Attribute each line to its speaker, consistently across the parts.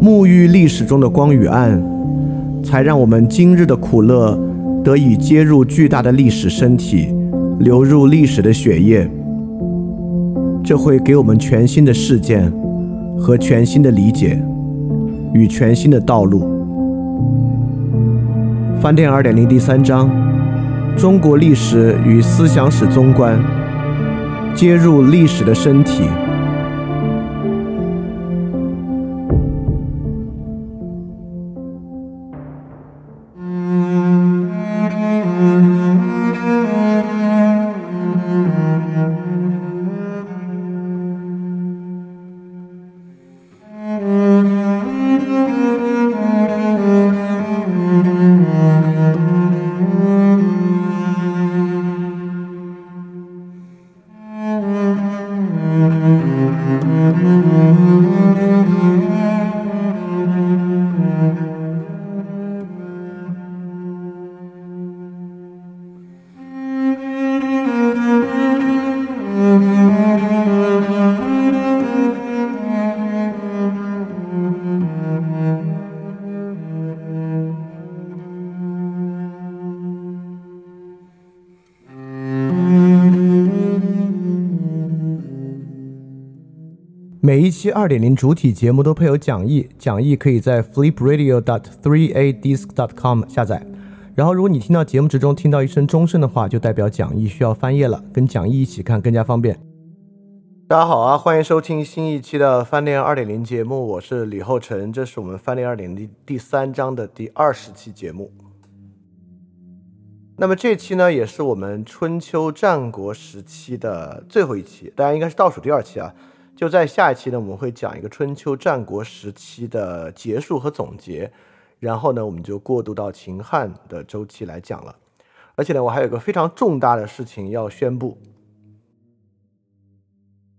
Speaker 1: 沐浴历史中的光与暗，才让我们今日的苦乐得以接入巨大的历史身体，流入历史的血液。这会给我们全新的事件和全新的理解与全新的道路。饭店二点零第三章：中国历史与思想史综观，接入历史的身体。期二点零主体节目都配有讲义，讲义可以在 flipradio.dot3adisc.dot.com 下载。然后，如果你听到节目之中听到一声钟声的话，就代表讲义需要翻页了，跟讲义一起看更加方便。大家好啊，欢迎收听新一期的翻链二点零节目，我是李厚成，这是我们翻链二点零第三章的第二十期节目。那么这期呢，也是我们春秋战国时期的最后一期，大家应该是倒数第二期啊。就在下一期呢，我们会讲一个春秋战国时期的结束和总结，然后呢，我们就过渡到秦汉的周期来讲了。而且呢，我还有个非常重大的事情要宣布，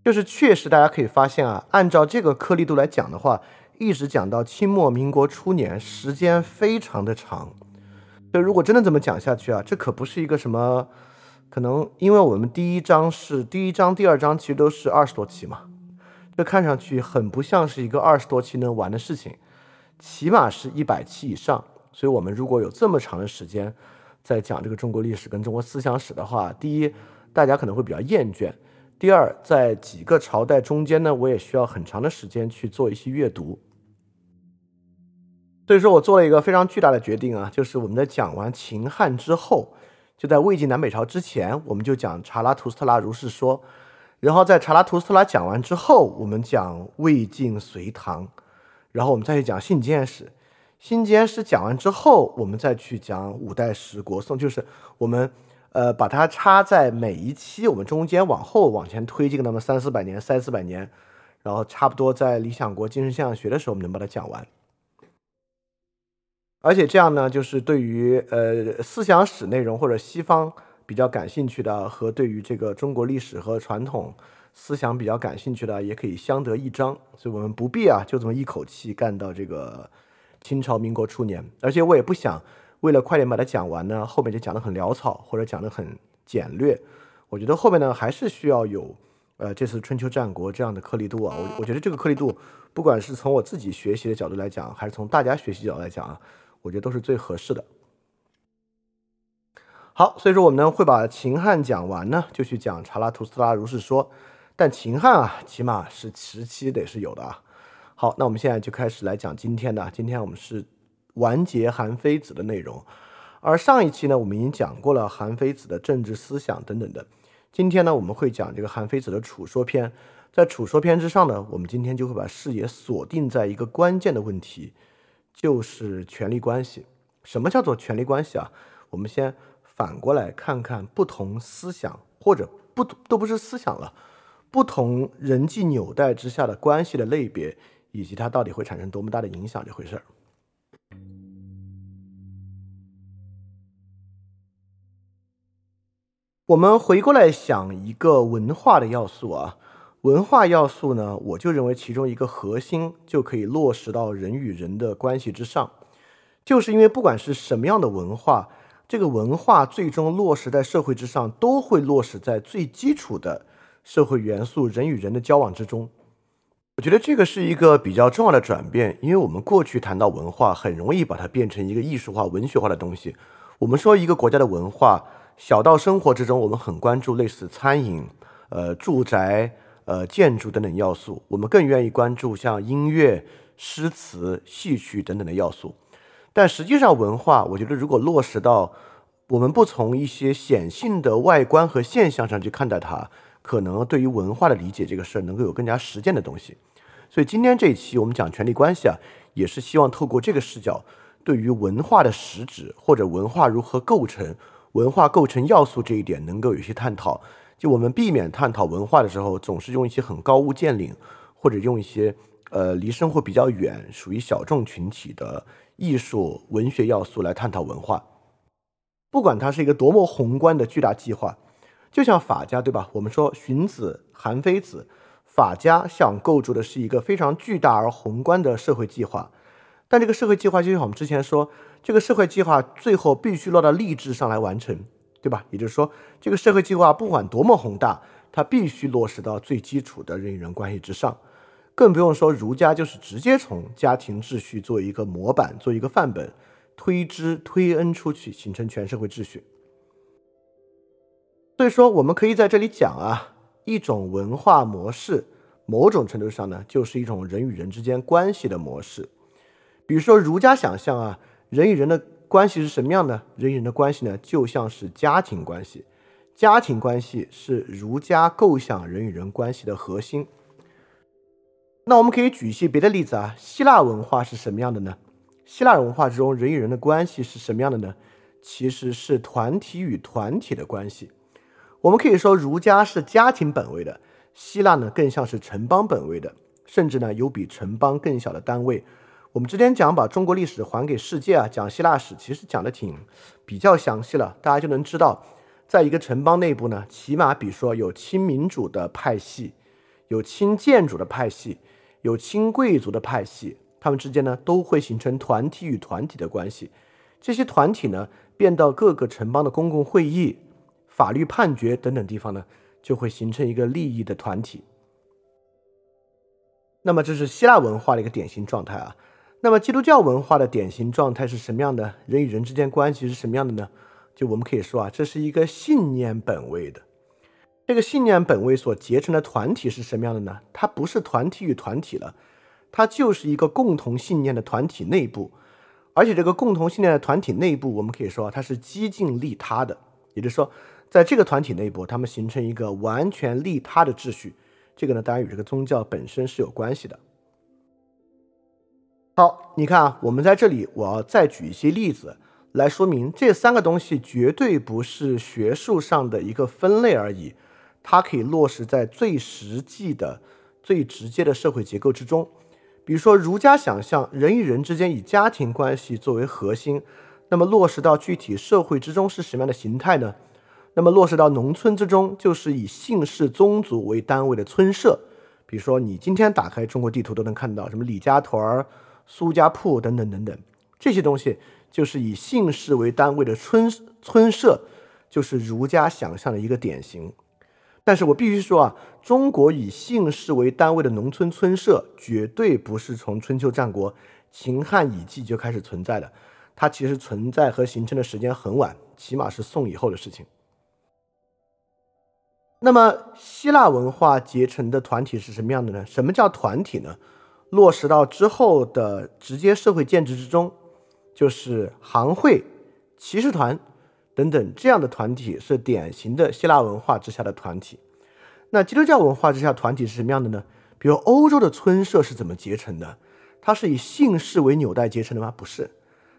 Speaker 1: 就是确实大家可以发现啊，按照这个颗粒度来讲的话，一直讲到清末民国初年，时间非常的长。就如果真的这么讲下去啊，这可不是一个什么可能，因为我们第一章是第一章、第二章其实都是二十多期嘛。这看上去很不像是一个二十多期能完的事情，起码是一百期以上。所以，我们如果有这么长的时间在讲这个中国历史跟中国思想史的话，第一，大家可能会比较厌倦；第二，在几个朝代中间呢，我也需要很长的时间去做一些阅读。所以说我做了一个非常巨大的决定啊，就是我们在讲完秦汉之后，就在魏晋南北朝之前，我们就讲查拉图斯特拉如是说。然后在查拉图斯特拉讲完之后，我们讲魏晋隋唐，然后我们再去讲新建史。新建史讲完之后，我们再去讲五代十国宋，就是我们呃把它插在每一期我们中间往后往前推进那么三四百年、三四百年，然后差不多在理想国精神现象学的时候，我们能把它讲完。而且这样呢，就是对于呃思想史内容或者西方。比较感兴趣的和对于这个中国历史和传统思想比较感兴趣的，也可以相得益彰。所以我们不必啊，就这么一口气干到这个清朝民国初年。而且我也不想为了快点把它讲完呢，后面就讲得很潦草或者讲得很简略。我觉得后面呢还是需要有呃这次春秋战国这样的颗粒度啊。我我觉得这个颗粒度，不管是从我自己学习的角度来讲，还是从大家学习角度来讲啊，我觉得都是最合适的。好，所以说我们呢会把秦汉讲完呢，就去讲查拉图斯拉如是说。但秦汉啊，起码是时期得是有的啊。好，那我们现在就开始来讲今天的。今天我们是完结韩非子的内容，而上一期呢，我们已经讲过了韩非子的政治思想等等的。今天呢，我们会讲这个韩非子的处说篇。在处说篇之上呢，我们今天就会把视野锁定在一个关键的问题，就是权力关系。什么叫做权力关系啊？我们先。反过来看看不同思想或者不都不是思想了不同人际纽带之下的关系的类别以及它到底会产生多么大的影响这回事儿。我们回过来想一个文化的要素啊文化要素呢我就认为其中一个核心就可以落实到人与人的关系之上。就是因为不管是什么样的文化这个文化最终落实在社会之上，都会落实在最基础的社会元素人与人的交往之中。我觉得这个是一个比较重要的转变，因为我们过去谈到文化，很容易把它变成一个艺术化、文学化的东西。我们说一个国家的文化。小到生活之中，我们很关注类似餐饮、呃住宅、呃建筑等等要素。我们更愿意关注像音乐、诗词、戏曲等等的要素。但实际上，文化，我觉得如果落实到我们不从一些显性的外观和现象上去看待它，可能对于文化的理解这个事儿能够有更加实践的东西。所以今天这一期我们讲权力关系啊，也是希望透过这个视角，对于文化的实质或者文化如何构成。文化构成要素这一点能够有些探讨，就我们避免探讨文化的时候，总是用一些很高屋建瓴，或者用一些呃离生活比较远、属于小众群体的艺术文学要素来探讨文化。不管它是一个多么宏观的巨大计划，就像法家对吧？我们说荀子、韩非子，法家想构筑的是一个非常巨大而宏观的社会计划。但这个社会计划就像我们之前说，这个社会计划最后必须落到吏治上来完成，对吧？也就是说，这个社会计划不管多么宏大，它必须落实到最基础的人与人关系之上。更不用说儒家就是直接从家庭秩序做一个模板、做一个范本，推之推恩出去，形成全社会秩序。所以说，我们可以在这里讲啊，一种文化模式，某种程度上呢，就是一种人与人之间关系的模式。比如说，儒家想象啊，人与人的关系是什么样的？人与人的关系呢，就像是家庭关系，家庭关系是儒家构想人与人关系的核心。那我们可以举一些别的例子啊，希腊文化是什么样的呢？希腊文化之中，人与人的关系是什么样的呢？其实是团体与团体的关系。我们可以说，儒家是家庭本位的，希腊呢更像是城邦本位的，甚至呢有比城邦更小的单位。我们之前讲把中国历史还给世界啊，讲希腊史，其实讲的挺比较详细了，大家就能知道，在一个城邦内部呢，起码比如说有亲民主的派系，有亲建主的派系，有亲贵族的派系，他们之间呢都会形成团体与团体的关系。这些团体呢，变到各个城邦的公共会议、法律判决等等地方呢，就会形成一个利益的团体。那么这是希腊文化的一个典型状态啊。那么基督教文化的典型状态是什么样的？人与人之间关系是什么样的呢？就我们可以说啊，这是一个信念本位的。这个信念本位所结成的团体是什么样的呢？它不是团体与团体了，它就是一个共同信念的团体内部。而且这个共同信念的团体内部，我们可以说它是激进利他的。也就是说，在这个团体内部，他们形成一个完全利他的秩序。这个呢，当然与这个宗教本身是有关系的。好，你看啊，我们在这里，我要再举一些例子来说明这三个东西绝对不是学术上的一个分类而已，它可以落实在最实际的、最直接的社会结构之中。比如说，儒家想象人与人之间以家庭关系作为核心，那么落实到具体社会之中是什么样的形态呢？那么落实到农村之中，就是以姓氏宗族为单位的村社。比如说，你今天打开中国地图都能看到什么李家屯儿。苏家铺等等等等，这些东西就是以姓氏为单位的村村社，就是儒家想象的一个典型。但是我必须说啊，中国以姓氏为单位的农村村社，绝对不是从春秋战国、秦汉以季就开始存在的，它其实存在和形成的时间很晚，起码是宋以后的事情。那么希腊文化结成的团体是什么样的呢？什么叫团体呢？落实到之后的直接社会建制之中，就是行会、骑士团等等这样的团体是典型的希腊文化之下的团体。那基督教文化之下团体是什么样的呢？比如欧洲的村社是怎么结成的？它是以姓氏为纽带结成的吗？不是，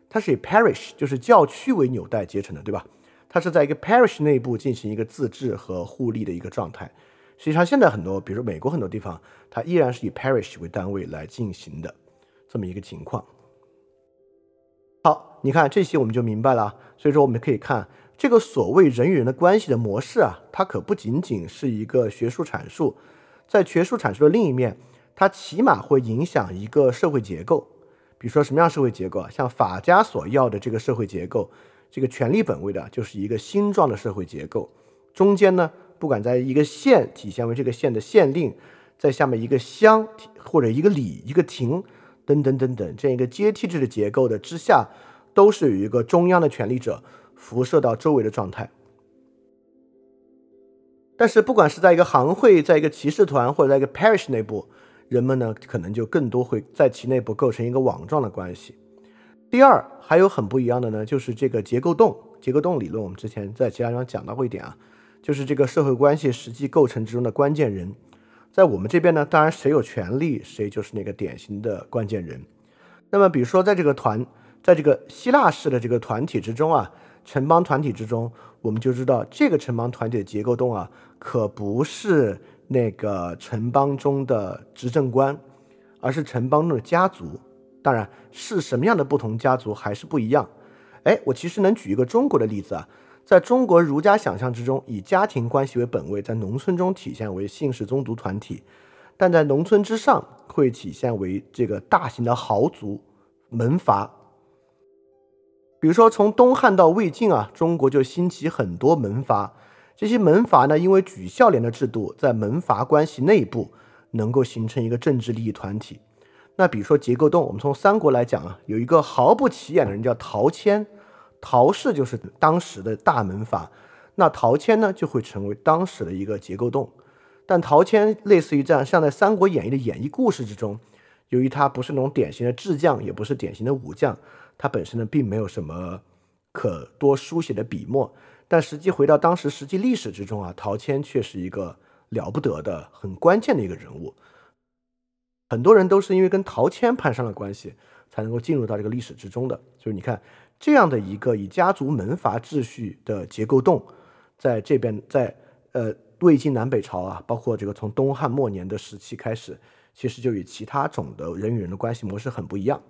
Speaker 1: 它是以 parish 就是教区为纽带结成的，对吧？它是在一个 parish 内部进行一个自治和互利的一个状态。实际上，现在很多，比如说美国很多地方，它依然是以 parish 为单位来进行的这么一个情况。你看这些我们就明白了。所以说，我们可以看这个所谓人与人的关系的模式啊，它可不仅仅是一个学术阐述，在学术阐述的另一面，它起码会影响一个社会结构。比如说什么样社会结构啊？像法家所要的这个社会结构，这个权力本位的，就是一个星状的社会结构。中间呢，不管在一个县体现为这个县的县令，在下面一个乡或者一个里、一个亭等等等等这样一个阶梯制的结构的之下，都是有一个中央的权力者辐射到周围的状态。但是，不管是在一个行会、在一个骑士团或者在一个 parish 内部。人们呢，可能就更多会在其内部构成一个网状的关系。第二，还有很不一样的呢，就是这个结构洞。结构洞理论，我们之前在其他地方讲到过一点啊，就是这个社会关系实际构成之中的关键人。在我们这边呢，当然谁有权利，谁就是那个典型的关键人。那么，比如说在这个团，在这个希腊式的这个团体之中啊，城邦团体之中，我们就知道这个城邦团体的结构洞啊，可不是。那个城邦中的执政官，而是城邦中的家族。当然是什么样的不同家族还是不一样。哎，我其实能举一个中国的例子啊，在中国儒家想象之中，以家庭关系为本位，在农村中体现为姓氏宗族团体，但在农村之上会体现为这个大型的豪族门阀。比如说从东汉到魏晋啊，中国就兴起很多门阀。这些门阀呢，因为举孝廉的制度，在门阀关系内部能够形成一个政治利益团体。那比如说结构洞，我们从三国来讲啊，有一个毫不起眼的人叫陶谦，陶氏就是当时的大门阀，那陶谦呢就会成为当时的一个结构洞。但陶谦类似于这样，像在《三国演义》的演绎故事之中，由于他不是那种典型的智将，也不是典型的武将，他本身呢并没有什么可多书写的笔墨。但实际回到当时实际历史之中啊，陶谦却是一个了不得的、很关键的一个人物。很多人都是因为跟陶谦攀上了关系，才能够进入到这个历史之中的。就是你看这样的一个以家族门阀秩序的结构洞，在这边，在呃魏晋南北朝啊，包括这个从东汉末年的时期开始，其实就与其他种的人与人的关系模式很不一样。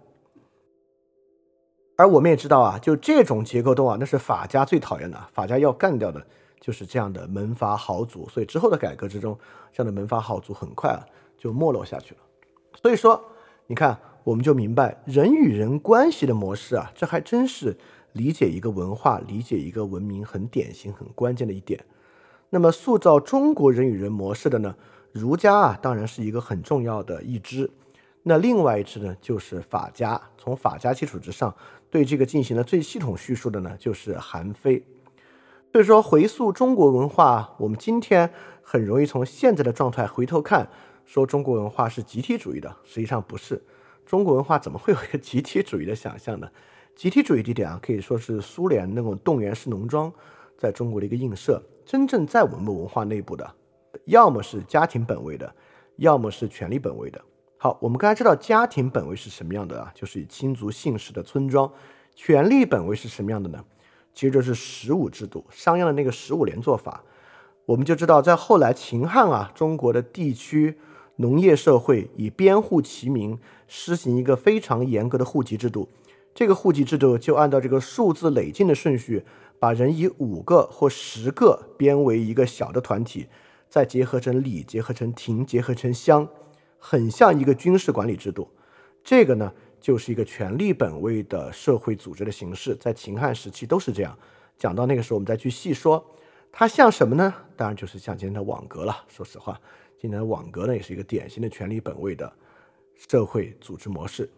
Speaker 1: 而我们也知道啊，就这种结构洞啊，那是法家最讨厌的。法家要干掉的就是这样的门阀豪族。所以之后的改革之中，这样的门阀豪族很快啊就没落下去了。所以说，你看，我们就明白人与人关系的模式啊，这还真是理解一个文化、理解一个文明很典型、很关键的一点。那么，塑造中国人与人模式的呢，儒家啊，当然是一个很重要的一支。那另外一支呢，就是法家。从法家基础之上。对这个进行了最系统叙述的呢，就是韩非。所以说，回溯中国文化，我们今天很容易从现在的状态回头看，说中国文化是集体主义的，实际上不是。中国文化怎么会有一个集体主义的想象呢？集体主义地点啊，可以说是苏联那种动员式农庄在中国的一个映射。真正在我们文化内部的，要么是家庭本位的，要么是权力本位的。好，我们刚才知道家庭本位是什么样的啊？就是以亲族姓氏的村庄。权力本位是什么样的呢？其实就是十五制度，商鞅的那个十五连坐法。我们就知道，在后来秦汉啊，中国的地区农业社会以编户齐民，施行一个非常严格的户籍制度。这个户籍制度就按照这个数字累进的顺序，把人以五个或十个编为一个小的团体，再结合成里，结合成亭，结合成乡。很像一个军事管理制度，这个呢就是一个权力本位的社会组织的形式，在秦汉时期都是这样。讲到那个时候，我们再去细说，它像什么呢？当然就是像今天的网格了。说实话，今天的网格呢也是一个典型的权力本位的社会组织模式。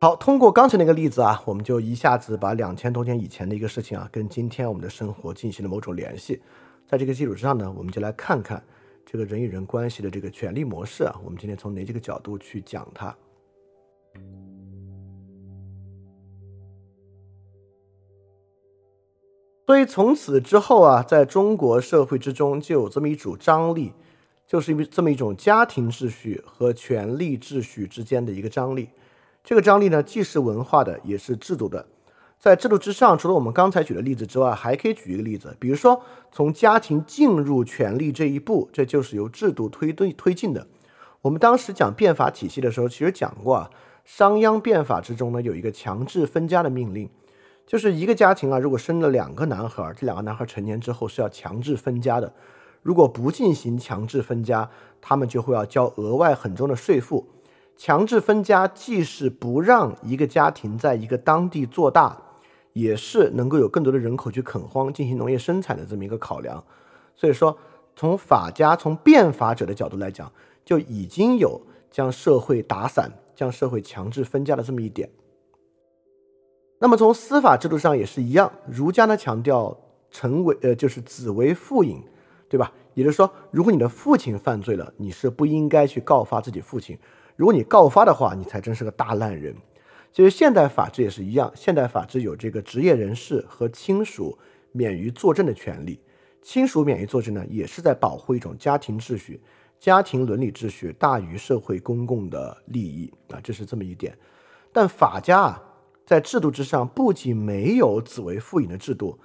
Speaker 1: 好，通过刚才那个例子啊，我们就一下子把两千多年以前的一个事情啊，跟今天我们的生活进行了某种联系。在这个基础之上呢，我们就来看看。这个人与人关系的这个权力模式啊，我们今天从哪几个角度去讲它？所以从此之后啊，在中国社会之中就有这么一组张力，就是因为这么一种家庭秩序和权力秩序之间的一个张力。这个张力呢，既是文化的，也是制度的。在制度之上，除了我们刚才举的例子之外，还可以举一个例子，比如说从家庭进入权力这一步，这就是由制度推推推进的。我们当时讲变法体系的时候，其实讲过啊，商鞅变法之中呢有一个强制分家的命令，就是一个家庭啊，如果生了两个男孩，这两个男孩成年之后是要强制分家的。如果不进行强制分家，他们就会要交额外很重的税赋。强制分家既是不让一个家庭在一个当地做大，也是能够有更多的人口去垦荒进行农业生产的这么一个考量。所以说，从法家从变法者的角度来讲，就已经有将社会打散、将社会强制分家的这么一点。那么从司法制度上也是一样，儒家呢强调臣为呃就是子为父隐，对吧？也就是说，如果你的父亲犯罪了，你是不应该去告发自己父亲。如果你告发的话，你才真是个大烂人。其实现代法治也是一样，现代法治有这个职业人士和亲属免于作证的权利。亲属免于作证呢，也是在保护一种家庭秩序、家庭伦理秩序大于社会公共的利益啊，这是这么一点。但法家啊。在制度之上，不仅没有子为父隐的制度，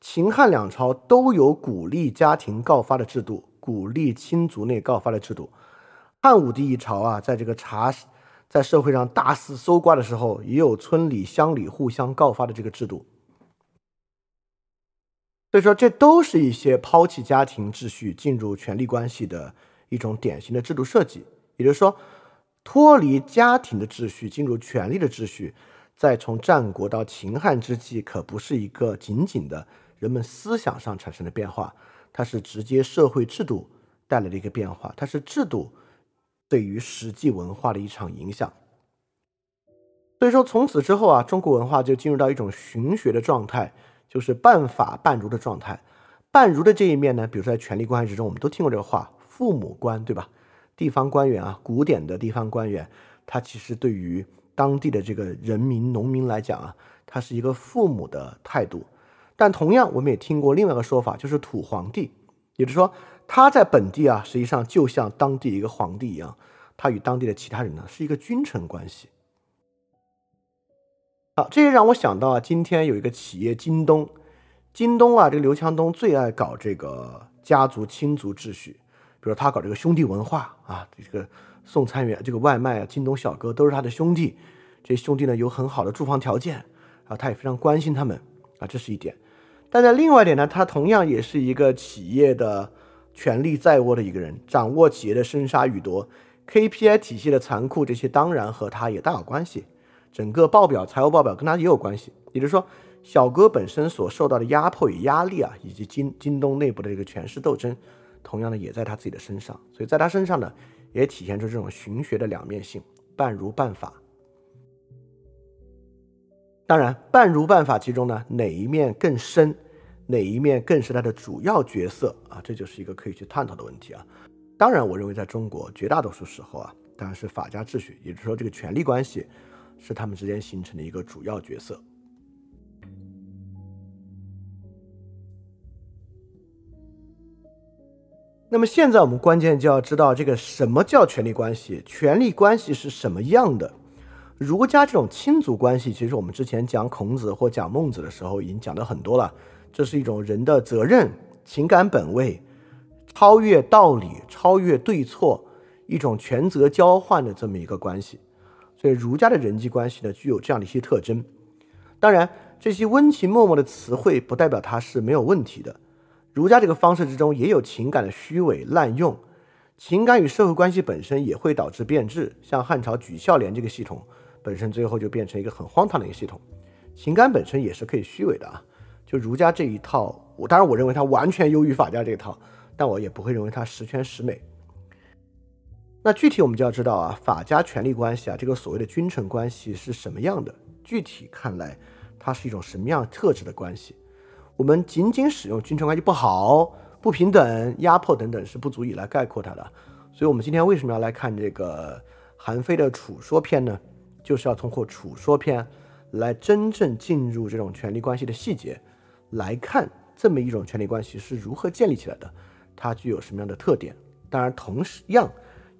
Speaker 1: 秦汉两朝都有鼓励家庭告发的制度，鼓励亲族内告发的制度。汉武帝一朝啊，在这个查，在社会上大肆搜刮的时候，也有村里乡里互相告发的这个制度。所以说，这都是一些抛弃家庭秩序进入权力关系的一种典型的制度设计。也就是说，脱离家庭的秩序进入权力的秩序。在从战国到秦汉之际，可不是一个仅仅的人们思想上产生的变化，它是直接社会制度带来的一个变化，它是制度对于实际文化的一场影响。所以说，从此之后啊，中国文化就进入到一种寻学的状态，就是半法半儒的状态。半儒的这一面呢，比如说在权力关系之中，我们都听过这个话，父母官，对吧？地方官员啊，古典的地方官员，他其实对于当地的这个人民、农民来讲啊，他是一个父母的态度。但同样，我们也听过另外一个说法，就是土皇帝，也就是说，他在本地啊，实际上就像当地一个皇帝一样，他与当地的其他人呢是一个君臣关系。好，这也让我想到啊，今天有一个企业京东，京东啊，这个刘强东最爱搞这个家族亲族秩序，比如他搞这个兄弟文化啊，这个。送餐员、这个外卖啊，京东小哥都是他的兄弟，这些兄弟呢有很好的住房条件，啊，他也非常关心他们啊，这是一点。但在另外一点呢，他同样也是一个企业的权力在握的一个人，掌握企业的生杀予夺，KPI 体系的残酷，这些当然和他也大有关系。整个报表、财务报表跟他也有关系。也就是说，小哥本身所受到的压迫与压力啊，以及京京东内部的这个权势斗争，同样的也在他自己的身上。所以在他身上呢。也体现出这种寻学的两面性，半儒半法。当然，半儒半法其中呢，哪一面更深，哪一面更是他的主要角色啊？这就是一个可以去探讨的问题啊。当然，我认为在中国绝大多数时候啊，当然是法家秩序，也就是说，这个权力关系是他们之间形成的一个主要角色。那么现在我们关键就要知道这个什么叫权力关系，权力关系是什么样的？儒家这种亲族关系，其实我们之前讲孔子或讲孟子的时候已经讲的很多了。这是一种人的责任、情感本位，超越道理、超越对错，一种权责交换的这么一个关系。所以儒家的人际关系呢，具有这样的一些特征。当然，这些温情脉脉的词汇不代表它是没有问题的。儒家这个方式之中也有情感的虚伪滥用，情感与社会关系本身也会导致变质。像汉朝举孝廉这个系统，本身最后就变成一个很荒唐的一个系统。情感本身也是可以虚伪的啊。就儒家这一套，我当然我认为它完全优于法家这一套，但我也不会认为它十全十美。那具体我们就要知道啊，法家权力关系啊，这个所谓的君臣关系是什么样的？具体看来，它是一种什么样特质的关系？我们仅仅使用君臣关系不好、不平等、压迫等等是不足以来概括它的。所以，我们今天为什么要来看这个韩非的《楚说篇》呢？就是要通过《楚说篇》来真正进入这种权力关系的细节，来看这么一种权力关系是如何建立起来的，它具有什么样的特点。当然，同样，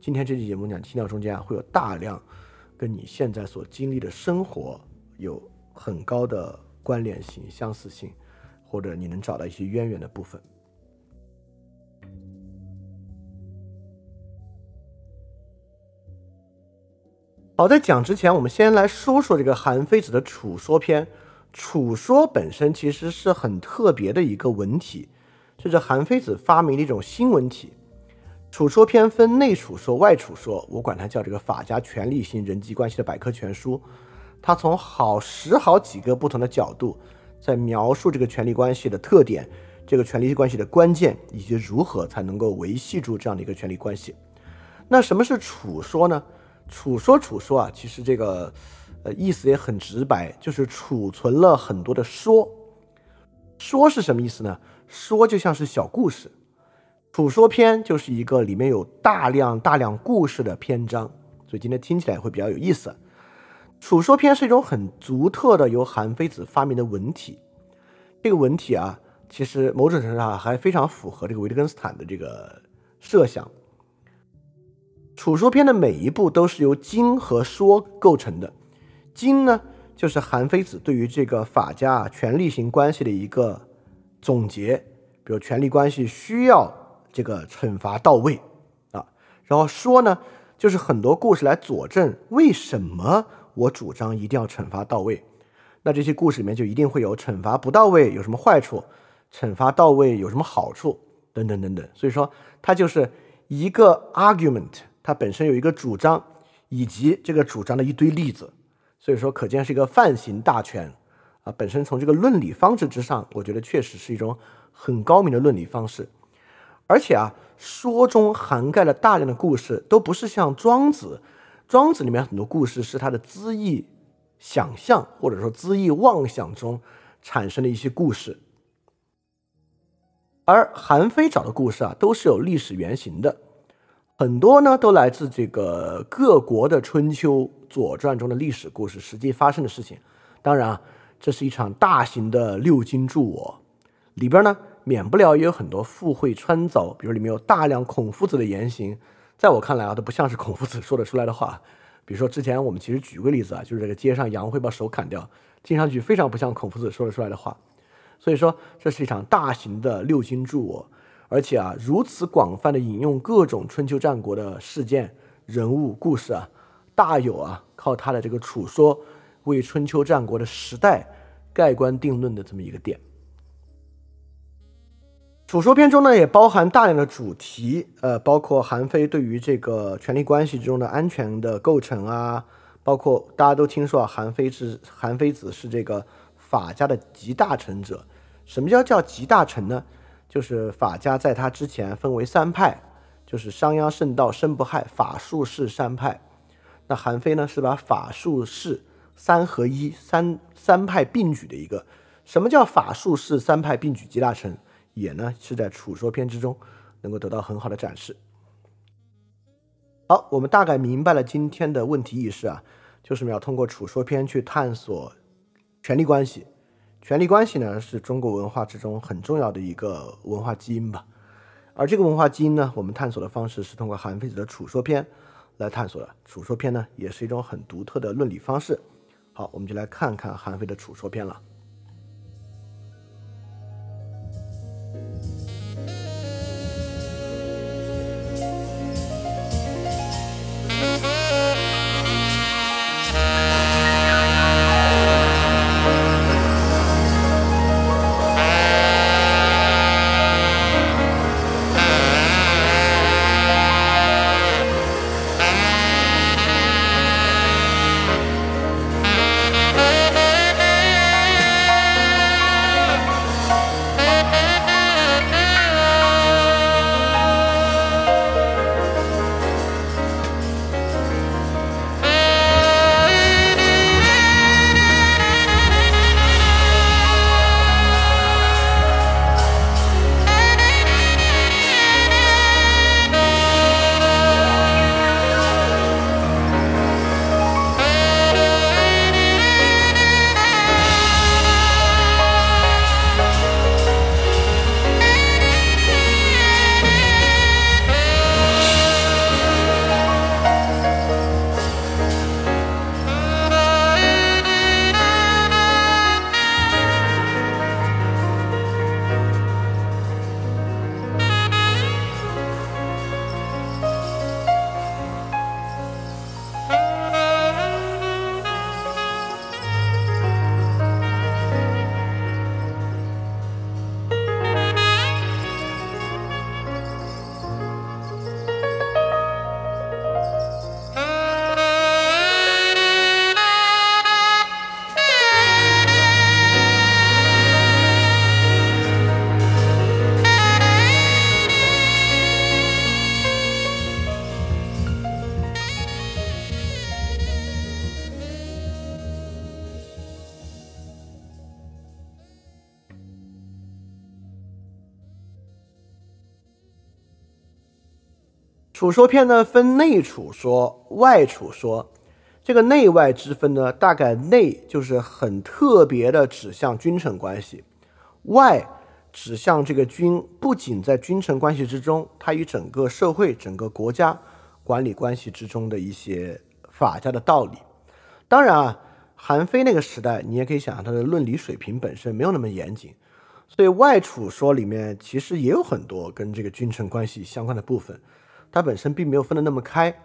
Speaker 1: 今天这期节目讲听到中间啊会有大量跟你现在所经历的生活有很高的关联性、相似性。或者你能找到一些渊源的部分。好，在讲之前，我们先来说说这个韩非子的《楚说篇》。《楚说本身其实是很特别的一个文体，这是韩非子发明的一种新文体。楚说篇分内楚说、外楚说，我管它叫这个法家权力型人际关系的百科全书。它从好十好几个不同的角度，在描述这个权力关系的特点、这个权力关系的关键，以及如何才能够维系住这样的一个权力关系。那什么是楚说呢？楚说楚说啊，其实这个呃意思也很直白，就是储存了很多的说。说是什么意思呢？说就像是小故事。楚说篇就是一个里面有大量大量故事的篇章，所以今天听起来会比较有意思。楚说篇是一种很独特的由韩非子发明的文体，这个文体啊，其实某种程度上还非常符合这个维特根斯坦的这个设想。楚说篇的每一步都是由经和说构成的，经呢就是韩非子对于这个法家权力型关系的一个总结，比如权力关系需要这个惩罚到位啊，然后说呢就是很多故事来佐证为什么我主张一定要惩罚到位，那这些故事里面就一定会有惩罚不到位有什么坏处，惩罚到位有什么好处等等等等，所以说它就是一个 argument。它本身有一个主张，以及这个主张的一堆例子，所以说可见是一个泛行大全啊。本身从这个论理方式之上，我觉得确实是一种很高明的论理方式。而且啊，说中涵盖了大量的故事，都不是像庄子，庄子里面很多故事是他的恣意想象或者说恣意妄想中产生的一些故事，而韩非找的故事啊，都是有历史原型的。很多呢都来自这个各国的春秋、左传中的历史故事，实际发生的事情。当然啊，这是一场大型的六经注我，里边呢免不了也有很多附会穿凿，比如里面有大量孔夫子的言行，在我看来啊都不像是孔夫子说得出来的话。比如说之前我们其实举过例子啊，就是这个街上羊会把手砍掉，听上去非常不像孔夫子说得出来的话。所以说这是一场大型的六经注我。而且啊，如此广泛的引用各种春秋战国的事件、人物、故事啊，大有啊靠他的这个楚说为春秋战国的时代盖棺定论的这么一个点。楚说篇中呢，也包含大量的主题，呃，包括韩非对于这个权力关系之中的安全的构成啊，包括大家都听说啊，韩非是韩非子是这个法家的集大成者。什么叫叫集大成呢？就是法家在他之前分为三派，就是商鞅、圣道、申不害、法术士三派。那韩非呢是把法术士三合一、三三派并举的一个。什么叫法术士三派并举集大成？也呢是在楚说篇之中能够得到很好的展示。好，我们大概明白了今天的问题意识啊，就是我们要通过楚说篇去探索权力关系。权力关系呢，是中国文化之中很重要的一个文化基因吧。而这个文化基因呢，我们探索的方式是通过韩非子的《楚说篇》来探索的。《楚说篇》呢，也是一种很独特的论理方式。好，我们就来看看韩非的《楚说篇》了。楚说篇呢分内楚说、外楚说。这个内外之分呢，大概内就是很特别的指向君臣关系，外指向这个君不仅在君臣关系之中，它与整个社会、整个国家管理关系之中的一些法家的道理。当然啊，韩非那个时代，你也可以想象他的论理水平本身没有那么严谨，所以外楚说里面其实也有很多跟这个君臣关系相关的部分，它本身并没有分得那么开。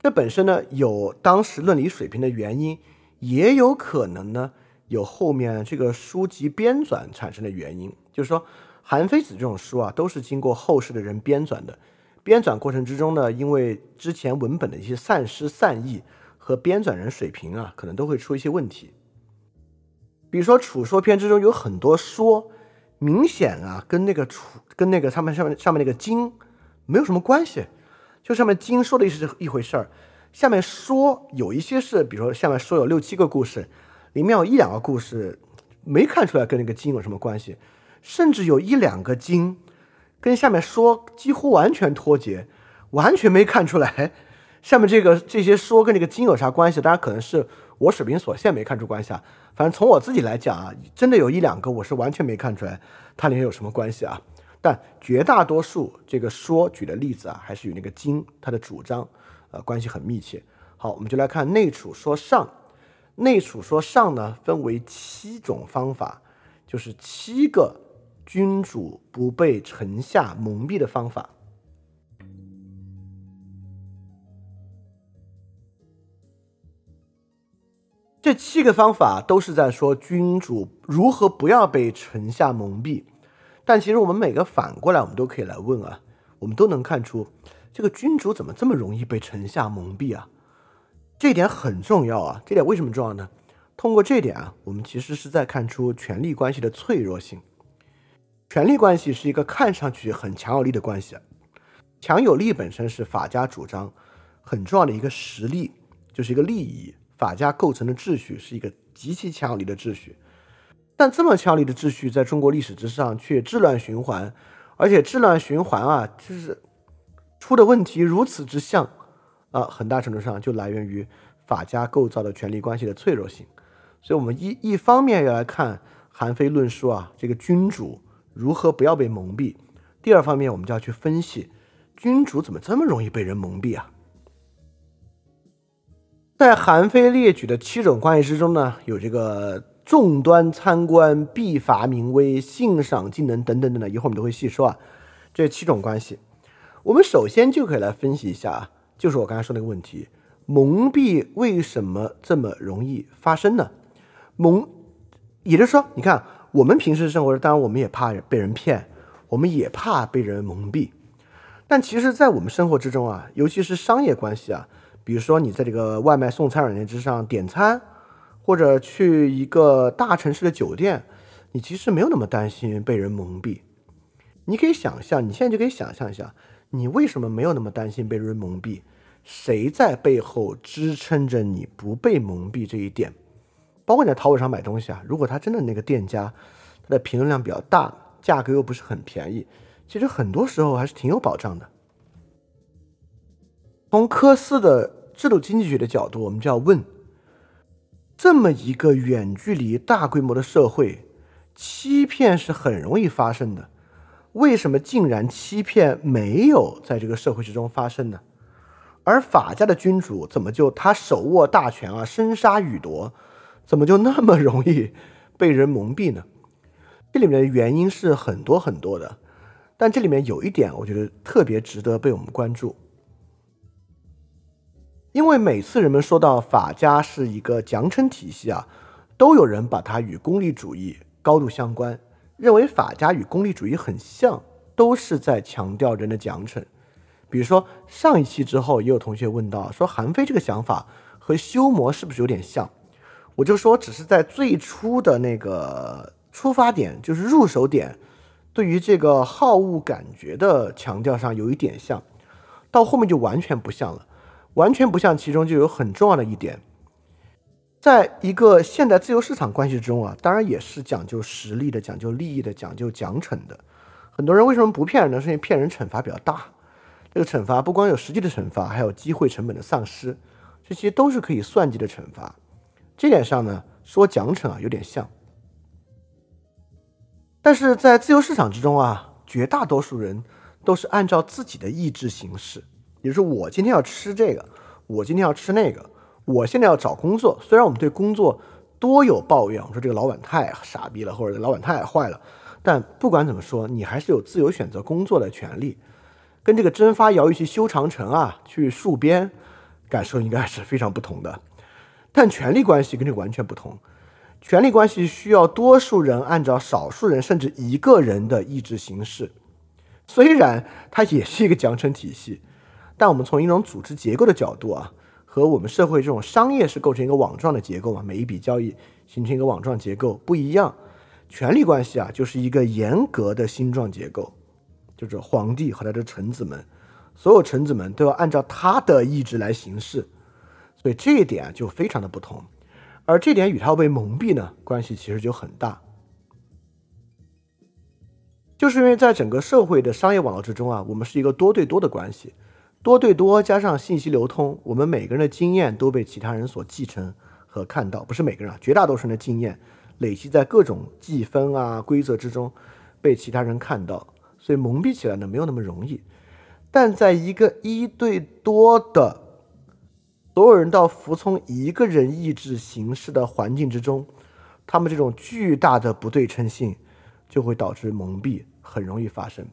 Speaker 1: 这本身呢有当时论理水平的原因，也有可能呢有后面这个书籍编纂产生的原因。就是说，《韩非子》这种书啊，都是经过后世的人编纂的。编纂过程之中呢，因为之前文本的一些散失散佚和编纂人水平啊，可能都会出一些问题。比如说《楚说篇》之中有很多说，明显啊跟那个楚跟那个上面上面上面那个经没有什么关系。就上面经说的意思是一回事儿，下面说有一些是，比如说下面说有六七个故事，里面有一两个故事没看出来跟那个经有什么关系，甚至有一两个经跟下面说几乎完全脱节，完全没看出来下面这个这些说跟这个经有啥关系。当然可能是我水平所限没看出关系啊，反正从我自己来讲啊，真的有一两个我是完全没看出来它里面有什么关系啊。但绝大多数这个说举的例子啊，还是与那个经它的主张，呃，关系很密切。好，我们就来看内储说上，内储说上呢，分为七种方法，就是七个君主不被臣下蒙蔽的方法。这七个方法都是在说君主如何不要被臣下蒙蔽。但其实我们每个反过来，我们都可以来问啊，我们都能看出这个君主怎么这么容易被臣下蒙蔽啊？这点很重要啊！这点为什么重要呢？通过这点啊，我们其实是在看出权力关系的脆弱性。权力关系是一个看上去很强有力的关系，强有力本身是法家主张很重要的一个实力，就是一个利益。法家构成的秩序是一个极其强有力的秩序。但这么强力的秩序在中国历史之上却治乱循环，而且治乱循环啊，就是出的问题如此之像啊，很大程度上就来源于法家构造的权力关系的脆弱性。所以，我们一一方面要来看韩非论述啊，这个君主如何不要被蒙蔽；第二方面，我们就要去分析君主怎么这么容易被人蒙蔽啊。在韩非列举的七种关系之中呢，有这个。众端参观，必伐名威，信赏技能等等等等，一会儿我们都会细说啊。这七种关系，我们首先就可以来分析一下啊，就是我刚才说那个问题：蒙蔽为什么这么容易发生呢？蒙，也就是说，你看我们平时生活，当然我们也怕被人骗，我们也怕被人蒙蔽，但其实，在我们生活之中啊，尤其是商业关系啊，比如说你在这个外卖送餐软件之上点餐。或者去一个大城市的酒店，你其实没有那么担心被人蒙蔽。你可以想象，你现在就可以想象一下，你为什么没有那么担心被人蒙蔽？谁在背后支撑着你不被蒙蔽这一点？包括你在淘宝上买东西啊，如果他真的那个店家，他的评论量比较大，价格又不是很便宜，其实很多时候还是挺有保障的。从科斯的制度经济学的角度，我们就要问。这么一个远距离、大规模的社会，欺骗是很容易发生的。为什么竟然欺骗没有在这个社会之中发生呢？而法家的君主怎么就他手握大权啊，生杀予夺，怎么就那么容易被人蒙蔽呢？这里面的原因是很多很多的，但这里面有一点，我觉得特别值得被我们关注。因为每次人们说到法家是一个奖惩体系啊，都有人把它与功利主义高度相关，认为法家与功利主义很像，都是在强调人的奖惩。比如说上一期之后，也有同学问到说韩非这个想法和修魔是不是有点像？我就说只是在最初的那个出发点，就是入手点，对于这个好恶感觉的强调上有一点像，到后面就完全不像了。完全不像，其中就有很重要的一点，在一个现代自由市场关系中啊，当然也是讲究实力的、讲究利益的、讲究奖惩的。很多人为什么不骗人呢？是因为骗人惩罚比较大。这个惩罚不光有实际的惩罚，还有机会成本的丧失，这些都是可以算计的惩罚。这点上呢，说奖惩啊有点像，但是在自由市场之中啊，绝大多数人都是按照自己的意志行事。也就是，我今天要吃这个，我今天要吃那个，我现在要找工作。虽然我们对工作多有抱怨，我说这个老板太傻逼了，或者老板太坏了，但不管怎么说，你还是有自由选择工作的权利。跟这个蒸发徭役去修长城啊，去戍边，感受应该是非常不同的。但权力关系跟这个完全不同，权力关系需要多数人按照少数人甚至一个人的意志行事。虽然它也是一个奖惩体系，但我们从一种组织结构的角度啊，和我们社会这种商业是构成一个网状的结构嘛，每一笔交易形成一个网状结构不一样。权力关系啊，就是一个严格的星状结构。就是皇帝和他的臣子们，所有臣子们都要按照他的意志来行事，所以这一点就非常的不同，而这点与他被蒙蔽呢关系其实就很大，就是因为在整个社会的商业网络之中啊，我们是一个多对多的关系，多对多加上信息流通，我们每个人的经验都被其他人所继承和看到，不是每个人啊，绝大多数人的经验累积在各种计分啊规则之中，被其他人看到。所以蒙蔽起来呢没有那么容易，但在一个一对多的所有人都服从一个人意志形式的环境之中，他们这种巨大的不对称性就会导致蒙蔽很容易发生。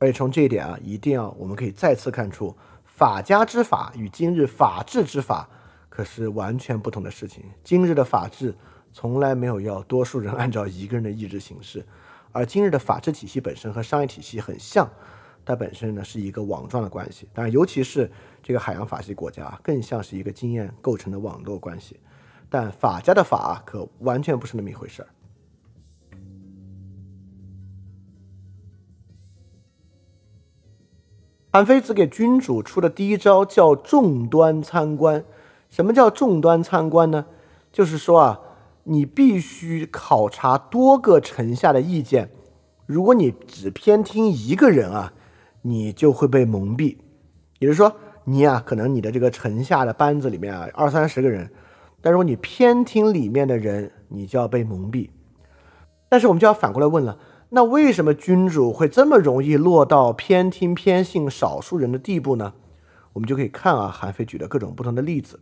Speaker 1: 而且从这一点啊，一定要我们可以再次看出，法家之法与今日法治之法可是完全不同的事情。今日的法治从来没有要多数人按照一个人的意志行事。而今日的法治体系本身和商业体系很像，它本身呢是一个网状的关系。当然，尤其是这个海洋法系国家，更像是一个经验构成的网络关系。但法家的法可完全不是那么一回事儿。韩非子给君主出的第一招叫众端参观。什么叫众端参观呢？就是说啊。你必须考察多个臣下的意见，如果你只偏听一个人啊，你就会被蒙蔽。也就是说，你呀，可能你的这个臣下的班子里面啊，二三十个人，但如果你偏听里面的人，你就要被蒙蔽。但是我们就要反过来问了，那为什么君主会这么容易落到偏听偏信少数人的地步呢？我们就可以看啊，韩非举的各种不同的例子。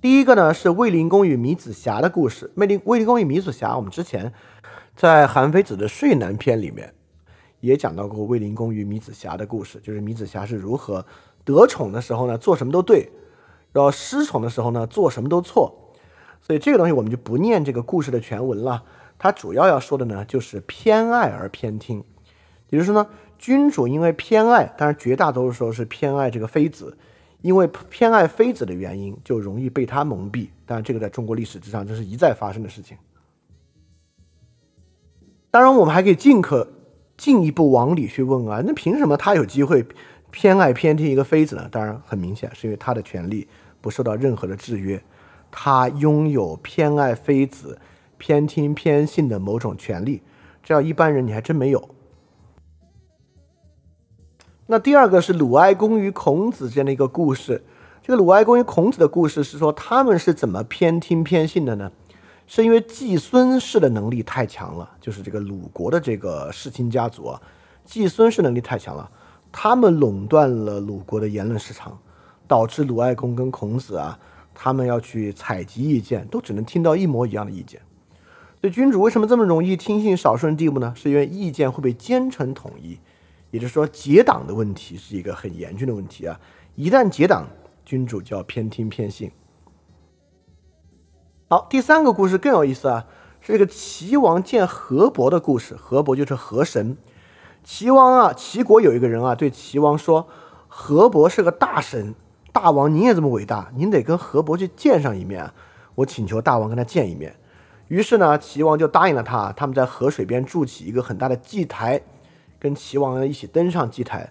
Speaker 1: 第一个呢是卫灵公与米子瑕的故事。卫灵卫灵公与米子瑕，我们之前在韩非子的睡南篇里面也讲到过卫灵公与米子瑕的故事，就是米子瑕是如何得宠的时候呢做什么都对，然后失宠的时候呢做什么都错。所以这个东西我们就不念这个故事的全文了。他主要要说的呢就是偏爱而偏听，也就是说呢，君主因为偏爱，当然绝大多数时候是偏爱这个妃子。因为偏爱妃子的原因，就容易被他蒙蔽。当然，这个在中国历史之上，这是一再发生的事情。当然，我们还可以进可进一步往里去问啊，那凭什么他有机会偏爱偏听一个妃子呢？当然，很明显是因为他的权利不受到任何的制约，他拥有偏爱妃子、偏听偏信的某种权利，这要一般人你还真没有。那第二个是鲁哀公与孔子这样的一个故事。这个鲁哀公与孔子的故事是说，他们是怎么偏听偏信的呢？是因为季孙氏的能力太强了，就是这个鲁国的这个世卿家族啊，季孙氏能力太强了，他们垄断了鲁国的言论市场，导致鲁哀公跟孔子啊，他们要去采集意见，都只能听到一模一样的意见。所以君主为什么这么容易听信少数人地步呢？是因为意见会被奸臣统一。也就是说，结党的问题是一个很严峻的问题啊！一旦结党，君主就要偏听偏信。好，第三个故事更有意思啊，是这个齐王见河伯的故事。河伯就是河神。齐王啊，齐国有一个人啊，对齐王说：“河伯是个大神，大王您也这么伟大，您得跟河伯去见上一面啊。我请求大王跟他见一面。”于是呢，齐王就答应了他。他们在河水边筑起一个很大的祭台。跟齐王一起登上祭台，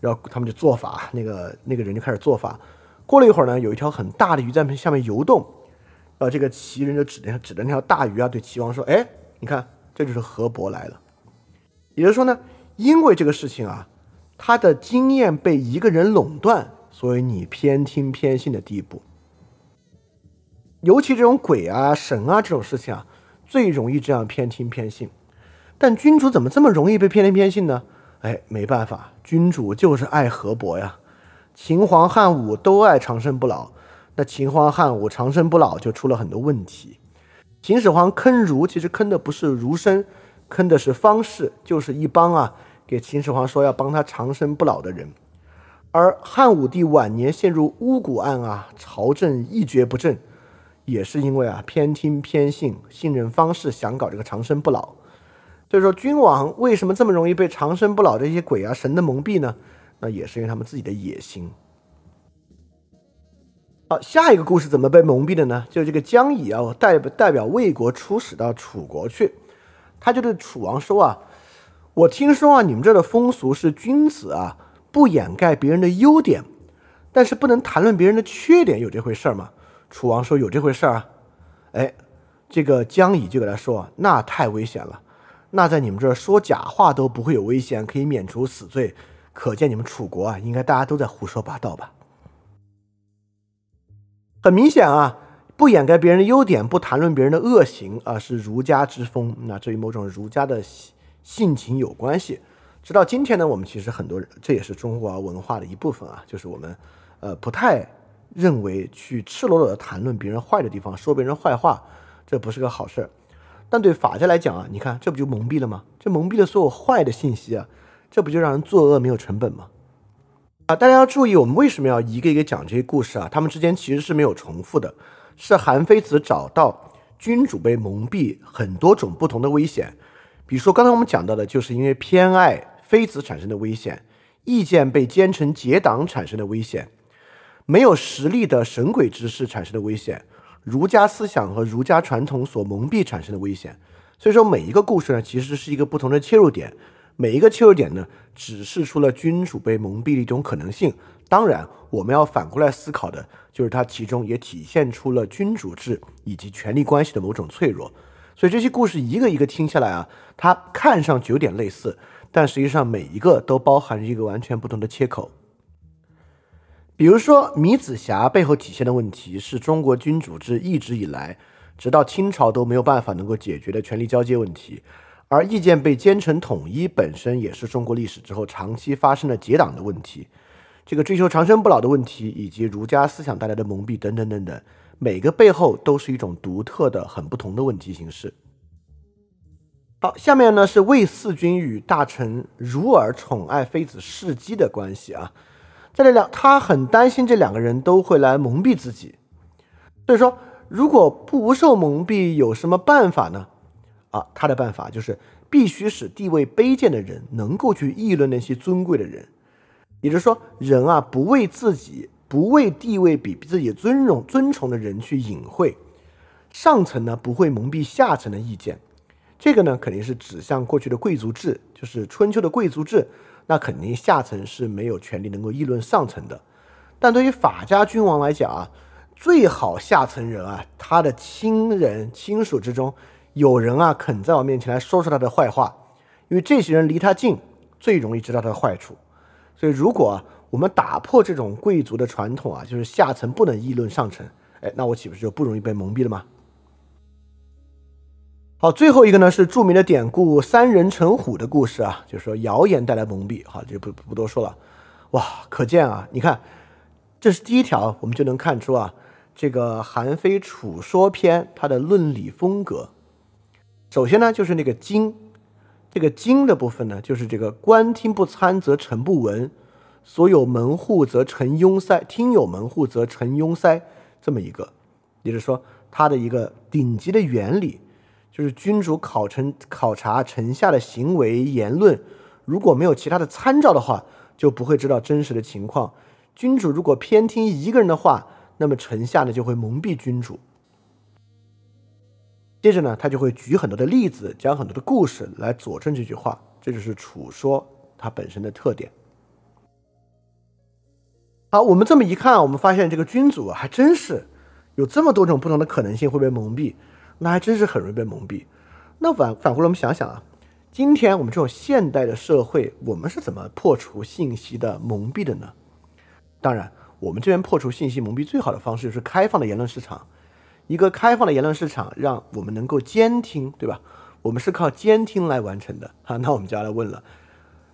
Speaker 1: 然后他们就做法，那个那个人就开始做法。过了一会儿呢，有一条很大的鱼在下面游动，然后，这个齐人就指着指着那条大鱼啊，对齐王说：“哎，你看，这就是河伯来了。”也就是说呢，因为这个事情啊，他的经验被一个人垄断，所以你偏听偏信的地步。尤其这种鬼啊、神啊这种事情啊，最容易这样偏听偏信。但君主怎么这么容易被偏听偏信呢？哎，没办法，君主就是爱河伯呀。秦皇汉武都爱长生不老，那秦皇汉武长生不老就出了很多问题。秦始皇坑儒，其实坑的不是儒生，坑的是方士，就是一帮啊给秦始皇说要帮他长生不老的人。而汉武帝晚年陷入巫蛊案啊，朝政一蹶不振，也是因为啊偏听偏信，信任方式想搞这个长生不老。所以说，君王为什么这么容易被长生不老这些鬼啊神的蒙蔽呢？那也是因为他们自己的野心。好，下一个故事怎么被蒙蔽的呢？就这个姜乙啊，代代表魏国出使到楚国去，他就对楚王说啊：“我听说啊，你们这的风俗是君子啊不掩盖别人的优点，但是不能谈论别人的缺点，有这回事吗？”楚王说：“有这回事啊。”哎，这个江乙就给他说：“那太危险了，那在你们这说假话都不会有危险，可以免除死罪。”可见你们楚国啊，应该大家都在胡说八道吧？很明显啊，不掩盖别人的优点，不谈论别人的恶行啊，是儒家之风。那这与某种儒家的性情有关系。直到今天呢，我们其实很多人，这也是中国文化的一部分啊，就是我们呃不太认为去赤裸裸的谈论别人坏的地方，说别人坏话，这不是个好事儿。但对法家来讲啊，你看这不就蒙蔽了吗？这蒙蔽了所有坏的信息啊。这不就让人作恶没有成本吗？啊，大家要注意，我们为什么要一个一个讲这些故事啊？他们之间其实是没有重复的，是韩非子找到君主被蒙蔽很多种不同的危险。比如说刚才我们讲到的，就是因为偏爱妃子产生的危险，意见被奸臣结党产生的危险，没有实力的神鬼之事产生的危险，儒家思想和儒家传统所蒙蔽产生的危险。所以说每一个故事呢，其实是一个不同的切入点。每一个切入点呢，指示出了君主被蒙蔽的一种可能性。当然，我们要反过来思考的，就是它其中也体现出了君主制以及权力关系的某种脆弱。所以这些故事一个一个听下来啊，它看上去有点类似，但实际上每一个都包含着一个完全不同的切口。比如说，米子瑕背后体现的问题，是中国君主制一直以来，直到清朝都没有办法能够解决的权力交接问题。而意见被奸臣统一本身也是中国历史之后长期发生的结党的问题，这个追求长生不老的问题，以及儒家思想带来的蒙蔽等等等等，每个背后都是一种独特的、很不同的问题形式。好，下面呢是魏四君与大臣如尔宠爱妃子世姬的关系啊，在这两，他很担心这两个人都会来蒙蔽自己，所以说如果不受蒙蔽，有什么办法呢？啊，他的办法就是必须使地位卑贱的人能够去议论那些尊贵的人，也就是说，人啊不为自己，不为地位比自己尊荣尊崇的人去隐晦，上层呢不会蒙蔽下层的意见，这个呢肯定是指向过去的贵族制，就是春秋的贵族制，那肯定下层是没有权利能够议论上层的，但对于法家君王来讲啊，最好下层人啊，他的亲人亲属之中。有人啊肯在我面前来说出他的坏话，因为这些人离他近，最容易知道他的坏处。所以，如果我们打破这种贵族的传统啊，就是下层不能议论上层，哎，那我岂不是就不容易被蒙蔽了吗？好，最后一个呢是著名的典故“三人成虎”的故事啊，就是说谣言带来蒙蔽。好，就不不多说了。哇，可见啊，你看，这是第一条，我们就能看出啊，这个《韩非楚说篇》它的论理风格。首先呢，就是那个“经”，这个“经”的部分呢，就是这个“官听不参则臣不闻，所有门户则臣拥塞，听有门户则臣拥塞”这么一个，也就是说，它的一个顶级的原理，就是君主考臣考察臣下的行为言论，如果没有其他的参照的话，就不会知道真实的情况。君主如果偏听一个人的话，那么臣下呢就会蒙蔽君主。接着呢，他就会举很多的例子，讲很多的故事来佐证这句话。这就是楚说它本身的特点。好，我们这么一看，我们发现这个君主还真是有这么多种不同的可能性会被蒙蔽，那还真是很容易被蒙蔽。那反反过来我们想想啊，今天我们这种现代的社会，我们是怎么破除信息的蒙蔽的呢？当然，我们这边破除信息蒙蔽最好的方式就是开放的言论市场。一个开放的言论市场，让我们能够监听，对吧？我们是靠监听来完成的。哈，那我们就要来问了：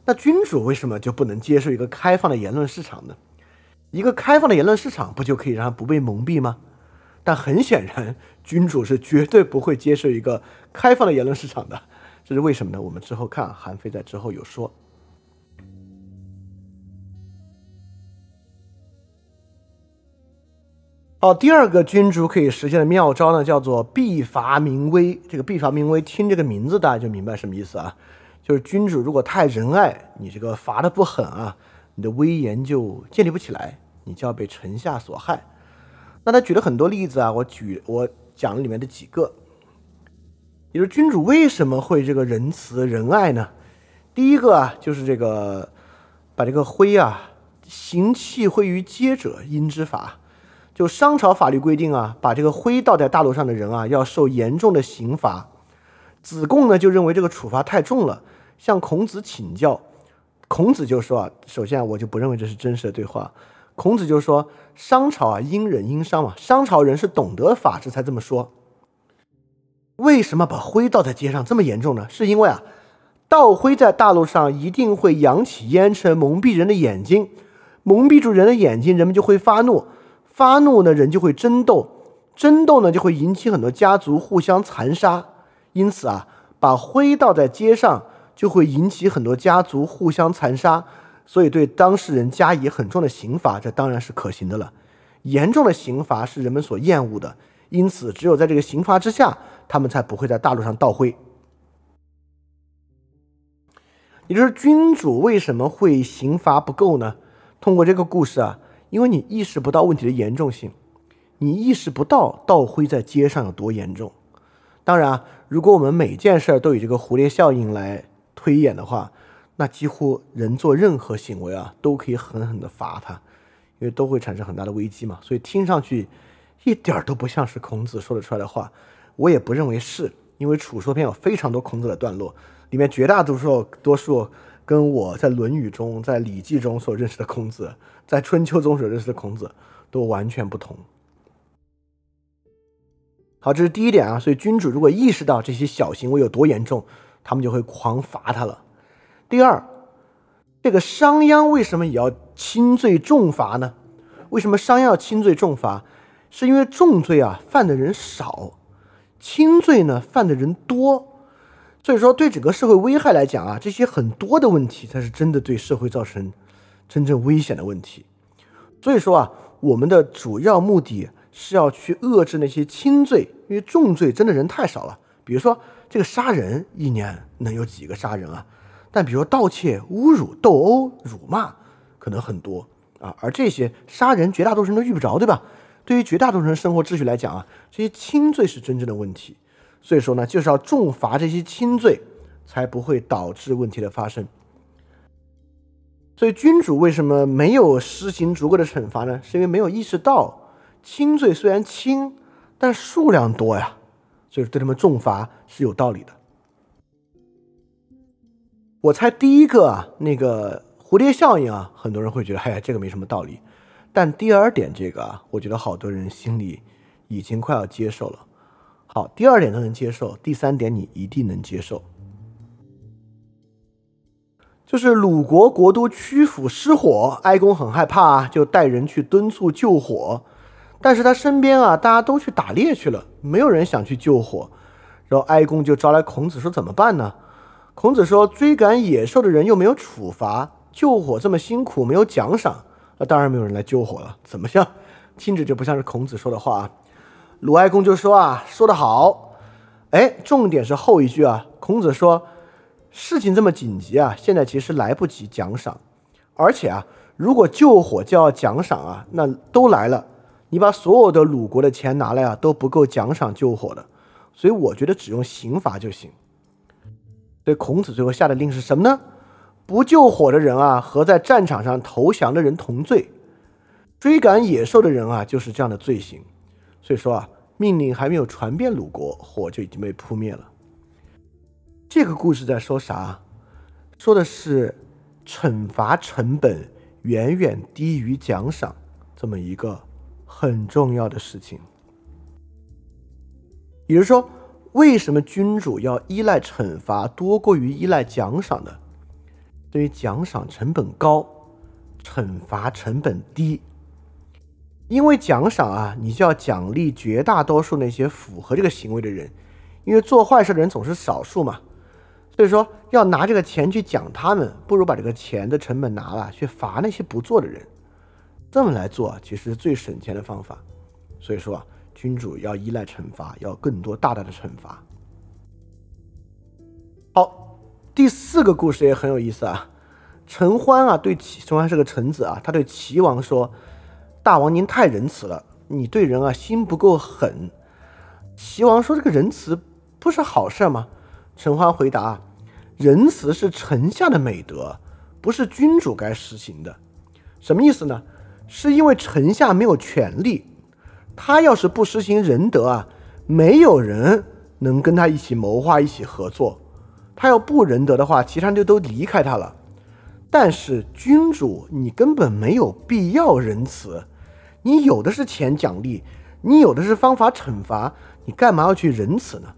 Speaker 1: 那君主为什么就不能接受一个开放的言论市场呢？一个开放的言论市场，不就可以让他不被蒙蔽吗？但很显然，君主是绝对不会接受一个开放的言论市场的。这是为什么呢？我们之后看，韩非在之后有说。好，第二个君主可以实现的妙招呢，叫做必伐民威。这个必伐民威，听这个名字大家就明白什么意思啊？就是君主如果太仁爱，你这个罚的不狠啊，你的威严就建立不起来，你就要被臣下所害。那他举了很多例子啊，我举我讲里面的几个。也就是君主为什么会这个仁慈仁爱呢？第一个啊，就是这个把这个灰啊，行气灰于街者，因之法。就商朝法律规定啊，把这个灰倒在大路上的人啊，要受严重的刑罚。子贡呢就认为这个处罚太重了，向孔子请教。孔子就说啊，首先我就不认为这是真实的对话。孔子就说，商朝啊，因忍因商嘛，商朝人是懂得法治才这么说。为什么把灰倒在街上这么严重呢？是因为啊，倒灰在大路上一定会扬起烟尘，蒙蔽人的眼睛，蒙蔽住人的眼睛，人们就会发怒，发怒呢，人就会争斗，争斗呢，就会引起很多家族互相残杀。因此啊，把灰倒在街上就会引起很多家族互相残杀，所以对当事人加以很重的刑罚，这当然是可行的了。严重的刑罚是人们所厌恶的，因此只有在这个刑罚之下。他们才不会在大路上倒灰。也就是君主为什么会刑罚不够呢？通过这个故事啊，因为你意识不到问题的严重性，你意识不到倒灰在街上有多严重。当然啊，如果我们每件事儿都以这个蝴蝶效应来推演的话，那几乎人做任何行为啊，都可以狠狠的罚他，因为都会产生很大的危机嘛。所以听上去一点都不像是孔子说得出来的话。我也不认为是，因为《楚说篇》有非常多孔子的段落，里面绝大多数多数跟我在《论语》中、在《礼记》中所认识的孔子，在《春秋》中所认识的孔子都完全不同。好，这是第一点啊。所以君主如果意识到这些小行为有多严重，他们就会狂罚他了。第二，这个商鞅为什么也要轻罪重罚呢？为什么商鞅要轻罪重罚？是因为重罪啊犯的人少。轻罪呢，犯的人多，所以说对整个社会危害来讲啊，这些很多的问题才是真的对社会造成真正危险的问题。所以说啊，我们的主要目的是要去遏制那些轻罪，因为重罪真的人太少了。比如说这个杀人，一年能有几个杀人啊？但比如说盗窃、侮辱、斗殴、辱骂，可能很多啊。而这些杀人，绝大多数人都遇不着，对吧？对于绝大多数人生活秩序来讲啊，这些轻罪是真正的问题，所以说呢，就是要重罚这些轻罪，才不会导致问题的发生。所以君主为什么没有施行足够的惩罚呢？是因为没有意识到轻罪虽然轻，但数量多呀，所以对他们重罚是有道理的。我猜第一个啊，那个蝴蝶效应啊，很多人会觉得，哎呀，这个没什么道理。但第二点这个啊，我觉得好多人心里已经快要接受了。好，第二点都能接受，第三点你一定能接受，就是鲁国国都曲阜失火，哀公很害怕，就带人去敦促救火。但是他身边啊，大家都去打猎去了，没有人想去救火。然后哀公就招来孔子说：“怎么办呢？”孔子说：“追赶野兽的人又没有处罚，救火这么辛苦，没有奖赏。”那当然没有人来救火了，怎么像？听着就不像是孔子说的话啊。鲁哀公就说啊，说得好，哎，重点是后一句啊。孔子说，事情这么紧急啊，现在其实来不及奖赏，而且啊，如果救火就要奖赏啊，那都来了，你把所有的鲁国的钱拿来啊，都不够奖赏救火的，所以我觉得只用刑罚就行。所以孔子最后下的令是什么呢？不救火的人啊，和在战场上投降的人同罪；追赶野兽的人啊，就是这样的罪行。所以说啊，命令还没有传遍鲁国，火就已经被扑灭了。这个故事在说啥？说的是惩罚成本远远低于奖赏这么一个很重要的事情。也就是说，为什么君主要依赖惩罚多过于依赖奖赏呢？对于奖赏成本高，惩罚成本低。因为奖赏啊，你就要奖励绝大多数那些符合这个行为的人，因为做坏事的人总是少数嘛。所以说，要拿这个钱去奖他们，不如把这个钱的成本拿了去罚那些不做的人。这么来做，其实是最省钱的方法。所以说啊。君主要依赖惩罚，要更多大大的惩罚。好，第四个故事也很有意思啊。陈欢啊，对齐陈欢是个臣子啊，他对齐王说：“大王您太仁慈了，你对人啊心不够狠。”齐王说：“这个仁慈不是好事吗？”陈欢回答：“仁慈是臣下的美德，不是君主该实行的。什么意思呢？是因为臣下没有权利。”他要是不实行仁德啊，没有人能跟他一起谋划、一起合作。他要不仁德的话，其他人就都离开他了。但是君主，你根本没有必要仁慈，你有的是钱奖励，你有的是方法惩罚，你干嘛要去仁慈呢？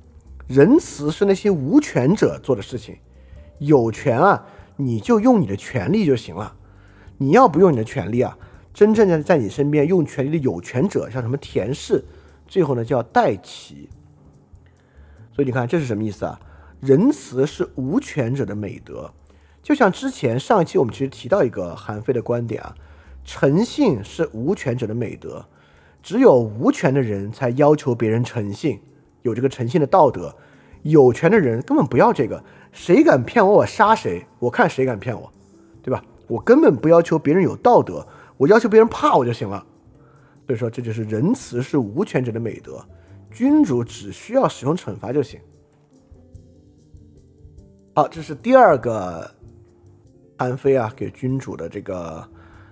Speaker 1: 仁慈是那些无权者做的事情，有权啊，你就用你的权利就行了。你要不用你的权利啊？真正的在你身边用权力的有权者，像什么田氏，最后呢叫代齐。所以你看这是什么意思啊？仁慈是无权者的美德，就像之前上一期我们其实提到一个韩非的观点啊，诚信是无权者的美德，只有无权的人才要求别人诚信，有这个诚信的道德，有权的人根本不要这个，谁敢骗我，我杀谁，我看谁敢骗我，对吧？我根本不要求别人有道德。我要求别人怕我就行了，所以说这就是仁慈是无权者的美德，君主只需要使用惩罚就行。好，这是第二个安非啊给君主的这个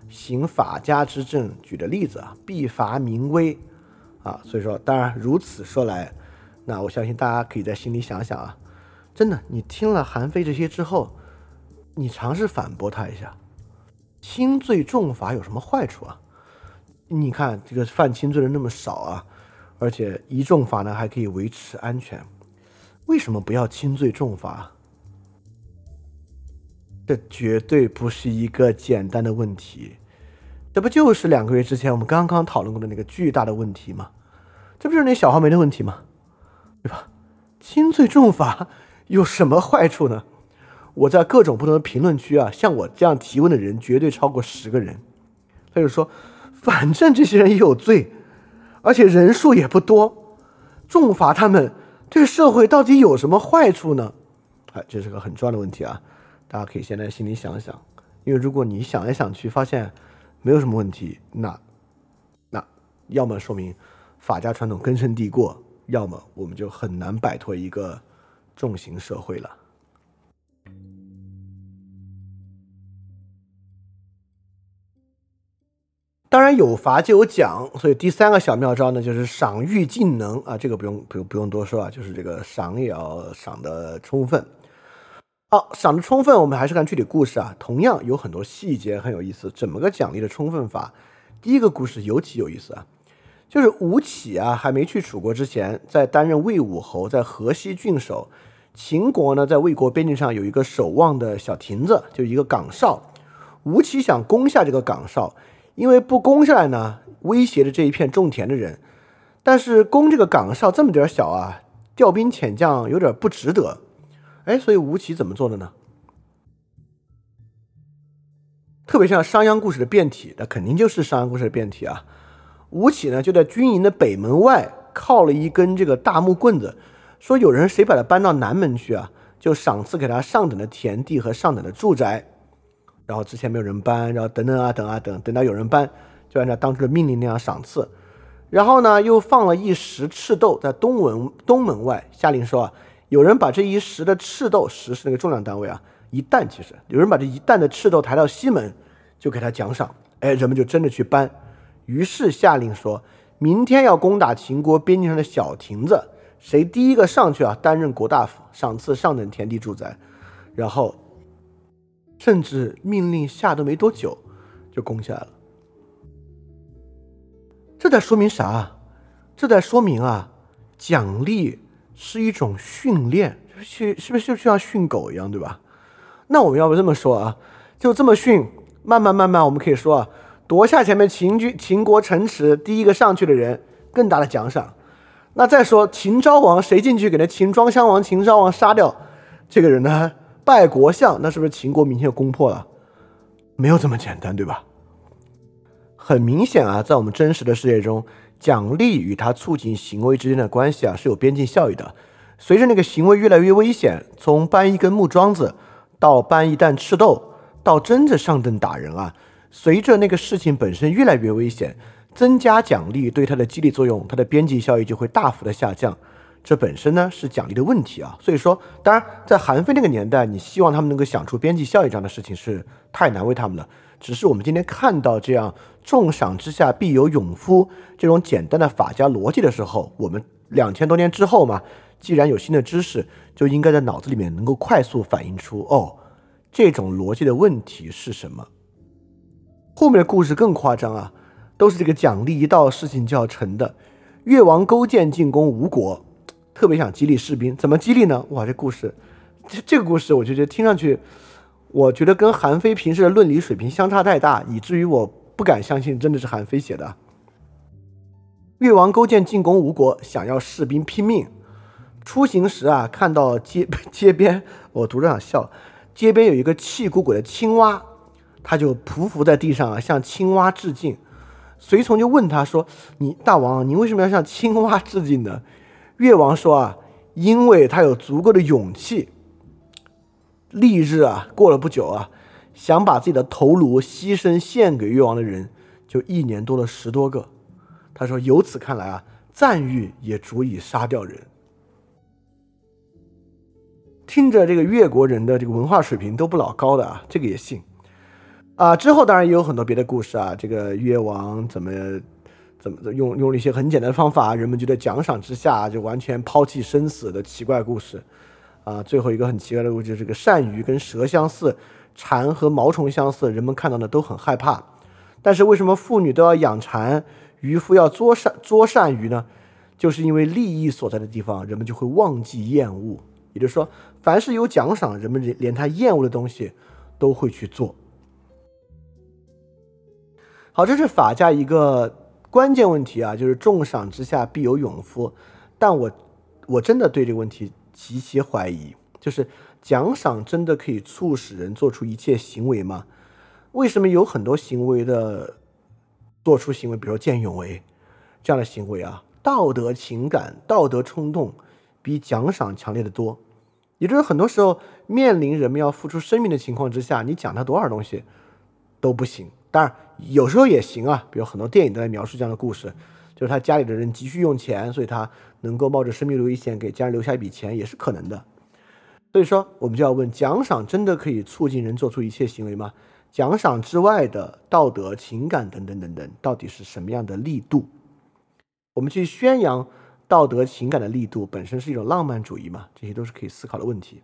Speaker 1: 行法家之政举的例子啊，必伐民威啊，所以说当然如此说来，那我相信大家可以在心里想想啊，真的，你听了韩非这些之后，你尝试反驳他一下。轻罪重罚有什么坏处啊？你看这个犯轻罪的那么少啊，而且一重罚呢还可以维持安全，为什么不要轻罪重罚？这绝对不是一个简单的问题，这不就是两个月之前我们刚刚讨论过的那个巨大的问题吗？这不就是那小花梅的问题吗？对吧？轻罪重罚有什么坏处呢？我在各种不同的评论区啊，像我这样提问的人绝对超过十个人。他就说，反正这些人也有罪，而且人数也不多，重罚他们对社会到底有什么坏处呢？哎，这是个很重要的问题啊！大家可以先在心里想想，因为如果你想来想去发现没有什么问题，那那要么说明法家传统根深蒂固，要么我们就很难摆脱一个重型社会了。当然有罚就有奖，所以第三个小妙招呢，就是赏欲尽能啊，这个不用不用不用多说啊，就是这个赏也要赏的充分。好，赏的充分，我们还是看具体故事啊，同样有很多细节很有意思。怎么个奖励的充分法？第一个故事尤其有意思啊，就是吴起啊还没去楚国之前，在担任魏武侯，在河西郡守。秦国呢，在魏国边境上有一个守望的小亭子，就一个岗哨。吴起想攻下这个岗哨。因为不攻下来呢，威胁着这一片种田的人。但是攻这个岗哨这么点小啊，调兵遣将有点不值得。哎，所以吴起怎么做的呢？特别像商鞅故事的变体，那肯定就是商鞅故事的变体啊。吴起呢就在军营的北门外靠了一根这个大木棍子，说有人谁把他搬到南门去啊，就赏赐给他上等的田地和上等的住宅。然后之前没有人搬，然后等等啊等啊等，等到有人搬，就按照当初的命令那样赏赐。然后呢，又放了一石赤豆在东门东门外，下令说啊，有人把这一石的赤豆，石是那个重量单位啊，一担其实有人把这一担的赤豆抬到西门，就给他奖赏。哎，人们就真的去搬。于是下令说，明天要攻打秦国边境上的小亭子，谁第一个上去啊，担任国大夫，赏赐上等田地住宅，然后甚至命令下都没多久，就攻下来了。这在说明啥？这在说明啊，奖励是一种训练，是是不是就像训狗一样，对吧？那我们要不这么说啊，就这么训，慢慢慢慢，我们可以说啊，夺下前面秦军秦国城池第一个上去的人，更大的奖赏。那再说秦昭王，谁进去给那秦庄襄王、秦昭王杀掉这个人呢？拜国相，那是不是秦国明天就攻破了？没有这么简单，对吧？很明显啊，在我们真实的世界中，奖励与它促进行为之间的关系啊是有边际效益的。随着那个行为越来越危险，从搬一根木桩子到搬一担赤豆，到真的上阵打人啊，随着那个事情本身越来越危险。增加奖励对它的激励作用，它的边际效益就会大幅的下降。这本身呢是奖励的问题啊。所以说，当然在韩非那个年代，你希望他们能够想出边际效益这样的事情是太难为他们了。只是我们今天看到这样“重赏之下必有勇夫”这种简单的法家逻辑的时候，我们两千多年之后嘛，既然有新的知识，就应该在脑子里面能够快速反映出哦，这种逻辑的问题是什么。后面的故事更夸张啊。都是这个奖励一到，事情就要成的。越王勾践进攻吴国，特别想激励士兵，怎么激励呢？哇，这故事，这这个故事，我就觉得听上去，我觉得跟韩非平时的论理水平相差太大，以至于我不敢相信真的是韩非写的。越王勾践进攻吴国，想要士兵拼命。出行时啊，看到街 街边，我读着想笑，街边有一个气鼓鼓的青蛙，他就匍匐在地上啊，向青蛙致敬。随从就问他说：“你大王，你为什么要向青蛙致敬呢？”越王说：“啊，因为他有足够的勇气。翌日啊，过了不久啊，想把自己的头颅牺牲献给越王的人，就一年多了十多个。他说：由此看来啊，赞誉也足以杀掉人。听着，这个越国人的这个文化水平都不老高的啊，这个也信。”啊，之后当然也有很多别的故事啊。这个越王怎么怎么的用用了一些很简单的方法，人们觉得奖赏之下就完全抛弃生死的奇怪故事。啊，最后一个很奇怪的故事，这个鳝鱼跟蛇相似，蝉和毛虫相似，人们看到的都很害怕。但是为什么妇女都要养蝉，渔夫要捉鳝捉鳝鱼呢？就是因为利益所在的地方，人们就会忘记厌恶。也就是说，凡是有奖赏，人们连连他厌恶的东西都会去做。好，这是法家一个关键问题啊，就是重赏之下必有勇夫。但我我真的对这个问题极其怀疑，就是奖赏真的可以促使人做出一切行为吗？为什么有很多行为的做出行为，比如说见义勇为这样的行为啊，道德情感、道德冲动比奖赏强烈的多。也就是很多时候面临人们要付出生命的情况之下，你讲他多少东西都不行。当然，有时候也行啊，比如很多电影都在描述这样的故事，就是他家里的人急需用钱，所以他能够冒着生命危险给家人留下一笔钱，也是可能的。所以说，我们就要问：奖赏真的可以促进人做出一切行为吗？奖赏之外的道德、情感等等等等，到底是什么样的力度？我们去宣扬道德、情感的力度，本身是一种浪漫主义嘛？这些都是可以思考的问题。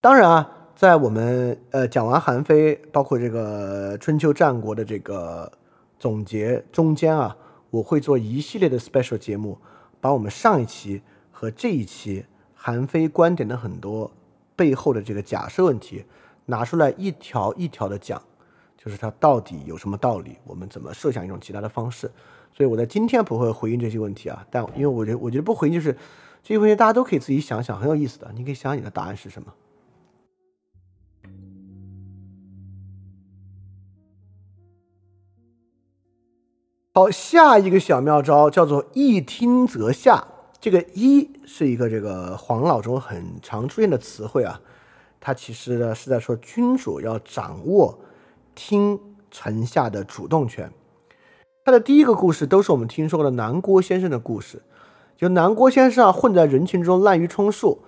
Speaker 1: 当然啊。在我们呃讲完韩非，包括这个春秋战国的这个总结中间啊，我会做一系列的 special 节目，把我们上一期和这一期韩非观点的很多背后的这个假设问题拿出来一条一条的讲，就是它到底有什么道理，我们怎么设想一种其他的方式。所以我在今天不会回应这些问题啊，但因为我觉得我觉得不回应就是这些问题大家都可以自己想想，很有意思的，你可以想想你的答案是什么。好，下一个小妙招叫做“一听则下”。这个“一”是一个这个黄老中很常出现的词汇啊，它其实呢是在说君主要掌握听臣下的主动权。他的第一个故事都是我们听说的南郭先生的故事，就南郭先生啊混在人群中滥竽充数，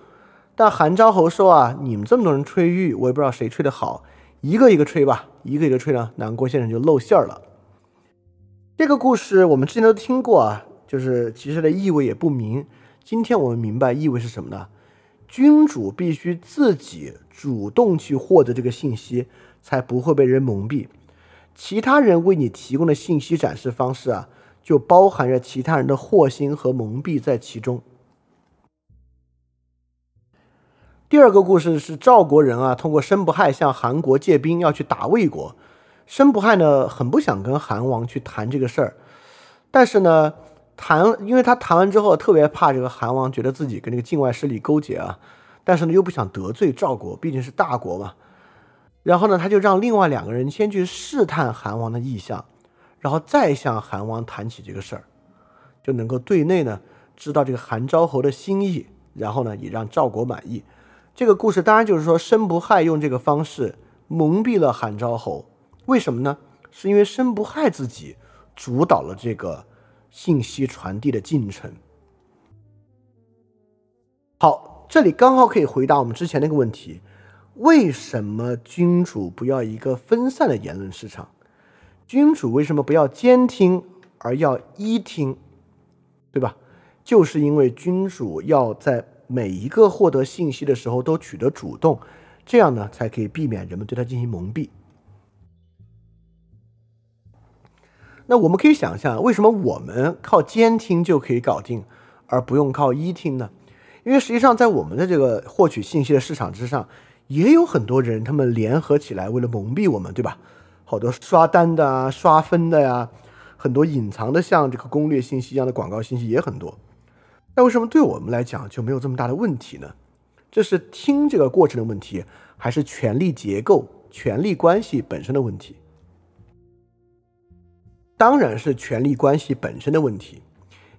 Speaker 1: 但韩昭侯说啊，你们这么多人吹玉，我也不知道谁吹得好，一个一个吹吧，一个一个吹呢，南郭先生就露馅儿了。这个故事我们之前都听过啊，就是其实的意味也不明。今天我们明白意味是什么呢？君主必须自己主动去获得这个信息，才不会被人蒙蔽。其他人为你提供的信息展示方式啊，就包含着其他人的惑心和蒙蔽在其中。第二个故事是赵国人啊，通过申不害向韩国借兵，要去打魏国。申不害呢，很不想跟韩王去谈这个事儿，但是呢，谈，因为他谈完之后，特别怕这个韩王觉得自己跟这个境外势力勾结啊，但是呢，又不想得罪赵国，毕竟是大国嘛。然后呢，他就让另外两个人先去试探韩王的意向，然后再向韩王谈起这个事儿，就能够对内呢知道这个韩昭侯的心意，然后呢也让赵国满意。这个故事当然就是说，申不害用这个方式蒙蔽了韩昭侯，为什么呢？是因为申不害自己主导了这个信息传递的进程。好，这里刚好可以回答我们之前那个问题：为什么君主不要一个分散的言论市场？君主为什么不要兼听而要一听？对吧？就是因为君主要在。每一个获得信息的时候都取得主动，这样呢才可以避免人们对他进行蒙蔽。那我们可以想象，为什么我们靠监听就可以搞定，而不用靠一听呢？因为实际上在我们的这个获取信息的市场之上，也有很多人他们联合起来为了蒙蔽我们，对吧？好多刷单的啊、刷分的呀，很多隐藏的像这个攻略信息一样的广告信息也很多。那为什么对我们来讲就没有这么大的问题呢？这是听这个过程的问题，还是权力结构、权力关系本身的问题？当然是权力关系本身的问题。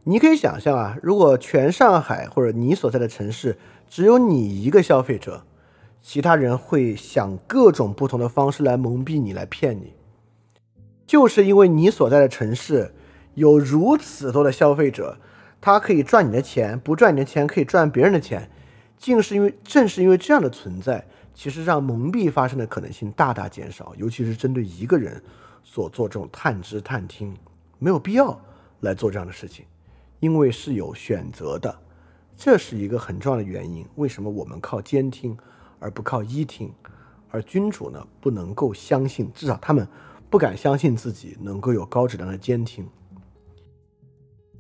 Speaker 1: 你可以想象啊，如果全上海或者你所在的城市只有你一个消费者，其他人会想各种不同的方式来蒙蔽你、来骗你，就是因为你所在的城市有如此多的消费者。他可以赚你的钱，不赚你的钱可以赚别人的钱，竟是因为正是因为这样的存在，其实让蒙蔽发生的可能性大大减少。尤其是针对一个人所做这种探知探听，没有必要来做这样的事情，因为是有选择的，这是一个很重要的原因。为什么我们靠监听而不靠一听？而君主呢，不能够相信，至少他们不敢相信自己能够有高质量的监听。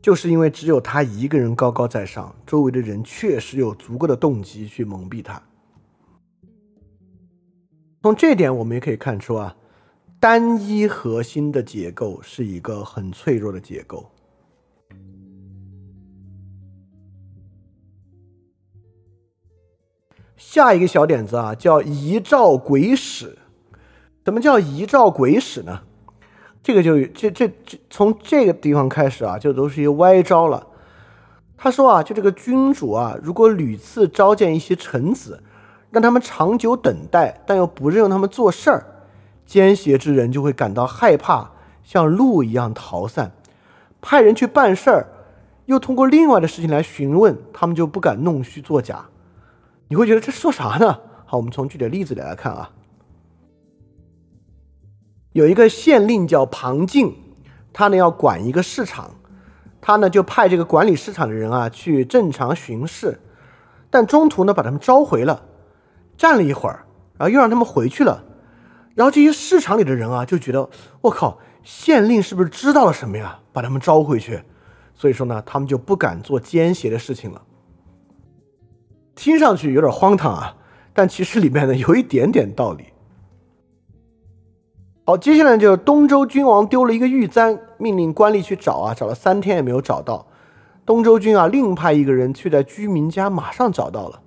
Speaker 1: 就是因为只有他一个人高高在上，周围的人确实有足够的动机去蒙蔽他。从这点我们也可以看出啊，单一核心的结构是一个很脆弱的结构。下一个小点子啊，叫遗诏鬼使。什么叫遗诏鬼使呢？这个就这这这从这个地方开始啊，就都是一些歪招了。他说啊，就这个君主啊，如果屡次召见一些臣子，让他们长久等待，但又不任用他们做事儿，奸邪之人就会感到害怕，像鹿一样逃散；派人去办事儿，又通过另外的事情来询问，他们就不敢弄虚作假。你会觉得这说啥呢？好，我们从具体的例子里来看啊。有一个县令叫庞敬，他呢要管一个市场，他呢就派这个管理市场的人啊去正常巡视，但中途呢把他们召回了，站了一会儿，然后又让他们回去了，然后这些市场里的人啊就觉得我靠，县令是不是知道了什么呀？把他们召回去，所以说呢他们就不敢做奸邪的事情了。听上去有点荒唐啊，但其实里面呢有一点点道理。好，接下来就是东周君王丢了一个玉簪，命令官吏去找啊，找了三天也没有找到。东周君啊，另派一个人去在居民家，马上找到了。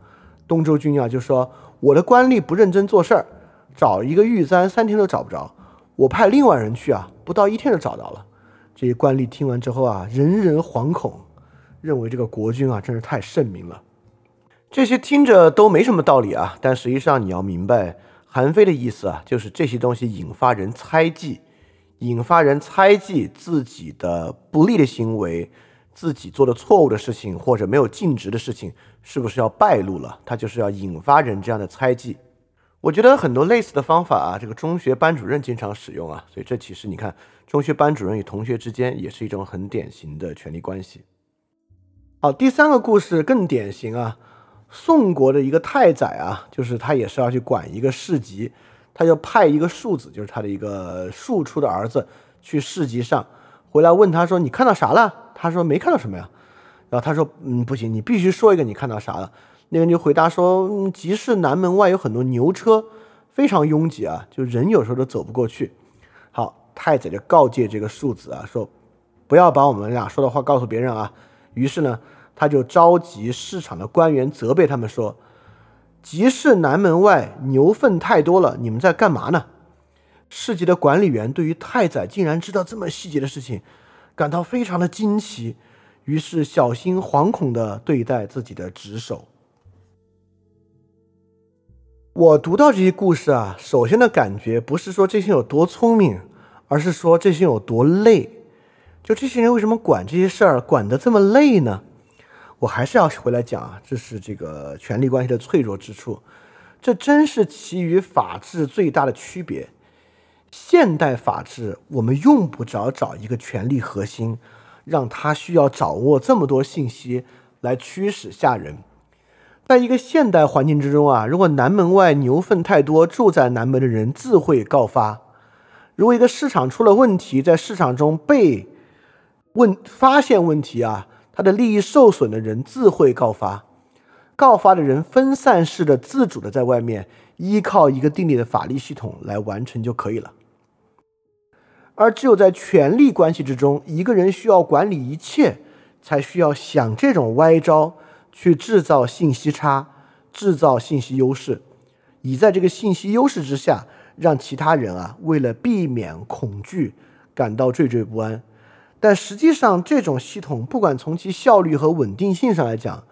Speaker 1: 东周君啊，就说我的官吏不认真做事儿，找一个玉簪三天都找不着。我派另外人去啊，不到一天就找到了。这些官吏听完之后啊，人人惶恐，认为这个国君啊，真是太圣明了。这些听着都没什么道理啊，但实际上你要明白。韩非的意思啊，就是这些东西引发人猜忌，引发人猜忌自己的不利的行为，自己做的错误的事情或者没有尽职的事情，是不是要败露了？他就是要引发人这样的猜忌。我觉得很多类似的方法啊，这个中学班主任经常使用啊，所以这其实你看，中学班主任与同学之间也是一种很典型的权力关系。好，第三个故事更典型啊，宋国的一个太宰啊，就是他也是要去管一个市集，他就派一个庶子，就是他的一个庶出的儿子去市集上，回来问他说：“你看到啥了？”他说：“没看到什么呀。”然后他说：“嗯，不行，你必须说一个你看到啥了。”那个人就回答说：“集市南门外有很多牛车，非常拥挤啊，就人有时候都走不过去。”好，太子就告诫这个庶子啊，说：“不要把我们俩说的话告诉别人啊。”于是呢，他就召集市场的官员，责备他们说：“集市南门外牛粪太多了，你们在干嘛呢？”市集的管理员对于太宰竟然知道这么细节的事情，感到非常的惊奇，于是小心惶恐地对待自己的职守。我读到这些故事啊，首先的感觉不是说这些人有多聪明，而是说这些人有多累。就这些人为什么管这些事儿管得这么累呢？我还是要回来讲啊，这是这个权力关系的脆弱之处。这真是其与法治最大的区别。现代法治，我们用不着找一个权力核心，让他需要掌握这么多信息来驱使下人。在一个现代环境之中啊，如果南门外牛粪太多，住在南门的人自会告发；如果一个市场出了问题，在市场中被问发现问题啊，他的利益受损的人自会告发。告发的人分散式的、自主的在外面依靠一个定立的法律系统来完成就可以了。而只有在权力关系之中，一个人需要管理一切，才需要想这种歪招。去制造信息差，制造信息优势，以在这个信息优势之下，让其他人啊，为了避免恐惧，感到惴惴不安。但实际上，这种系统不管从其效率和稳定性上来讲，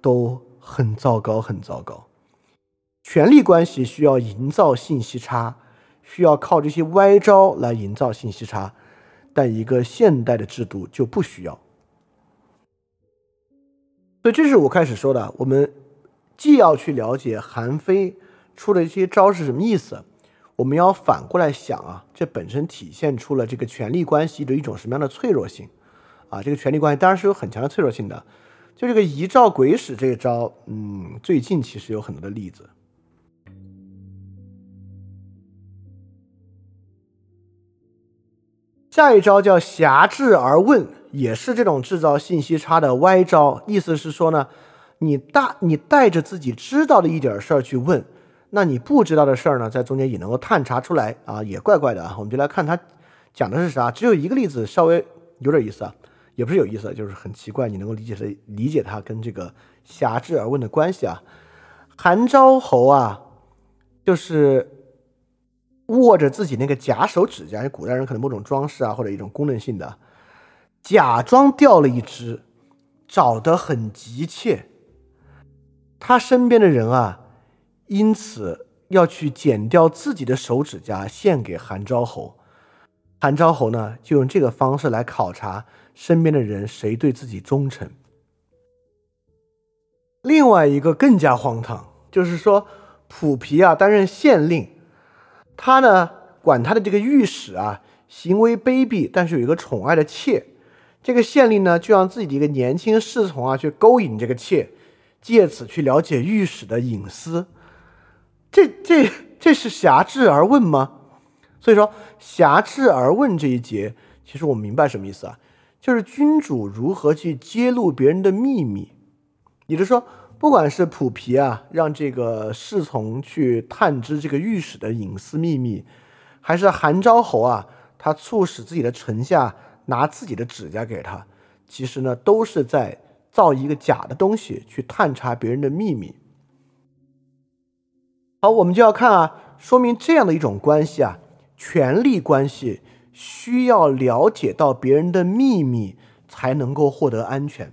Speaker 1: 都很糟糕，很糟糕。权力关系需要营造信息差，需要靠这些歪招来营造信息差，但一个现代的制度就不需要。所以，这是我开始说的。我们既要去了解韩非出的一些招是什么意思，我们要反过来想啊，这本身体现出了这个权力关系的一种什么样的脆弱性啊？这个权力关系当然是有很强的脆弱性的。就这个遗诏鬼使这一招，嗯，最近其实有很多的例子。下一招叫挟制而问。也是这种制造信息差的歪招，意思是说呢，你大你带着自己知道的一点事儿去问，那你不知道的事儿呢，在中间也能够探查出来啊，也怪怪的啊。我们就来看他讲的是啥，只有一个例子，稍微有点意思啊，也不是有意思，就是很奇怪，你能够理解的理解他跟这个狭制而问的关系啊。韩昭侯啊，就是握着自己那个假手指甲，古代人可能某种装饰啊，或者一种功能性的。假装掉了一只，找得很急切。他身边的人啊，因此要去剪掉自己的手指甲献给韩昭侯。韩昭侯呢，就用这个方式来考察身边的人谁对自己忠诚。另外一个更加荒唐，就是说普皮啊担任县令，他呢管他的这个御史啊行为卑鄙，但是有一个宠爱的妾。这个县令呢，就让自己的一个年轻侍从啊，去勾引这个妾，借此去了解御史的隐私。这、这、这是挟制而问吗？所以说，挟制而问这一节，其实我明白什么意思啊？就是君主如何去揭露别人的秘密。也就是说，不管是普皮啊，让这个侍从去探知这个御史的隐私秘密，还是韩昭侯啊，他促使自己的臣下。拿自己的指甲给他，其实呢，都是在造一个假的东西去探查别人的秘密。好，我们就要看啊，说明这样的一种关系啊，权力关系需要了解到别人的秘密才能够获得安全。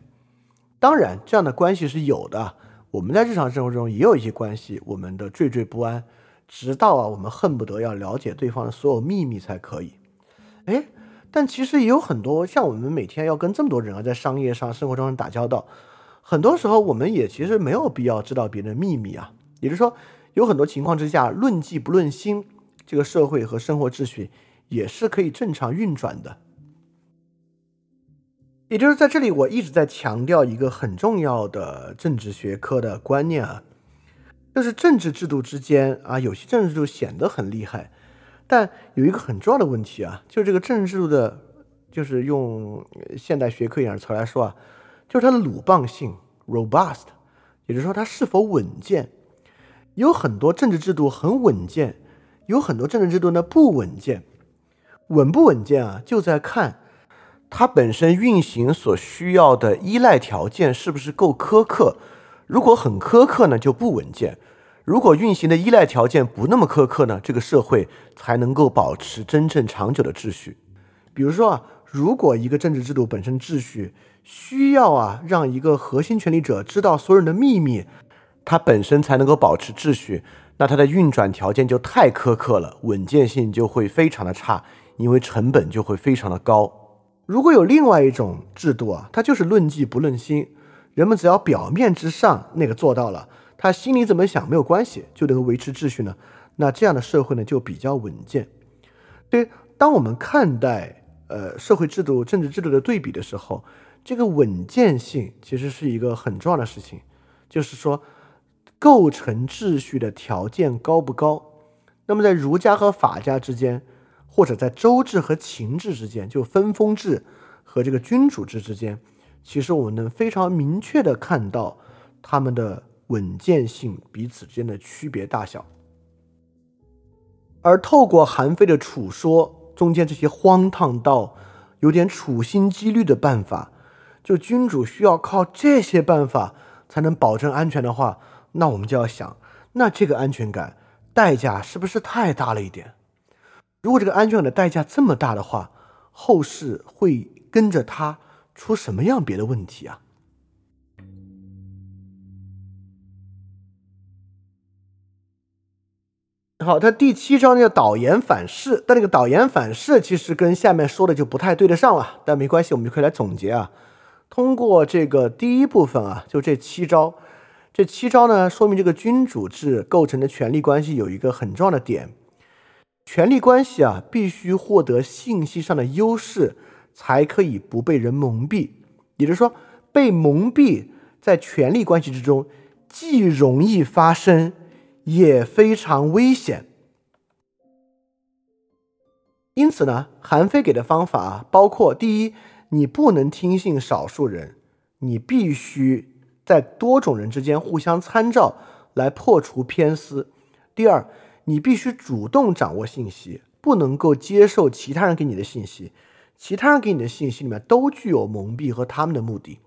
Speaker 1: 当然，这样的关系是有的。我们在日常生活中也有一些关系，我们的惴惴不安，直到啊，我们恨不得要了解对方的所有秘密才可以。哎。但其实也有很多像我们每天要跟这么多人啊，在商业上、生活中打交道，很多时候我们也其实没有必要知道别人的秘密啊。也就是说，有很多情况之下，论迹不论心，这个社会和生活秩序也是可以正常运转的。也就是在这里，我一直在强调一个很重要的政治学科的观念啊，就是政治制度之间啊，有些政治制度显得很厉害，但有一个很重要的问题啊，就是这个政治制度的，就是用现代学科一点词来说啊，就是它的鲁棒性 （robust），也就是说它是否稳健。有很多政治制度很稳健，有很多政治制度呢不稳健。稳不稳健啊，就在看。它本身运行所需要的依赖条件是不是够苛刻？如果很苛刻呢，就不稳健；如果运行的依赖条件不那么苛刻呢，这个社会才能够保持真正长久的秩序。比如说啊，如果一个政治制度本身秩序需要啊让一个核心权力者知道所有人的秘密，它本身才能够保持秩序，那它的运转条件就太苛刻了，稳健性就会非常的差，因为成本就会非常的高。如果有另外一种制度啊，它就是论迹不论心，人们只要表面之上那个做到了，他心里怎么想没有关系，就能够维持秩序呢？那这样的社会呢就比较稳健。对，当我们看待呃社会制度、政治制度的对比的时候，这个稳健性其实是一个很重要的事情，就是说构成秩序的条件高不高？那么在儒家和法家之间。或者在周制和秦制之间，就分封制和这个君主制之间，其实我们能非常明确的看到他们的稳健性彼此之间的区别大小。而透过韩非的处说中间这些荒唐到有点处心积虑的办法，就君主需要靠这些办法才能保证安全的话，那我们就要想，那这个安全感代价是不是太大了一点？如果这个安全感的代价这么大的话，后世会跟着他出什么样别的问题啊？好，他第七章叫导言反噬，但那个导言反噬其实跟下面说的就不太对得上了，但没关系，我们就可以来总结啊。通过这个第一部分啊，就这七招，这七招呢，说明这个君主制构成的权力关系有一个很重要的点。权力关系啊，必须获得信息上的优势，才可以不被人蒙蔽。也就是说，被蒙蔽在权力关系之中，既容易发生，也非常危险。因此呢，韩非给的方法包括：第一，你不能听信少数人，你必须在多种人之间互相参照，来破除偏私；第二。你必须主动掌握信息，不能够接受其他人给你的信息，其他人给你的信息里面都具有蒙蔽和他们的目的。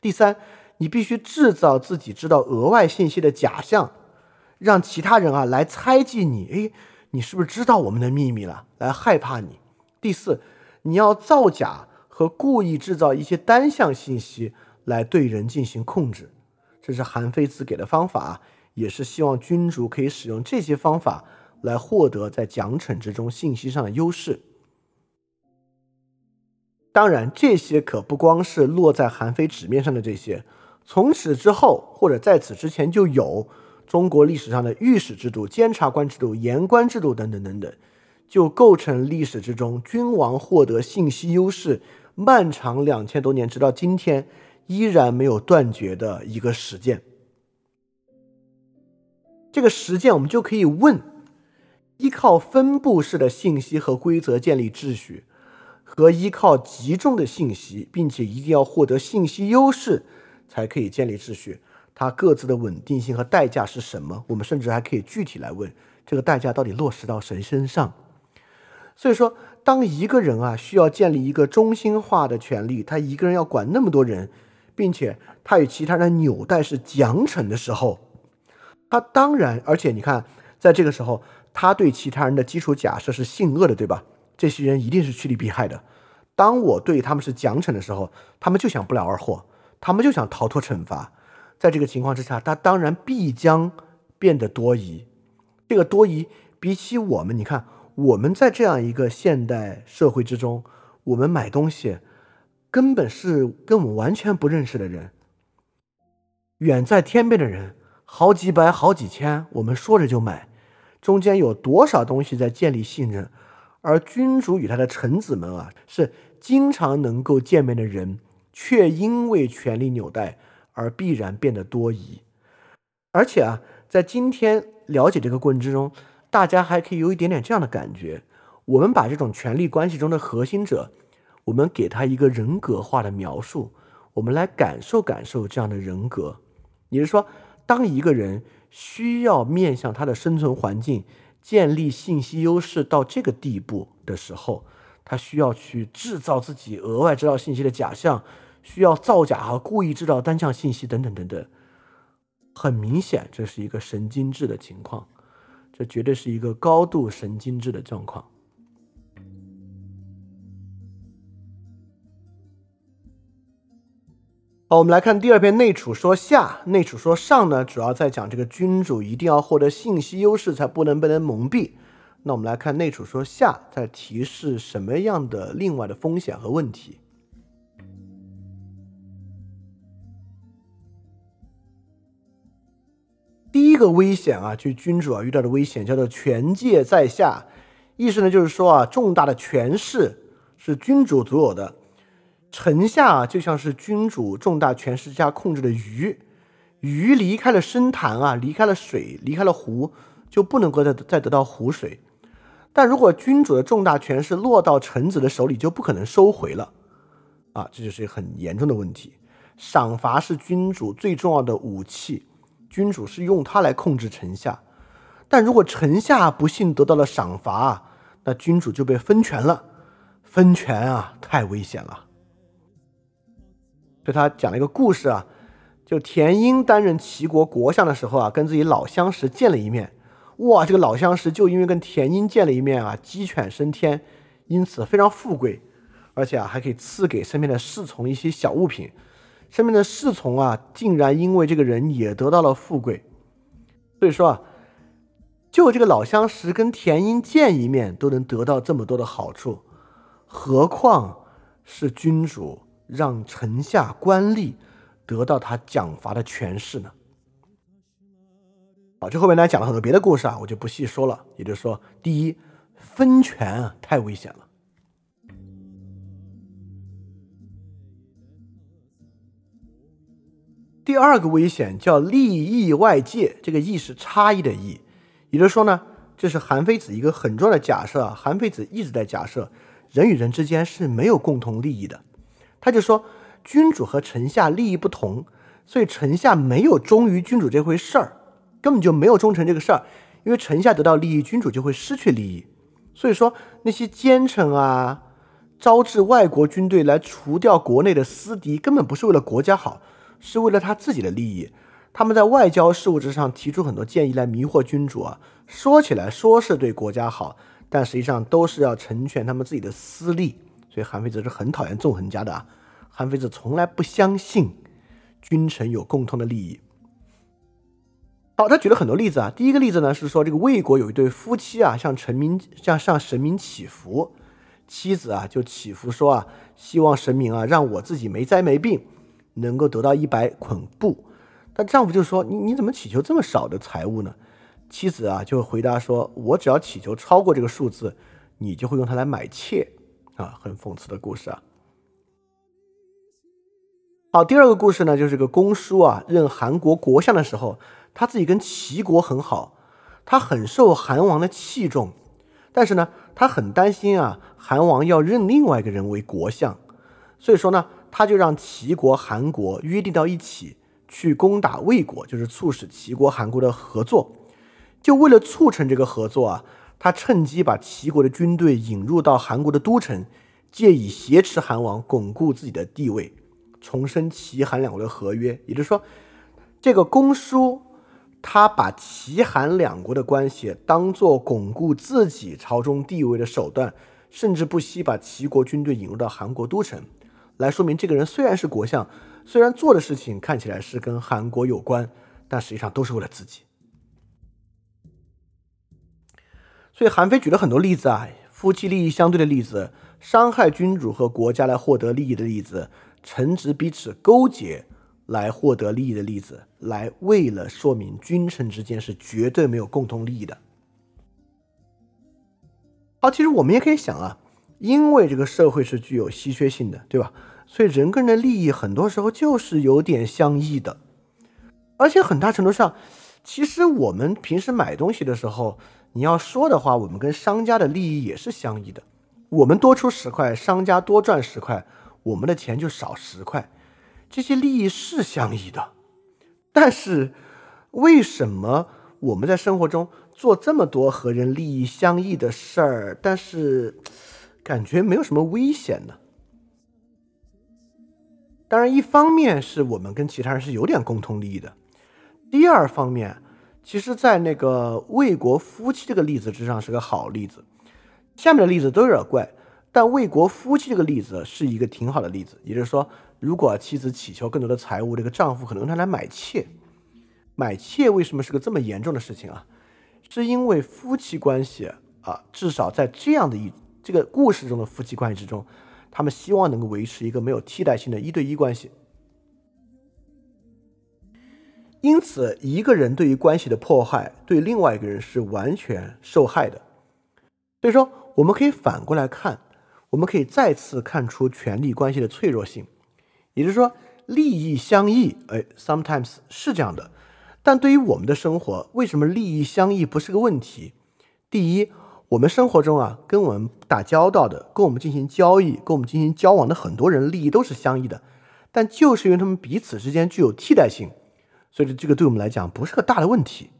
Speaker 1: 第三，你必须制造自己知道额外信息的假象，让其他人啊来猜忌你，诶，你是不是知道我们的秘密了？来害怕你。第四，你要造假和故意制造一些单向信息来对人进行控制。这是韩非子给的方法。也是希望君主可以使用这些方法来获得在奖惩之中信息上的优势。当然，这些可不光是落在韩非纸面上的这些，从此之后或者在此之前就有中国历史上的御史制度、监察官制度、言官制度等等等等，就构成历史之中君王获得信息优势漫长两千多年，直到今天依然没有断绝的一个实践。这个实践，我们就可以问：依靠分布式的信息和规则建立秩序，和依靠集中的信息，并且一定要获得信息优势才可以建立秩序，它各自的稳定性和代价是什么？我们甚至还可以具体来问：这个代价到底落实到谁身上？所以说，当一个人啊需要建立一个中心化的权利，他一个人要管那么多人，并且他与其他人纽带是奖惩的时候。他当然，而且你看，在这个时候，他对其他人的基础假设是性恶的，对吧？这些人一定是趋利避害的。当我对他们是奖惩的时候，他们就想不劳而获，他们就想逃脱惩罚。在这个情况之下，他当然必将变得多疑。这个多疑，比起我们，你看，我们在这样一个现代社会之中，我们买东西，根本是跟我们完全不认识的人，远在天边的人。好几百、好几千，我们说着就买，中间有多少东西在建立信任？而君主与他的臣子们啊，是经常能够见面的人，却因为权力纽带而必然变得多疑。而且啊，在今天了解这个过程之中，大家还可以有一点点这样的感觉：我们把这种权力关系中的核心者，我们给他一个人格化的描述，我们来感受感受这样的人格。也就是说，当一个人需要面向他的生存环境。建立信息优势到这个地步的时候，他需要去制造自己额外知道信息的假象，需要造假和故意制造单向信息等等等等。很明显，这是一个神经质的情况，这绝对是一个高度神经质的状况。好，我们来看第二篇《内储说下》。《内储说上》呢，主要在讲这个君主一定要获得信息优势，才不能被人蒙蔽。那我们来看《内储说下》在提示什么样的另外的风险和问题。第一个危险啊，就是君主啊遇到的危险叫做权界在下，意思呢就是说啊，重大的权势是君主独有的。臣下就像是君主重大权势下控制的鱼，鱼离开了深潭啊，离开了水，离开了湖，就不能够再再得到湖水。但如果君主的重大权势落到臣子的手里，就不可能收回了啊，这就是一个很严重的问题。赏罚是君主最重要的武器，君主是用它来控制臣下。但如果臣下不幸得到了赏罚，那君主就被分权了，分权啊，太危险了。对他讲了一个故事啊，就田英担任齐国国相的时候啊，跟自己老相识见了一面，哇，这个老相识就因为跟田英见了一面啊，鸡犬升天，因此非常富贵，而且啊还可以赐给身边的侍从一些小物品，身边的侍从啊竟然因为这个人也得到了富贵，所以说啊，就这个老相识跟田英见一面都能得到这么多的好处，何况是君主。让臣下官吏得到他奖罚的权势呢？好，这后面呢讲了很多别的故事啊，我就不细说了。也就是说，第一，分权啊太危险了；第二个危险叫利益外界，这个“义”是差异的“义”。也就是说呢，这是韩非子一个很重要的假设啊。韩非子一直在假设人与人之间是没有共同利益的。他就说，君主和臣下利益不同，所以臣下没有忠于君主这回事儿，根本就没有忠诚这个事儿。因为臣下得到利益，君主就会失去利益。所以说，那些奸臣啊，招致外国军队来除掉国内的私敌，根本不是为了国家好，是为了他自己的利益。他们在外交事务之上提出很多建议来迷惑君主啊，说起来说是对国家好，但实际上都是要成全他们自己的私利。所以韩非子是很讨厌纵横家的啊，韩非子从来不相信君臣有共同的利益。好，他举了很多例子啊。第一个例子呢是说，这个魏国有一对夫妻啊，向臣民向向神明祈福，妻子啊就祈福说啊，希望神明啊让我自己没灾没病，能够得到一百捆布。但丈夫就说，你你怎么祈求这么少的财物呢？妻子啊就回答说，我只要祈求超过这个数字，你就会用它来买妾。啊，很讽刺的故事啊。好，第二个故事呢，就是个公叔啊，任韩国国相的时候，他自己跟齐国很好，他很受韩王的器重，但是呢，他很担心啊，韩王要任另外一个人为国相，所以说呢，他就让齐国、韩国约定到一起去攻打魏国，就是促使齐国、韩国的合作。就为了促成这个合作啊。他趁机把齐国的军队引入到韩国的都城，借以挟持韩王，巩固自己的地位，重申齐韩两国的合约。也就是说，这个公叔他把齐韩两国的关系当做巩固自己朝中地位的手段，甚至不惜把齐国军队引入到韩国都城，来说明这个人虽然是国相，虽然做的事情看起来是跟韩国有关，但实际上都是为了自己。所以韩非举了很多例子啊，夫妻利益相对的例子，伤害君主和国家来获得利益的例子，臣职彼此勾结来获得利益的例子，来为了说明君臣之间是绝对没有共同利益的。好，其实我们也可以想啊，因为这个社会是具有稀缺性的，对吧？所以人跟人的利益很多时候就是有点相异的，而且很大程度上，其实我们平时买东西的时候，你要说的话，我们跟商家的利益也是相异的。我们多出十块，商家多赚十块，我们的钱就少十块，这些利益是相异的。但是为什么我们在生活中？做这么多和人利益相异的事儿，但是感觉没有什么危险呢。当然，一方面是我们跟其他人是有点共同利益的，第二方面，其实，在那个魏国夫妻这个例子之上是个好例子。下面的例子都有点怪，但魏国夫妻这个例子是一个挺好的例子。也就是说，如果妻子乞求更多的财物，这个丈夫可能用它来买妾。买妾为什么是个这么严重的事情啊？是因为夫妻关系啊，至少在这样的一这个故事中的夫妻关系之中，他们希望能够维持一个没有替代性的一对一关系。因此，一个人对于关系的破坏，对另外一个人是完全受害的。所以说，我们可以反过来看，我们可以再次看出权力关系的脆弱性。也就是说，利益相异，哎，sometimes 是这样的。但对于我们的生活，为什么利益相异不是个问题？第一，我们生活中啊，跟我们打交道的、跟我们进行交易、跟我们进行交往的很多人，利益都是相异的。但就是因为他们彼此之间具有替代性，所以这个对我们来讲不是个大的问题。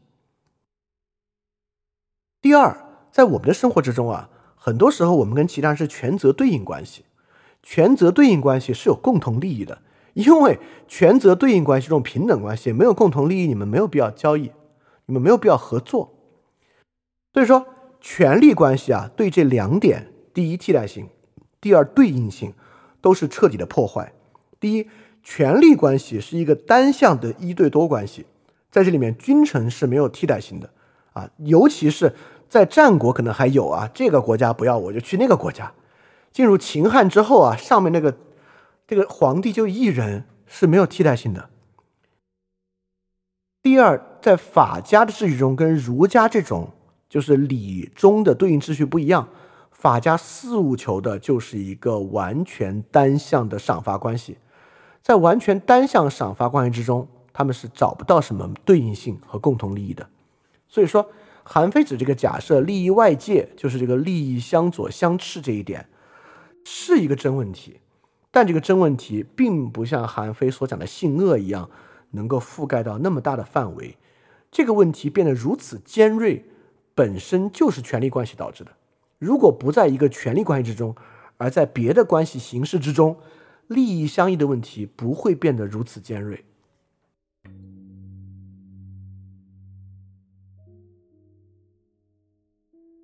Speaker 1: 第二，在我们的生活之中啊，很多时候我们跟其他人是权责对应关系，权责对应关系是有共同利益的。因为权责对应关系这种平等关系没有共同利益，你们没有必要交易，你们没有必要合作。所以说，权力关系啊，对这两点：第一，替代性；第二，对应性，都是彻底的破坏。第一，权力关系是一个单向的一对多关系，在这里面，君臣是没有替代性的啊，尤其是在战国可能还有啊，这个国家不要我就去那个国家。进入秦汉之后啊，上面那个。这个皇帝就一人是没有替代性的。第二，在法家的秩序中，跟儒家这种就是礼中的对应秩序不一样。法家四务求的就是一个完全单向的赏罚关系，在完全单向赏罚关系之中，他们是找不到什么对应性和共同利益的。所以说，韩非子这个假设利益外界就是这个利益相左相斥这一点，是一个真问题。但这个真问题并不像韩非所讲的性恶一样，能够覆盖到那么大的范围。这个问题变得如此尖锐，本身就是权力关系导致的。如果不在一个权力关系之中，而在别的关系形式之中，利益相异的问题不会变得如此尖锐。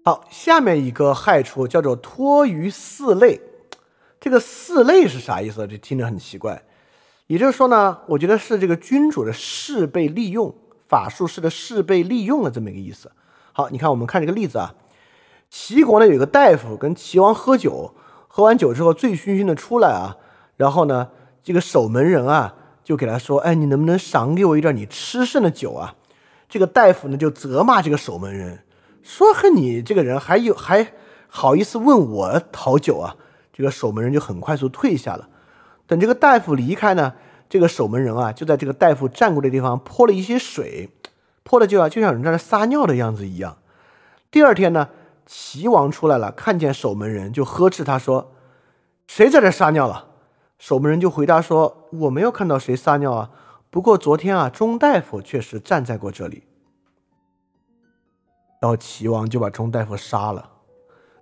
Speaker 1: 好，下面一个害处叫做托于四类。这个四类是啥意思？这听着很奇怪。也就是说呢，我觉得是这个君主的事被利用，法术师的事被利用了这么一个意思。好，你看我们看这个例子啊，齐国呢有个大夫跟齐王喝酒，喝完酒之后醉醺醺的出来啊，然后呢这个守门人啊就给他说：“哎，你能不能赏给我一点你吃剩的酒啊？”这个大夫呢就责骂这个守门人，说：“和你这个人还有还好意思问我讨酒啊？”这个守门人就很快速退下了。等这个大夫离开呢，这个守门人啊，就在这个大夫站过的地方泼了一些水，泼的就要就像人在那撒尿的样子一样。第二天呢，齐王出来了，看见守门人就呵斥他说：“谁在这撒尿了？”守门人就回答说：“我没有看到谁撒尿啊，不过昨天啊，钟大夫确实站在过这里。”然后齐王就把钟大夫杀了。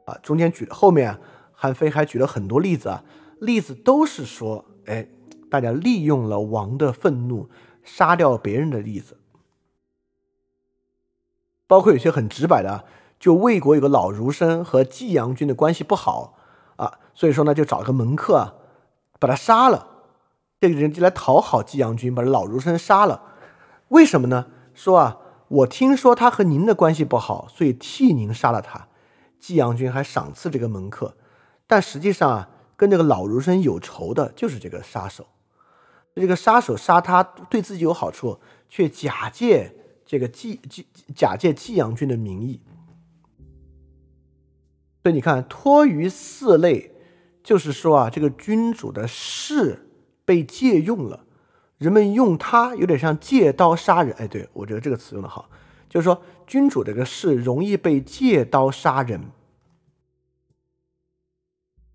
Speaker 1: 啊，中间举后面。韩非还举了很多例子啊，例子都是说，哎，大家利用了王的愤怒，杀掉别人的例子，包括有些很直白的，就魏国有个老儒生和季阳君的关系不好啊，所以说呢，就找个门客啊，把他杀了，这个人就来讨好季阳君，把老儒生杀了，为什么呢？说啊，我听说他和您的关系不好，所以替您杀了他。季阳君还赏赐这个门客。但实际上啊，跟这个老儒生有仇的就是这个杀手。这个杀手杀他对自己有好处，却假借这个季季假借季阳君的名义。所以你看，托于四类，就是说啊，这个君主的势被借用了，人们用他有点像借刀杀人。哎，对我觉得这个词用的好，就是说君主这个势容易被借刀杀人，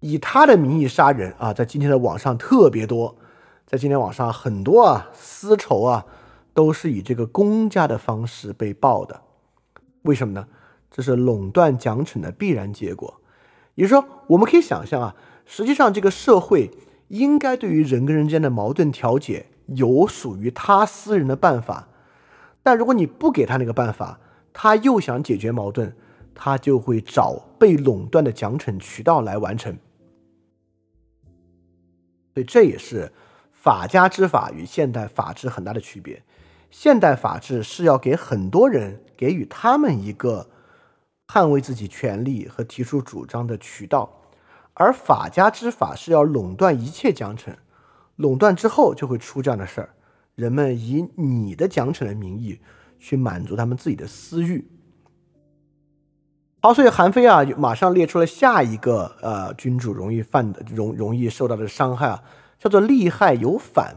Speaker 1: 以他的名义杀人啊，在今天的网上特别多，在今天网上很多啊私仇啊，都是以这个公家的方式被报的，为什么呢？这是垄断奖惩的必然结果，也就是说，我们可以想象啊，实际上这个社会应该对于人跟人之间的矛盾调解有属于他私人的办法，但如果你不给他那个办法，他又想解决矛盾，他就会找被垄断的奖惩渠道来完成。所以这也是法家之法与现代法治很大的区别。现代法治是要给很多人给予他们一个。捍卫自己权利和提出主张的渠道，而法家之法是要垄断一切奖惩，垄断之后就会出这样的事儿：人们以你的奖惩的名义去满足他们自己的私欲。好，所以韩非啊，马上列出了下一个呃，君主容易犯的、容容易受到的伤害啊，叫做利害有反。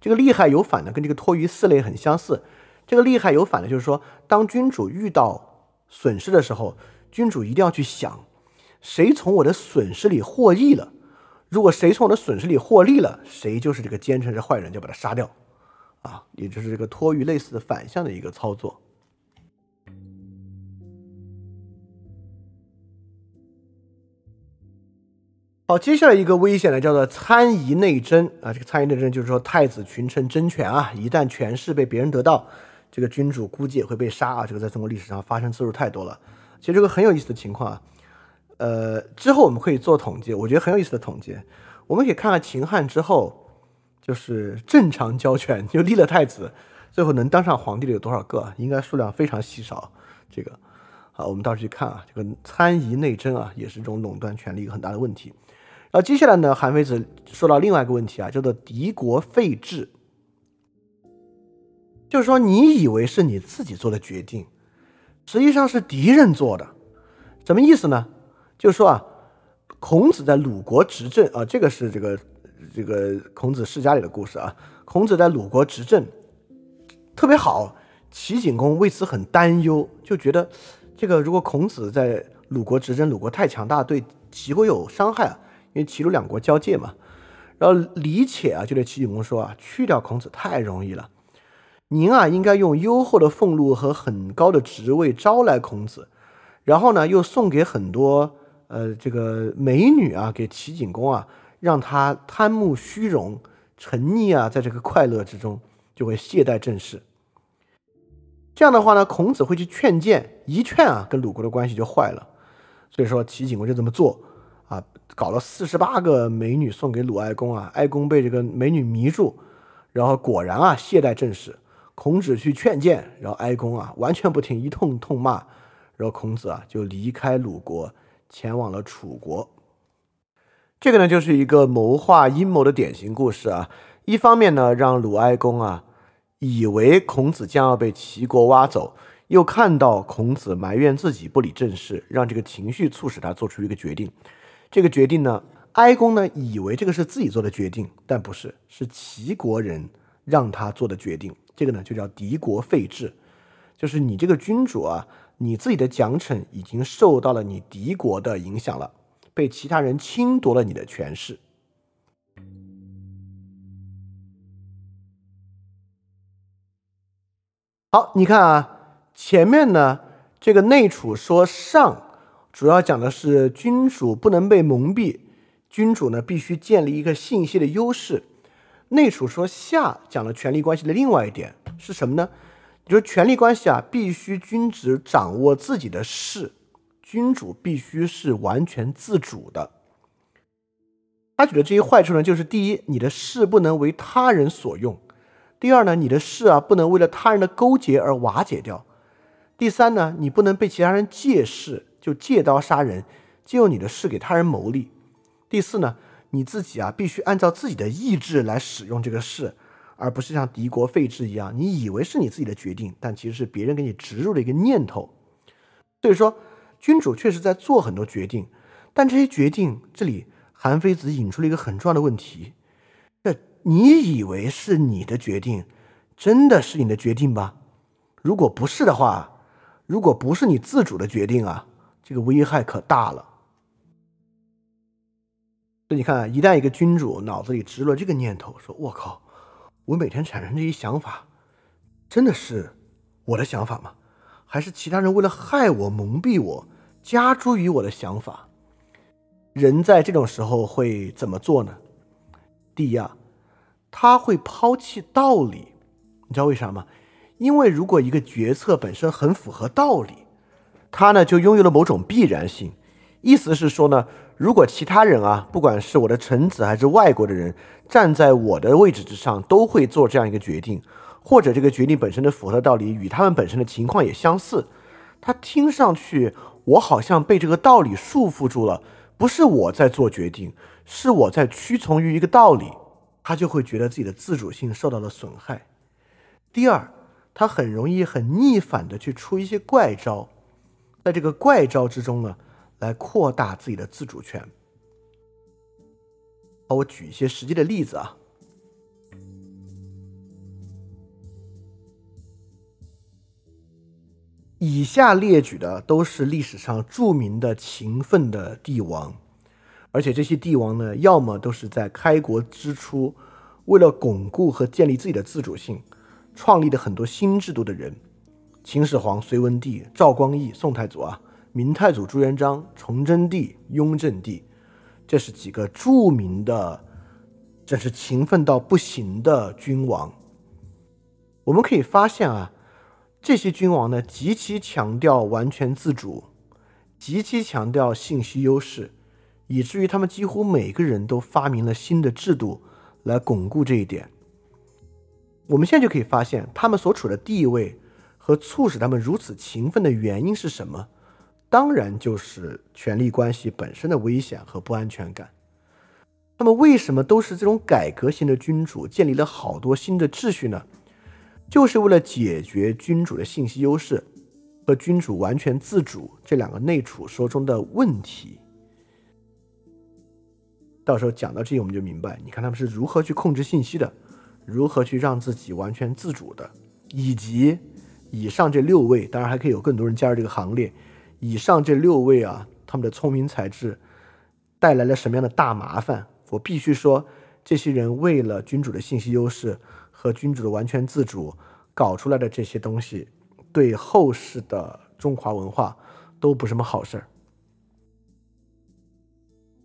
Speaker 1: 这个利害有反呢，跟这个托于四类很相似。这个利害有反呢，就是说，当君主遇到损失的时候，君主一定要去想，谁从我的损失里获益了。如果谁从我的损失里获利了，谁就是这个奸臣是坏人，就把他杀掉。啊，也就是这个托于类似的反向的一个操作。好，接下来一个危险的，叫做参议内争啊。这个参议内争就是说，太子群臣争权啊，一旦权势被别人得到。这个君主估计也会被杀啊！这个在中国历史上发生次数太多了。其实这个很有意思的情况啊，呃，之后我们可以做统计，我觉得很有意思的统计。我们可以看看秦汉之后，就是正常交权就立了太子，最后能当上皇帝的有多少个？应该数量非常稀少。这个，好，我们到时候去看啊。这个参议内争啊，也是这种垄断权力一个很大的问题。然后接下来呢，韩非子说到另外一个问题啊，叫做敌国废制。就是说，你以为是你自己做的决定，实际上是敌人做的，什么意思呢？就是说啊，孔子在鲁国执政啊，这个是这个这个孔子世家里的故事啊。孔子在鲁国执政特别好，齐景公为此很担忧，就觉得这个如果孔子在鲁国执政，鲁国太强大，对齐国有伤害啊，因为齐鲁两国交界嘛。然后李且啊，就对齐景公说啊，去掉孔子太容易了。您啊，应该用优厚的俸禄和很高的职位招来孔子，然后呢，又送给很多呃这个美女啊，给齐景公啊，让他贪慕虚荣，沉溺啊，在这个快乐之中，就会懈怠政事。这样的话呢，孔子会去劝谏，一劝啊，跟鲁国的关系就坏了。所以说，齐景公就这么做，搞了四十八个美女送给鲁哀公啊，哀公被这个美女迷住，然后果然啊，懈怠政事。孔子去劝谏，然后哀公啊完全不听，一通痛骂，然后孔子啊就离开鲁国，前往了楚国。这个呢就是一个谋划阴谋的典型故事啊。一方面呢让鲁哀公啊以为孔子将要被齐国挖走，又看到孔子埋怨自己不理政事，让这个情绪促使他做出一个决定。这个决定呢，哀公呢以为这个是自己做的决定，但不是，是齐国人让他做的决定。这个呢就叫敌国废制，就是你这个君主啊，你自己的奖惩已经受到了你敌国的影响了，被其他人侵夺了你的权势。好，你看啊，前面呢这个内储说上，主要讲的是君主不能被蒙蔽，君主呢必须建立一个信息的优势。内储说下讲了权力关系的另外一点是什么呢？就是权力关系啊，必须君主掌握自己的事，君主必须是完全自主的。他举的这些坏处呢，就是第一，你的事不能为他人所用；第二呢，你的事啊不能为了他人的勾结而瓦解掉；第三呢，你不能被其他人借势，就借刀杀人，借用你的事给他人谋利；第四呢。你自己啊必须按照自己的意志来使用这个事，而不是像敌国废制一样，你以为是你自己的决定，但其实是别人给你植入了一个念头。所以说，君主确实在做很多决定，但这些决定，这里韩非子引出了一个很重要的问题：这你以为是你的决定，真的是你的决定吗？如果不是的话，如果不是你自主的决定啊，这个危害可大了。所以你看，一旦一个君主脑子里植入了这个念头，说“我靠，我每天产生这些想法，真的是我的想法吗？还是其他人为了害我、蒙蔽我，加诸于我的想法？”人在这种时候会怎么做呢？第一啊，他会抛弃道理。你知道为啥吗？因为如果一个决策本身很符合道理，它呢就拥有了某种必然性。意思是说呢，如果其他人啊，不管是我的臣子还是外国的人，站在我的位置之上，都会做这样一个决定，或者这个决定本身的符合道理与他们本身的情况也相似，他听上去我好像被这个道理束缚住了，不是我在做决定，是我在屈从于一个道理，他就会觉得自己的自主性受到了损害。第二。他很容易很逆反的去出一些怪招，在这个怪招之中呢，来扩大自己的自主权。好，我举一些实际的例子啊。以下列举的都是历史上著名的勤奋的帝王，而且这些帝王呢，要么都是在开国之初，为了巩固和建立自己的自主性。创立的很多新制度的人，秦始皇、隋文帝、赵光义、宋太祖啊，明太祖朱元璋、崇祯帝、雍正帝，这是几个著名的，真是勤奋到不行的君王。我们可以发现啊，这些君王呢，极其强调完全自主，极其强调信息优势，以至于他们几乎每个人都发明了新的制度来巩固这一点。我们现在就可以发现，他们所处的地位和促使他们如此勤奋的原因是什么？当然就是权力关系本身的危险和不安全感。那么，为什么都是这种改革型的君主建立了好多新的秩序呢？就是为了解决君主的信息优势和君主完全自主这两个内储说中的问题。到时候讲到这里，我们就明白，你看他们是如何去控制信息的。如何去让自己完全自主的，以及以上这六位，当然还可以有更多人加入这个行列。以上这六位啊，他们的聪明才智带来了什么样的大麻烦？我必须说，这些人为了君主的信息优势和君主的完全自主搞出来的这些东西，对后世的中华文化都不是什么好事儿。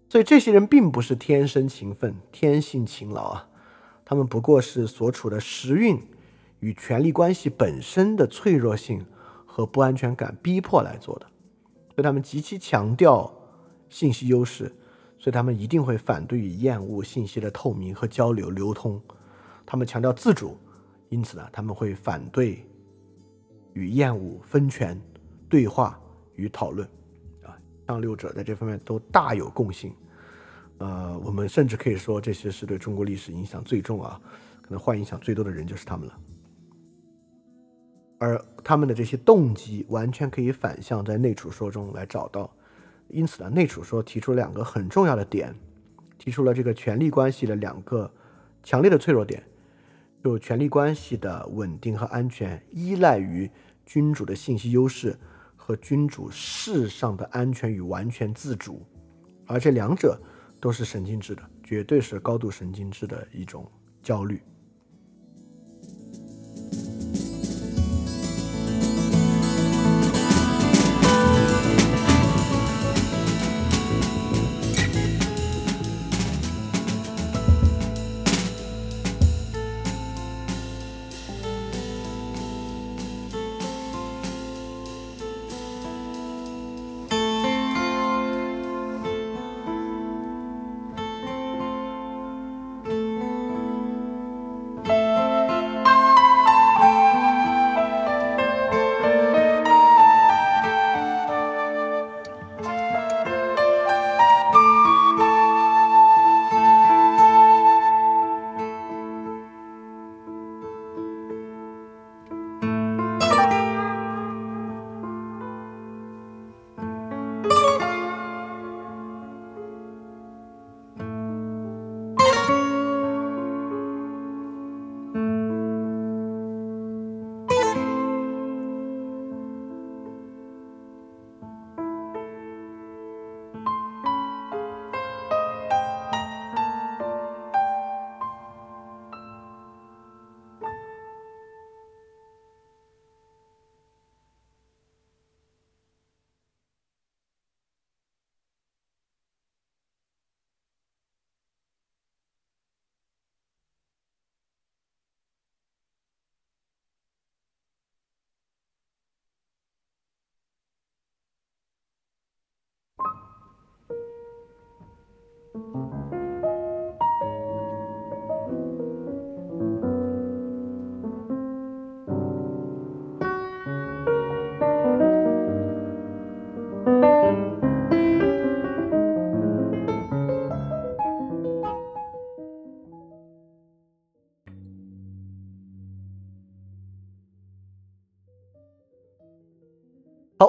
Speaker 1: 所以，这些人并不是天生勤奋、天性勤劳啊。他们不过是所处的时运与权力关系本身的脆弱性和不安全感逼迫来做的，所以他们极其强调信息优势，所以他们一定会反对与厌恶信息的透明和交流流通。他们强调自主，因此呢，他们会反对与厌恶分权、对话与讨论。啊，上六者在这方面都大有共性。呃，我们甚至可以说，这些是对中国历史影响最重啊，可能坏影响最多的人就是他们了。而他们的这些动机，完全可以反向在内储说中来找到。因此呢，内储说提出两个很重要的点，提出了这个权力关系的两个强烈的脆弱点，就权力关系的稳定和安全依赖于君主的信息优势和君主世上的安全与完全自主，而这两者。都是神经质的，绝对是高度神经质的一种焦虑。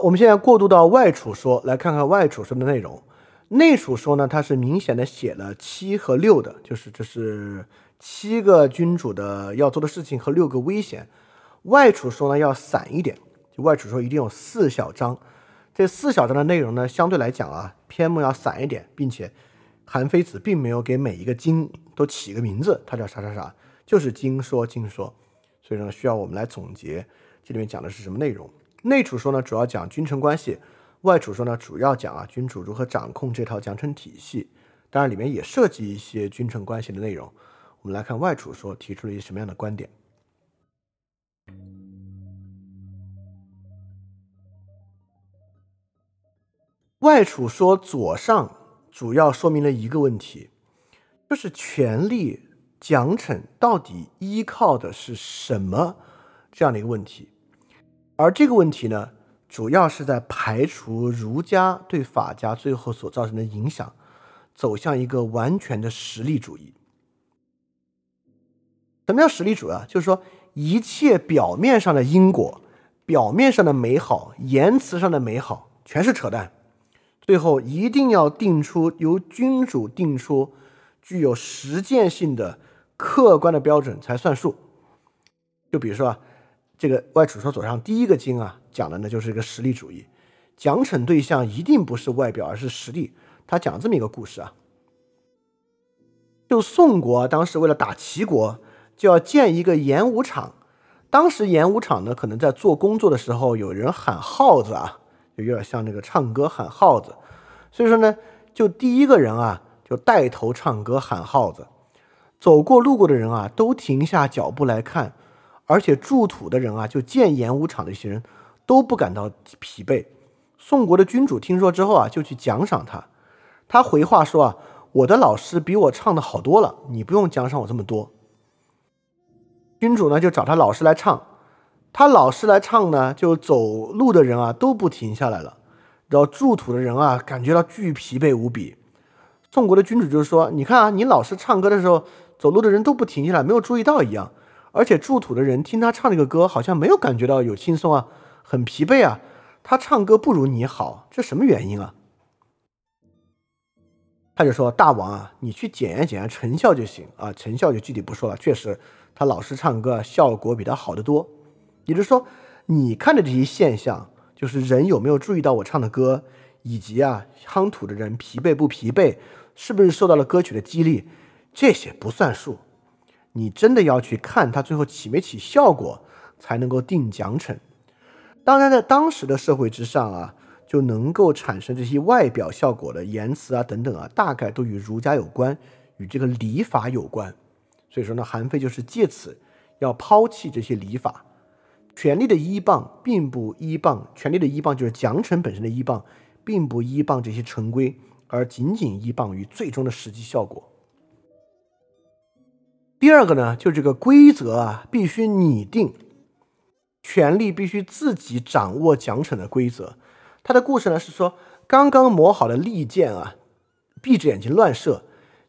Speaker 1: 我们现在过渡到外储说，来看看外储说的内容。内储说呢，它是明显的写了七和六的，就是这是七个君主的要做的事情和六个危险。外储说呢要散一点，就外储说一定有四小章。这四小章的内容呢，相对来讲啊，篇目要散一点，并且韩非子并没有给每一个经都起个名字，它叫啥啥啥，就是经说经说。所以呢，需要我们来总结这里面讲的是什么内容。内储说呢，主要讲君臣关系；外储说呢，主要讲啊君主如何掌控这套奖惩体系。当然，里面也涉及一些君臣关系的内容。我们来看外储说提出了一些什么样的观点。外储说左上主要说明了一个问题，就是权力奖惩到底依靠的是什么这样的一个问题，而这个问题呢，主要是在排除儒家对法家最后所造成的影响，走向一个完全的实力主义。什么叫实力主义啊？就是说一切表面上的因果、表面上的美好、言辞上的美好，全是扯淡。最后一定要定出由君主定出具有实践性的客观的标准才算数。就比如说啊，这个外储说左上第一个经啊，讲的呢就是一个实力主义，奖惩对象一定不是外表，而是实力。他讲这么一个故事啊，就宋国当时为了打齐国，就要建一个演武场。当时演武场呢，可能在做工作的时候，有人喊号子啊。就有点像那个唱歌喊号子，所以说呢，就第一个人啊，就带头唱歌喊号子，走过路过的人啊，都停下脚步来看，而且筑土的人啊，就建演武场的一些人都不感到疲惫。宋国的君主听说之后啊，就去奖赏他，他回话说啊，我的老师比我唱的好多了，你不用奖赏我这么多。君主呢，就找他老师来唱。他老师来唱呢，就走路的人啊都不停下来了，然后筑土的人啊感觉到巨疲惫无比。宋国的君主就说：“你看啊，你老师唱歌的时候，走路的人都不停下来，没有注意到一样。而且筑土的人听他唱这个歌，好像没有感觉到有轻松啊，很疲惫啊。他唱歌不如你好，这什么原因啊？”他就说：“大王啊，你去检验检验成效就行啊，成效就具体不说了。确实，他老师唱歌效果比他好得多。”也就是说，你看的这些现象，就是人有没有注意到我唱的歌，以及啊，夯土的人疲惫不疲惫，是不是受到了歌曲的激励，这些不算数。你真的要去看他最后起没起效果，才能够定奖惩。当然，在当时的社会之上啊，就能够产生这些外表效果的言辞啊等等啊，大概都与儒家有关，与这个礼法有关。所以说呢，韩非就是借此要抛弃这些礼法。权力的依傍并不依傍，权力的依傍就是奖惩本身的依傍，并不依傍这些成规，而仅仅依傍于最终的实际效果。第二个呢，就这个规则啊，必须拟定，权力必须自己掌握奖惩的规则。他的故事呢是说，刚刚磨好的利箭啊，闭着眼睛乱射，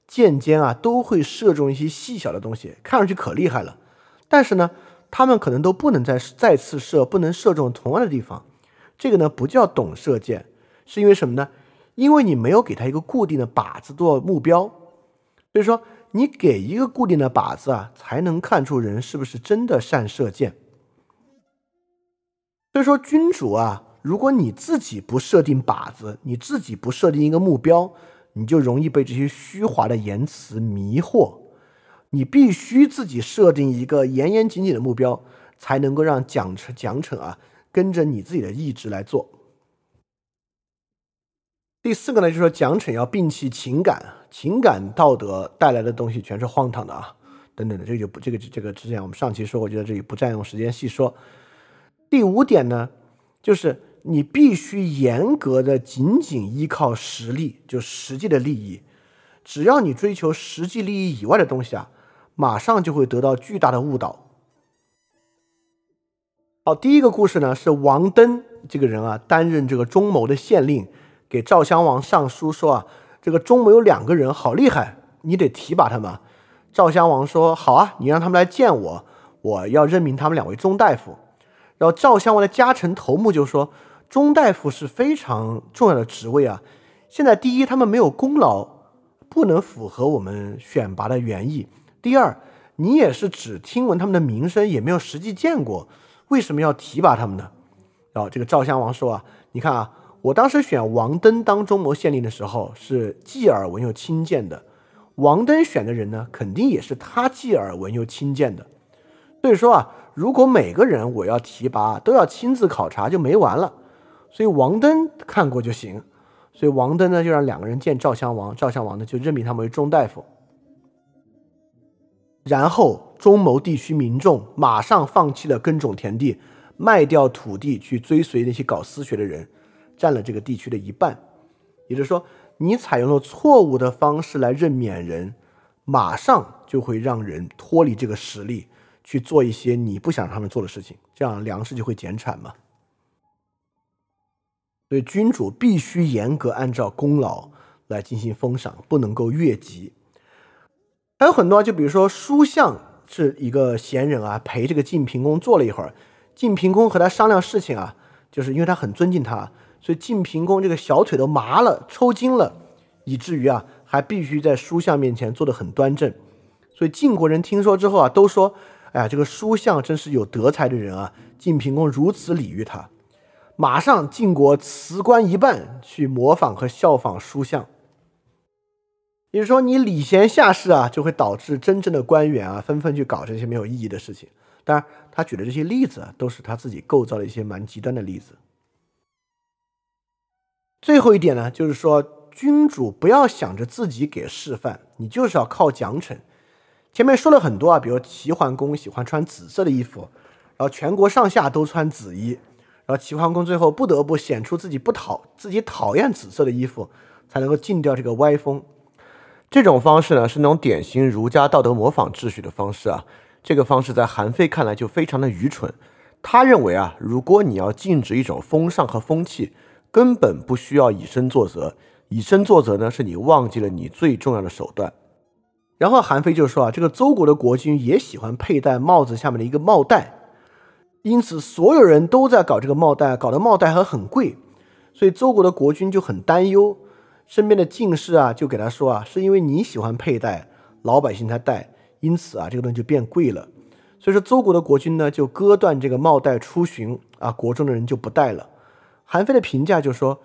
Speaker 1: 箭尖啊都会射中一些细小的东西，看上去可厉害了，但是呢。他们可能都不能再再次射，不能射中同样的地方。这个呢不叫懂射箭，是因为什么呢？因为你没有给他一个固定的靶子做目标。所以说，你给一个固定的靶子啊，才能看出人是不是真的善射箭。所以说，君主啊，如果你自己不设定靶子，你自己不设定一个目标，你就容易被这些虚华的言辞迷惑。你必须自己设定一个严严谨谨的目标，才能够让奖惩奖惩啊跟着你自己的意志来做。第四个呢，就是说奖惩要摒弃情感，情感道德带来的东西全是荒唐的啊，等等的，这个就不这个这个之前我们上期说，我就在这里不占用时间细说。第五点呢，就是你必须严格的仅仅依靠实力，就实际的利益，只要你追求实际利益以外的东西啊。马上就会得到巨大的误导。好，第一个故事呢是王登这个人啊，担任这个中牟的县令，给赵襄王上书说啊，这个中牟有两个人好厉害，你得提拔他们。赵襄王说好啊，你让他们来见我，我要任命他们两位中大夫。然后赵襄王的家臣头目就说，中大夫是非常重要的职位啊。现在第一，他们没有功劳，不能符合我们选拔的原意；第二，你也是只听闻他们的名声，也没有实际见过，为什么要提拔他们呢？然后这个赵襄王说啊，你看啊，我当时选王登当中牟县令的时候，是既耳闻又亲见的。王登选的人呢，肯定也是他既耳闻又亲见的。所以说啊，如果每个人我要提拔都要亲自考察，就没完了。所以王登看过就行。所以王登呢，就让两个人见赵襄王，赵襄王呢就任命他们为中大夫。然后中牟地区民众马上放弃了耕种田地，卖掉土地去追随那些搞私学的人，占了这个地区的一半。也就是说。你采用了错误的方式来任免人，马上就会让人脱离这个实力，去做一些你不想让他们做的事情，这样粮食就会减产嘛。所以君主必须严格按照功劳来进行封赏，不能够越级。还有很多，就比如说书相是一个闲人啊，陪这个晋平公坐了一会儿，晋平公和他商量事情啊，就是因为他很尊敬他。所以晋平公这个小腿都麻了、抽筋了，以至于啊，还必须在书相面前坐得很端正。所以晋国人听说之后啊，都说：“哎呀，这个书相真是有德才的人啊！”晋平公如此礼遇他，马上晋国辞官一半去模仿和效仿书相。也就是说，你礼贤下士啊，就会导致真正的官员啊，纷纷去搞这些没有意义的事情。当然，他举的这些例子啊都是他自己构造的一些蛮极端的例子。最后一点呢，就是说，君主不要想着自己给示范，你就是要靠奖惩。前面说了很多啊，比如齐桓公喜欢穿紫色的衣服，然后全国上下都穿紫衣，然后齐桓公最后不得不显出自己不讨自己讨厌紫色的衣服，才能够禁掉这个歪风。这种方式呢，是那种典型儒家道德模仿秩序的方式啊。这个方式在韩非看来就非常的愚蠢。他认为啊，如果你要禁止一种风尚和风气，根本不需要以身作则，以身作则呢，是你忘记了你最重要的手段。然后韩非就说啊，这个周国的国君也喜欢佩戴帽子下面的一个帽带，因此所有人都在搞这个帽带，搞的帽带还很贵，所以周国的国君就很担忧。身边的进士啊，就给他说啊，是因为你喜欢佩戴，老百姓才戴，因此啊，这个东西就变贵了。所以说周国的国君呢，就割断这个帽带出巡啊，国中的人就不戴了。韩非的评价就说：“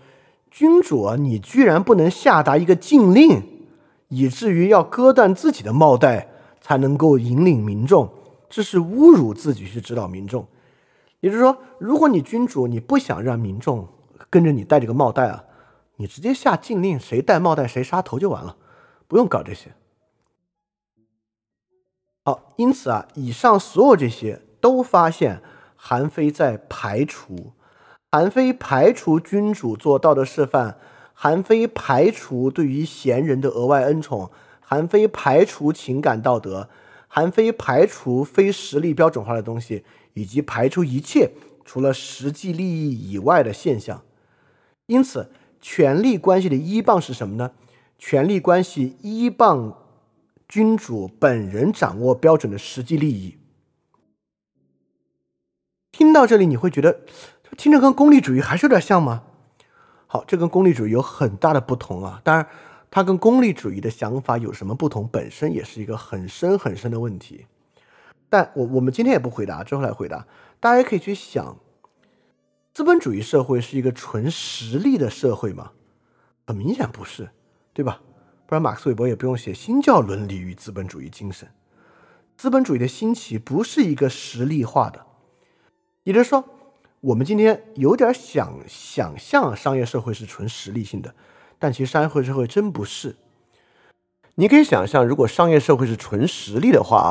Speaker 1: 君主啊，你居然不能下达一个禁令，以至于要割断自己的帽带才能够引领民众，这是侮辱自己去指导民众。也就是说，如果你君主你不想让民众跟着你戴这个帽带啊，你直接下禁令，谁戴帽带谁杀头就完了，不用搞这些。好，因此啊，以上所有这些都发现韩非在排除。”韩非排除君主做道德示范，韩非排除对于贤人的额外恩宠，韩非排除情感道德，韩非排除非实力标准化的东西，以及排除一切除了实际利益以外的现象。因此，权力关系的依傍是什么呢？权力关系依傍君主本人掌握标准的实际利益。听到这里，你会觉得。听着跟功利主义还是有点像吗？好，这跟功利主义有很大的不同啊。当然，它跟功利主义的想法有什么不同，本身也是一个很深很深的问题。但我我们今天也不回答，之后来回答。大家也可以去想，资本主义社会是一个纯实力的社会吗？很明显不是，对吧？不然马克思韦伯也不用写《新教伦理与资本主义精神》。资本主义的兴起不是一个实力化的，也就是说。我们今天有点想想象商业社会是纯实力性的，但其实商业社会真不是。你可以想象，如果商业社会是纯实力的话啊，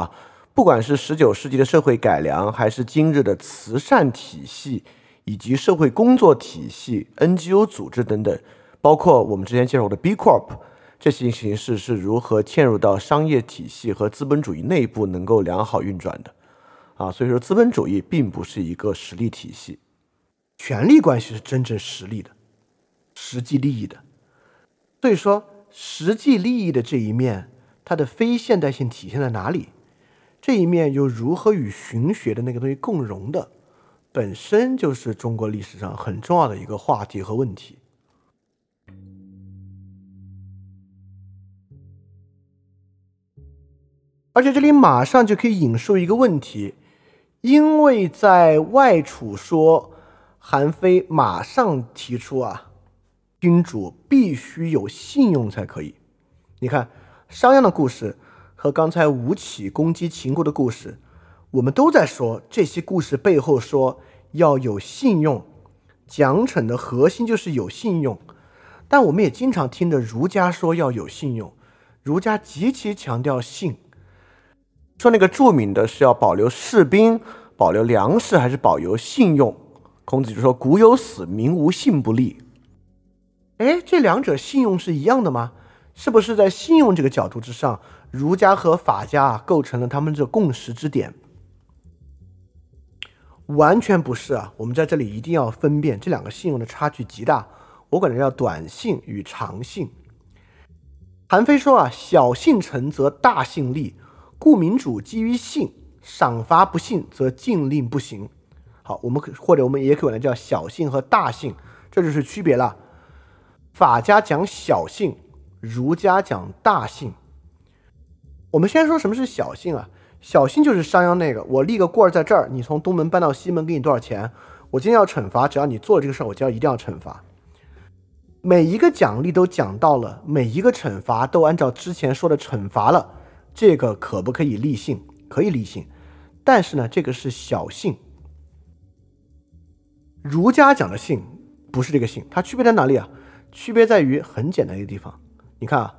Speaker 1: 不管是十九世纪的社会改良，还是今日的慈善体系以及社会工作体系、NGO 组织等等，包括我们之前介绍过的 B Corp 这些形式是如何嵌入到商业体系和资本主义内部，能够良好运转的。啊，所以说资本主义并不是一个实力体系，权力关系是真正实力的，实际利益的。所以说，实际利益的这一面，它的非现代性体现在哪里？这一面又如何与寻学的那个东西共融的？本身就是中国历史上很重要的一个话题和问题。而且这里马上就可以引述一个问题，因为在外储说，韩非马上提出啊，君主必须有信用才可以。你看商鞅的故事和刚才吴起攻击秦国的故事，我们都在说这些故事背后说要有信用，奖惩的核心就是有信用。但我们也经常听着儒家说要有信用，儒家极其强调信。说那个著名的是要保留士兵、保留粮食，还是保留信用？孔子就说：“古有死，民无信不立。”哎，这两者信用是一样的吗？是不是在信用这个角度之上，儒家和法家构成了他们这共识之点？完全不是啊！我们在这里一定要分辨这两个信用的差距极大。我管它叫短信与长信。韩非说啊：“小信成则大信立。”故民主基于信，赏罚不信则禁令不行。好，我们可或者我们也可以管它叫小信和大信，这就是区别了。法家讲小信，儒家讲大信。我们先说什么是小信啊？小信就是商鞅那个，我立个棍儿在这儿，你从东门搬到西门，给你多少钱？我今天要惩罚，只要你做了这个事儿，我就要一定要惩罚。每一个奖励都讲到了，每一个惩罚都按照之前说的惩罚了。这个可不可以立信？可以立信，但是呢，这个是小信。儒家讲的信不是这个信，它区别在哪里啊？区别在于很简单一个地方。你看啊，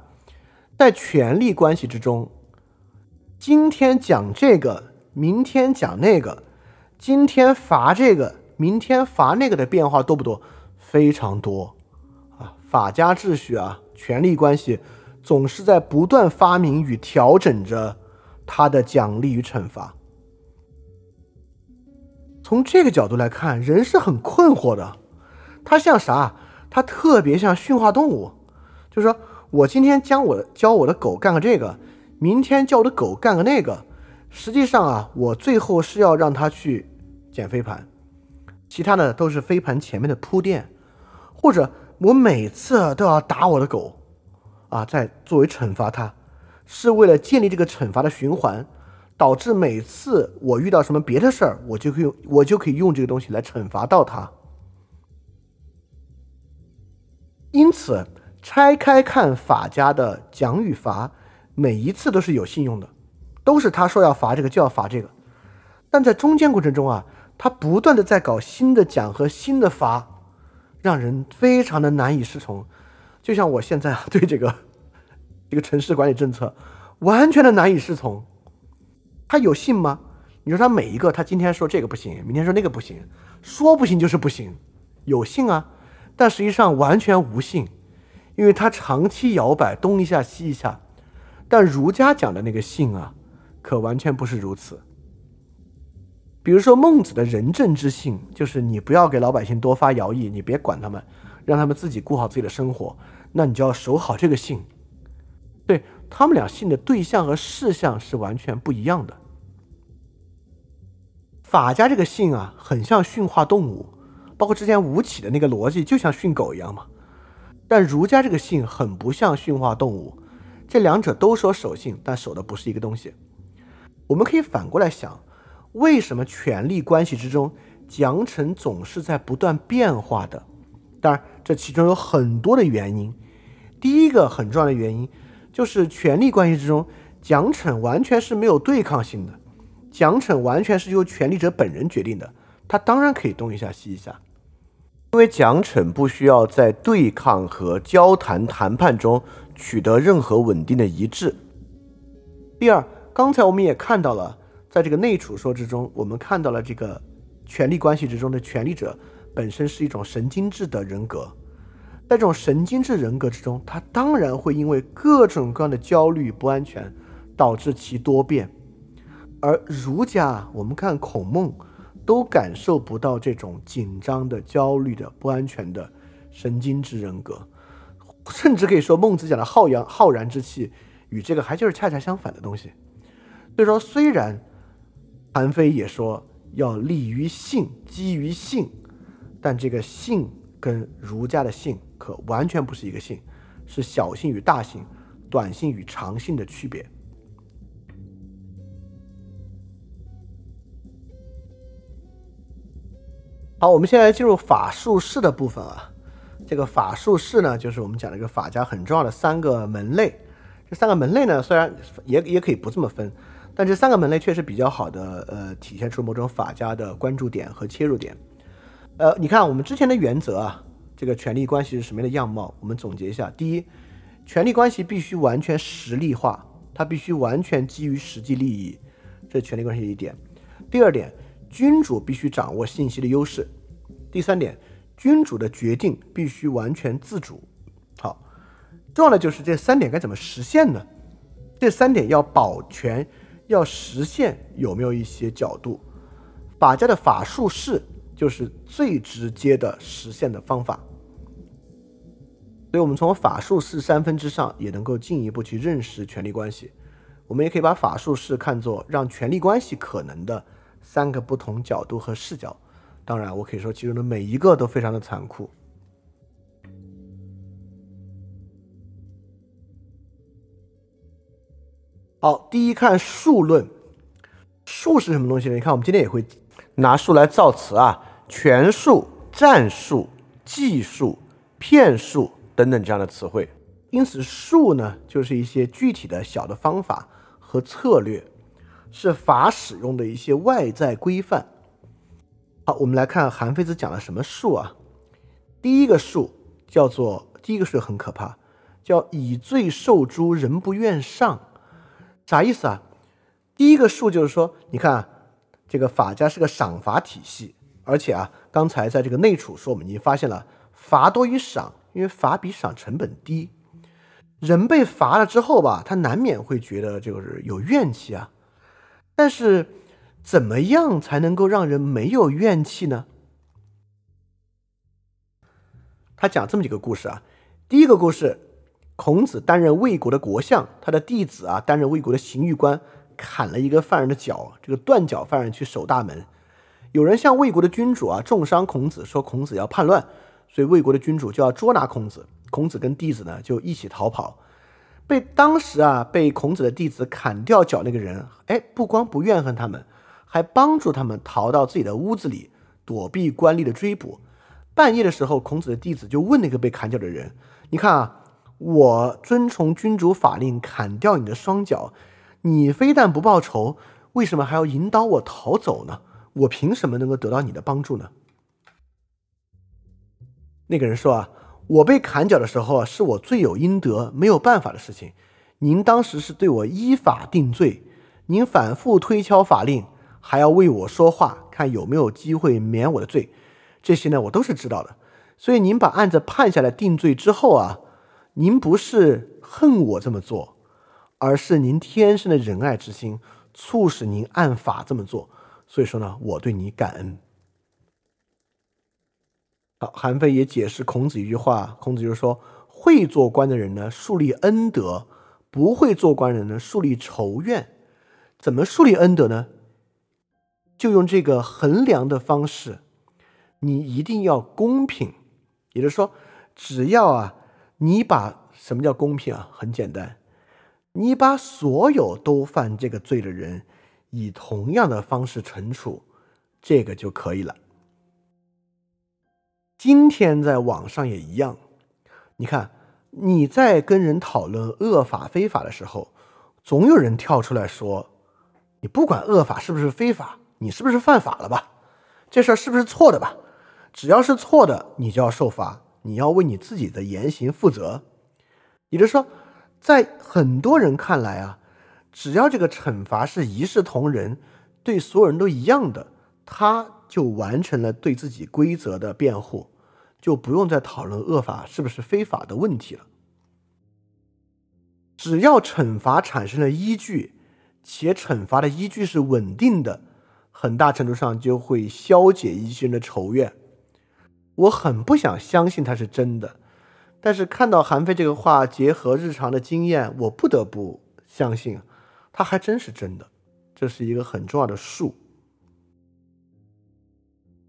Speaker 1: 在权力关系之中，今天讲这个，明天讲那个，今天罚这个，明天罚那个的变化多不多？非常多啊！法家秩序啊，权力关系。总是在不断发明与调整着他的奖励与惩罚。从这个角度来看，人是很困惑的。他像啥？他特别像驯化动物。就是说我今天教我教我的狗干个这个，明天教我的狗干个那个。实际上啊，我最后是要让它去捡飞盘，其他的都是飞盘前面的铺垫，或者我每次都要打我的狗。啊，在作为惩罚他，是为了建立这个惩罚的循环，导致每次我遇到什么别的事儿，我就可以我就可以用这个东西来惩罚到他。因此，拆开看法家的奖与罚，每一次都是有信用的，都是他说要罚这个就要罚这个。但在中间过程中啊，他不断的在搞新的奖和新的罚，让人非常的难以适从。就像我现在啊，对这个这个城市管理政策完全的难以适从。他有信吗？你说他每一个，他今天说这个不行，明天说那个不行，说不行就是不行，有信啊，但实际上完全无信，因为他长期摇摆，东一下西一下。但儒家讲的那个信啊，可完全不是如此。比如说孟子的仁政之信，就是你不要给老百姓多发徭役，你别管他们。让他们自己过好自己的生活，那你就要守好这个信。对他们俩信的对象和事项是完全不一样的。法家这个信啊，很像驯化动物，包括之前吴起的那个逻辑，就像训狗一样嘛。但儒家这个信很不像驯化动物，这两者都说守信，但守的不是一个东西。我们可以反过来想，为什么权力关系之中奖惩总是在不断变化的？当然，这其中有很多的原因。第一个很重要的原因，就是权力关系之中，奖惩完全是没有对抗性的，奖惩完全是由权力者本人决定的。他当然可以东一下西一下，因为奖惩不需要在对抗和交谈谈判中取得任何稳定的一致。第二，刚才我们也看到了，在这个内储说之中，我们看到了这个权力关系之中的权力者。本身是一种神经质的人格，在这种神经质人格之中，他当然会因为各种各样的焦虑不安全，导致其多变。而儒家，我们看孔孟，都感受不到这种紧张的、焦虑的、不安全的神经质人格，甚至可以说孟子讲的浩洋浩然之气，与这个还就是恰恰相反的东西。所以说，虽然韩非也说要立于性，基于性。但这个性跟儒家的性可完全不是一个性，是小性与大性、短信与长信的区别。好，我们现在进入法术式的部分啊。这个法术式呢，就是我们讲的一个法家很重要的三个门类。这三个门类呢，虽然也也可以不这么分，但这三个门类确实比较好的呃，体现出某种法家的关注点和切入点。呃，你看我们之前的原则啊，这个权力关系是什么样的样貌？我们总结一下：第一，权力关系必须完全实力化，它必须完全基于实际利益，这是权力关系一点。第二点，君主必须掌握信息的优势。第三点。君主的决定必须完全自主。好，重要的就是这三点该怎么实现呢？这三点要保全、要实现，有没有一些角度？法家的法术是就是最直接的实现的方法。所以，我们从法术式三分之上也能够进一步去认识权力关系。我们也可以把法术式看作让权力关系可能的三个不同角度和视角。当然，我可以说其中的每一个都非常的残酷。好，第一看术论，术是什么东西呢？你看，我们今天也会拿术来造词啊，权术、战术、技术、骗术等等这样的词汇。因此，术呢就是一些具体的小的方法和策略，是法使用的一些外在规范。好，我们来看韩非子讲了什么术啊？第一个术叫做第一个术很可怕，叫以罪受诛，人不愿上，啥意思啊？第一个术就是说，你看啊这个法家是个赏罚体系，而且啊，刚才在这个内储说，我们已经发现了罚多于赏，因为罚比赏成本低。人被罚了之后吧，他难免会觉得就是有怨气啊，但是。怎么样才能够让人没有怨气呢？他讲这么几个故事啊。第一个故事，孔子担任魏国的国相，他的弟子啊担任魏国的刑狱官，砍了一个犯人的脚，这个断脚犯人去守大门。有人向魏国的君主啊重伤孔子，说孔子要叛乱，所以魏国的君主就要捉拿孔子。孔子跟弟子呢就一起逃跑，被当时啊被孔子的弟子砍掉脚那个人，哎，不光不怨恨他们。还帮助他们逃到自己的屋子里，躲避官吏的追捕。半夜的时候，孔子的弟子就问那个被砍脚的人：“你看啊，我遵从君主法令砍掉你的双脚，你非但不报仇，为什么还要引导我逃走呢？我凭什么能够得到你的帮助呢？”那个人说：“啊，我被砍脚的时候啊，是我罪有应得，没有办法的事情。您当时是对我依法定罪，您反复推敲法令。”还要为我说话，看有没有机会免我的罪，这些呢我都是知道的。所以您把案子判下来定罪之后啊，您不是恨我这么做，而是您天生的仁爱之心促使您按法这么做。所以说呢，我对你感恩。好，韩非也解释孔子一句话，孔子就是说，会做官的人呢树立恩德，不会做官人呢树立仇怨。怎么树立恩德呢？就用这个衡量的方式，你一定要公平，也就是说，只要啊，你把什么叫公平啊？很简单，你把所有都犯这个罪的人以同样的方式惩处，这个就可以了。今天在网上也一样，你看你在跟人讨论恶法非法的时候，总有人跳出来说，你不管恶法是不是非法。你是不是犯法了吧？这事儿是不是错的吧？只要是错的，你就要受罚，你要为你自己的言行负责。也就是说，在很多人看来啊，只要这个惩罚是一视同仁，对所有人都一样的，他就完成了对自己规则的辩护，就不用再讨论恶法是不是非法的问题了。只要惩罚产生了依据，且惩罚的依据是稳定的。很大程度上就会消解一些人的仇怨。我很不想相信他是真的，但是看到韩非这个话，结合日常的经验，我不得不相信，他还真是真的。这是一个很重要的数。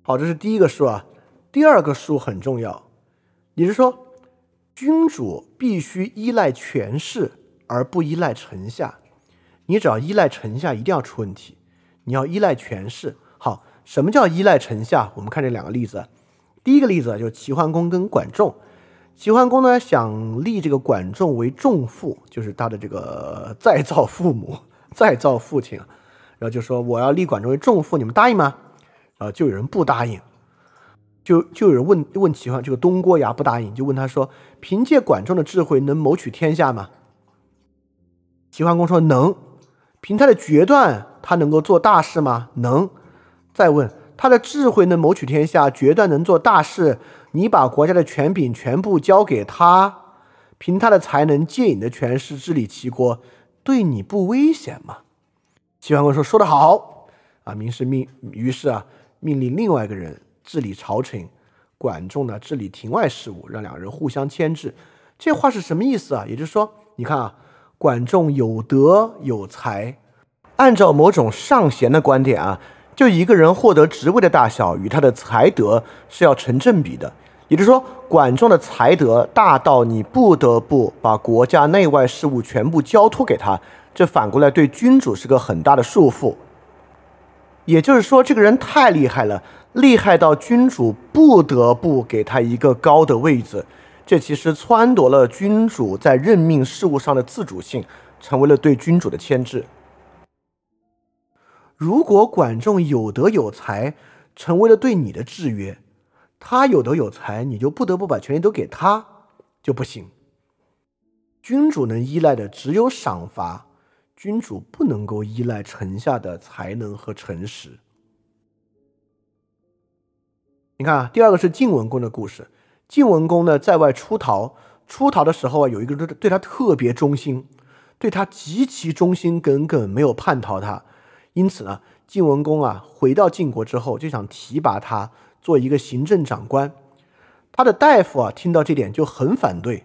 Speaker 1: 好，这是第一个数啊。第二个数很重要，也就是说，君主必须依赖权势而不依赖臣下。你只要依赖臣下，一定要出问题。你要依赖权势。好，什么叫依赖臣下？我们看这两个例子。第一个例子就是齐桓公跟管仲。齐桓公呢想立这个管仲为仲父，就是他的这个 再造父母、再造父亲。然后就说我要立管仲为仲父，你们答应吗？然后就有人不答应，就就有人问问齐桓，这个东郭牙不答应，就问他说：凭借管仲的智慧能谋取天下吗？齐桓公说能。凭他的决断，他能够做大事吗？能。再问他的智慧能谋取天下，决断能做大事。你把国家的权柄全部交给他，凭他的才能借你的权势治理齐国，对你不危险吗？齐桓公说：“说得好啊！”明是命，于是啊，命令另外一个人治理朝廷，管仲呢治理庭外事务，让两人互相牵制。这话是什么意思啊？也就是说，你看啊。管仲有德有才，按照某种上贤的观点啊，就一个人获得职位的大小与他的才德是要成正比的。也就是说，管仲的才德大到你不得不把国家内外事务全部交托给他，这反过来对君主是个很大的束缚。也就是说，这个人太厉害了，厉害到君主不得不给他一个高的位子。这其实撺夺了君主在任命事务上的自主性，成为了对君主的牵制。如果管仲有德有才，成为了对你的制约，他有德有才，你就不得不把权力都给他，就不行。君主能依赖的只有赏罚，君主不能够依赖臣下的才能和诚实。你看，第二个是晋文公的故事。晋文公呢，在外出逃，出逃的时候啊，有一个人对他特别忠心，对他极其忠心耿耿，没有叛逃他。因此呢，晋文公啊，回到晋国之后，就想提拔他做一个行政长官。他的大夫啊，听到这点就很反对，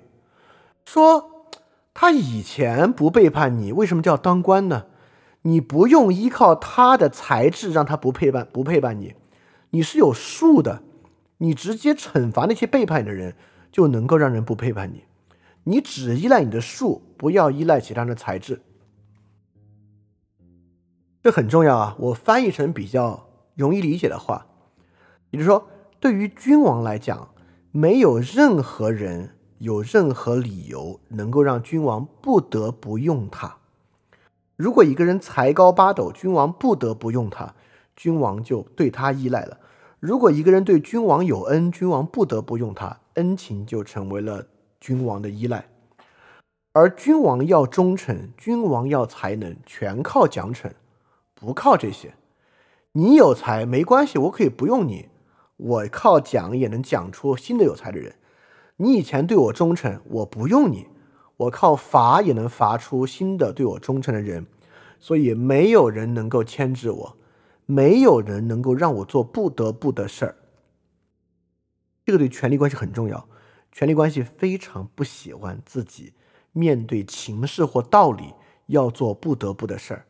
Speaker 1: 说他以前不背叛你，为什么叫当官呢？你不用依靠他的才智让他不背叛不背叛你，你是有数的。你直接惩罚那些背叛你的人，就能够让人不背叛你。你只依赖你的术，不要依赖其他人的才智。这很重要啊！我翻译成比较容易理解的话，也就是说，对于君王来讲，没有任何人有任何理由能够让君王不得不用他。如果一个人才高八斗，君王不得不用他，君王就对他依赖了。如果一个人对君王有恩，君王不得不用他，恩情就成为了君王的依赖。而君王要忠诚，君王要才能，全靠奖惩，不靠这些。你有才没关系，我可以不用你，我靠讲也能讲出新的有才的人。你以前对我忠诚，我不用你，我靠罚也能罚出新的对我忠诚的人。所以没有人能够牵制我。没有人能够让我做不得不的事儿，这个对权力关系很重要。权力关系非常不喜欢自己面对情势或道理要做不得不的事儿，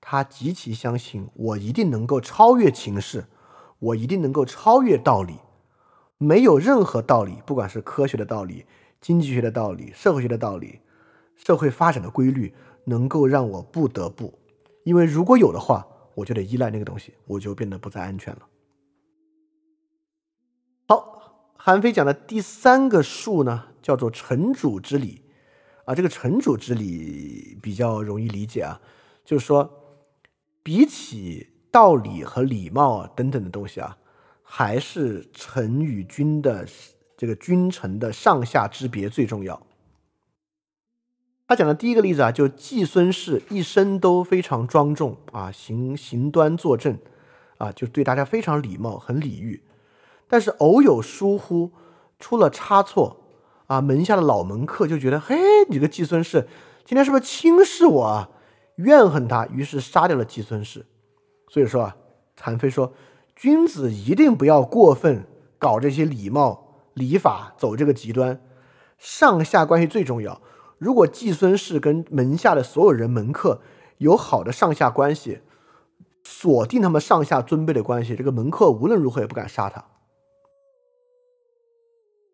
Speaker 1: 他极其相信我一定能够超越情势，我一定能够超越道理。没有任何道理，不管是科学的道理、经济学的道理、社会学的道理、社会发展的规律，能够让我不得不，因为如果有的话。我就得依赖那个东西，我就变得不再安全了。好，韩非讲的第三个术呢，叫做城主之礼啊。这个城主之礼比较容易理解啊，就是说，比起道理和礼貌啊等等的东西啊，还是臣与君的这个君臣的上下之别最重要。他讲的第一个例子啊，就季孙氏一生都非常庄重啊，行行端坐正啊，就对大家非常礼貌，很礼遇。但是偶有疏忽，出了差错啊，门下的老门客就觉得，嘿，你个季孙氏今天是不是轻视我啊？怨恨他，于是杀掉了季孙氏。所以说啊，韩非说，君子一定不要过分搞这些礼貌礼法，走这个极端，上下关系最重要。如果季孙氏跟门下的所有人门客有好的上下关系，锁定他们上下尊卑的关系，这个门客无论如何也不敢杀他。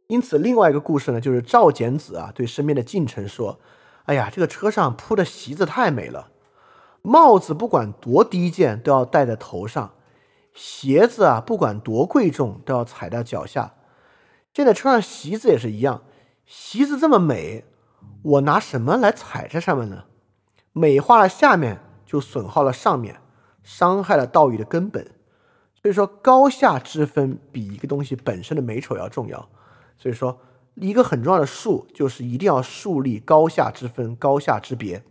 Speaker 1: 因此，另外一个故事呢，就是赵简子啊对身边的近臣说：“哎呀，这个车上铺的席子太美了，帽子不管多低贱都要戴在头上，鞋子啊不管多贵重都要踩在脚下。现在穿上席子也是一样，席子这么美，我拿什么来踩在上面呢？美化了下面，就损耗了上面，伤害了道义的根本。所以说，高下之分比一个东西本身的美丑要重要。”所以说，一个很重要的术就是一定要树立高下之分、高下之别。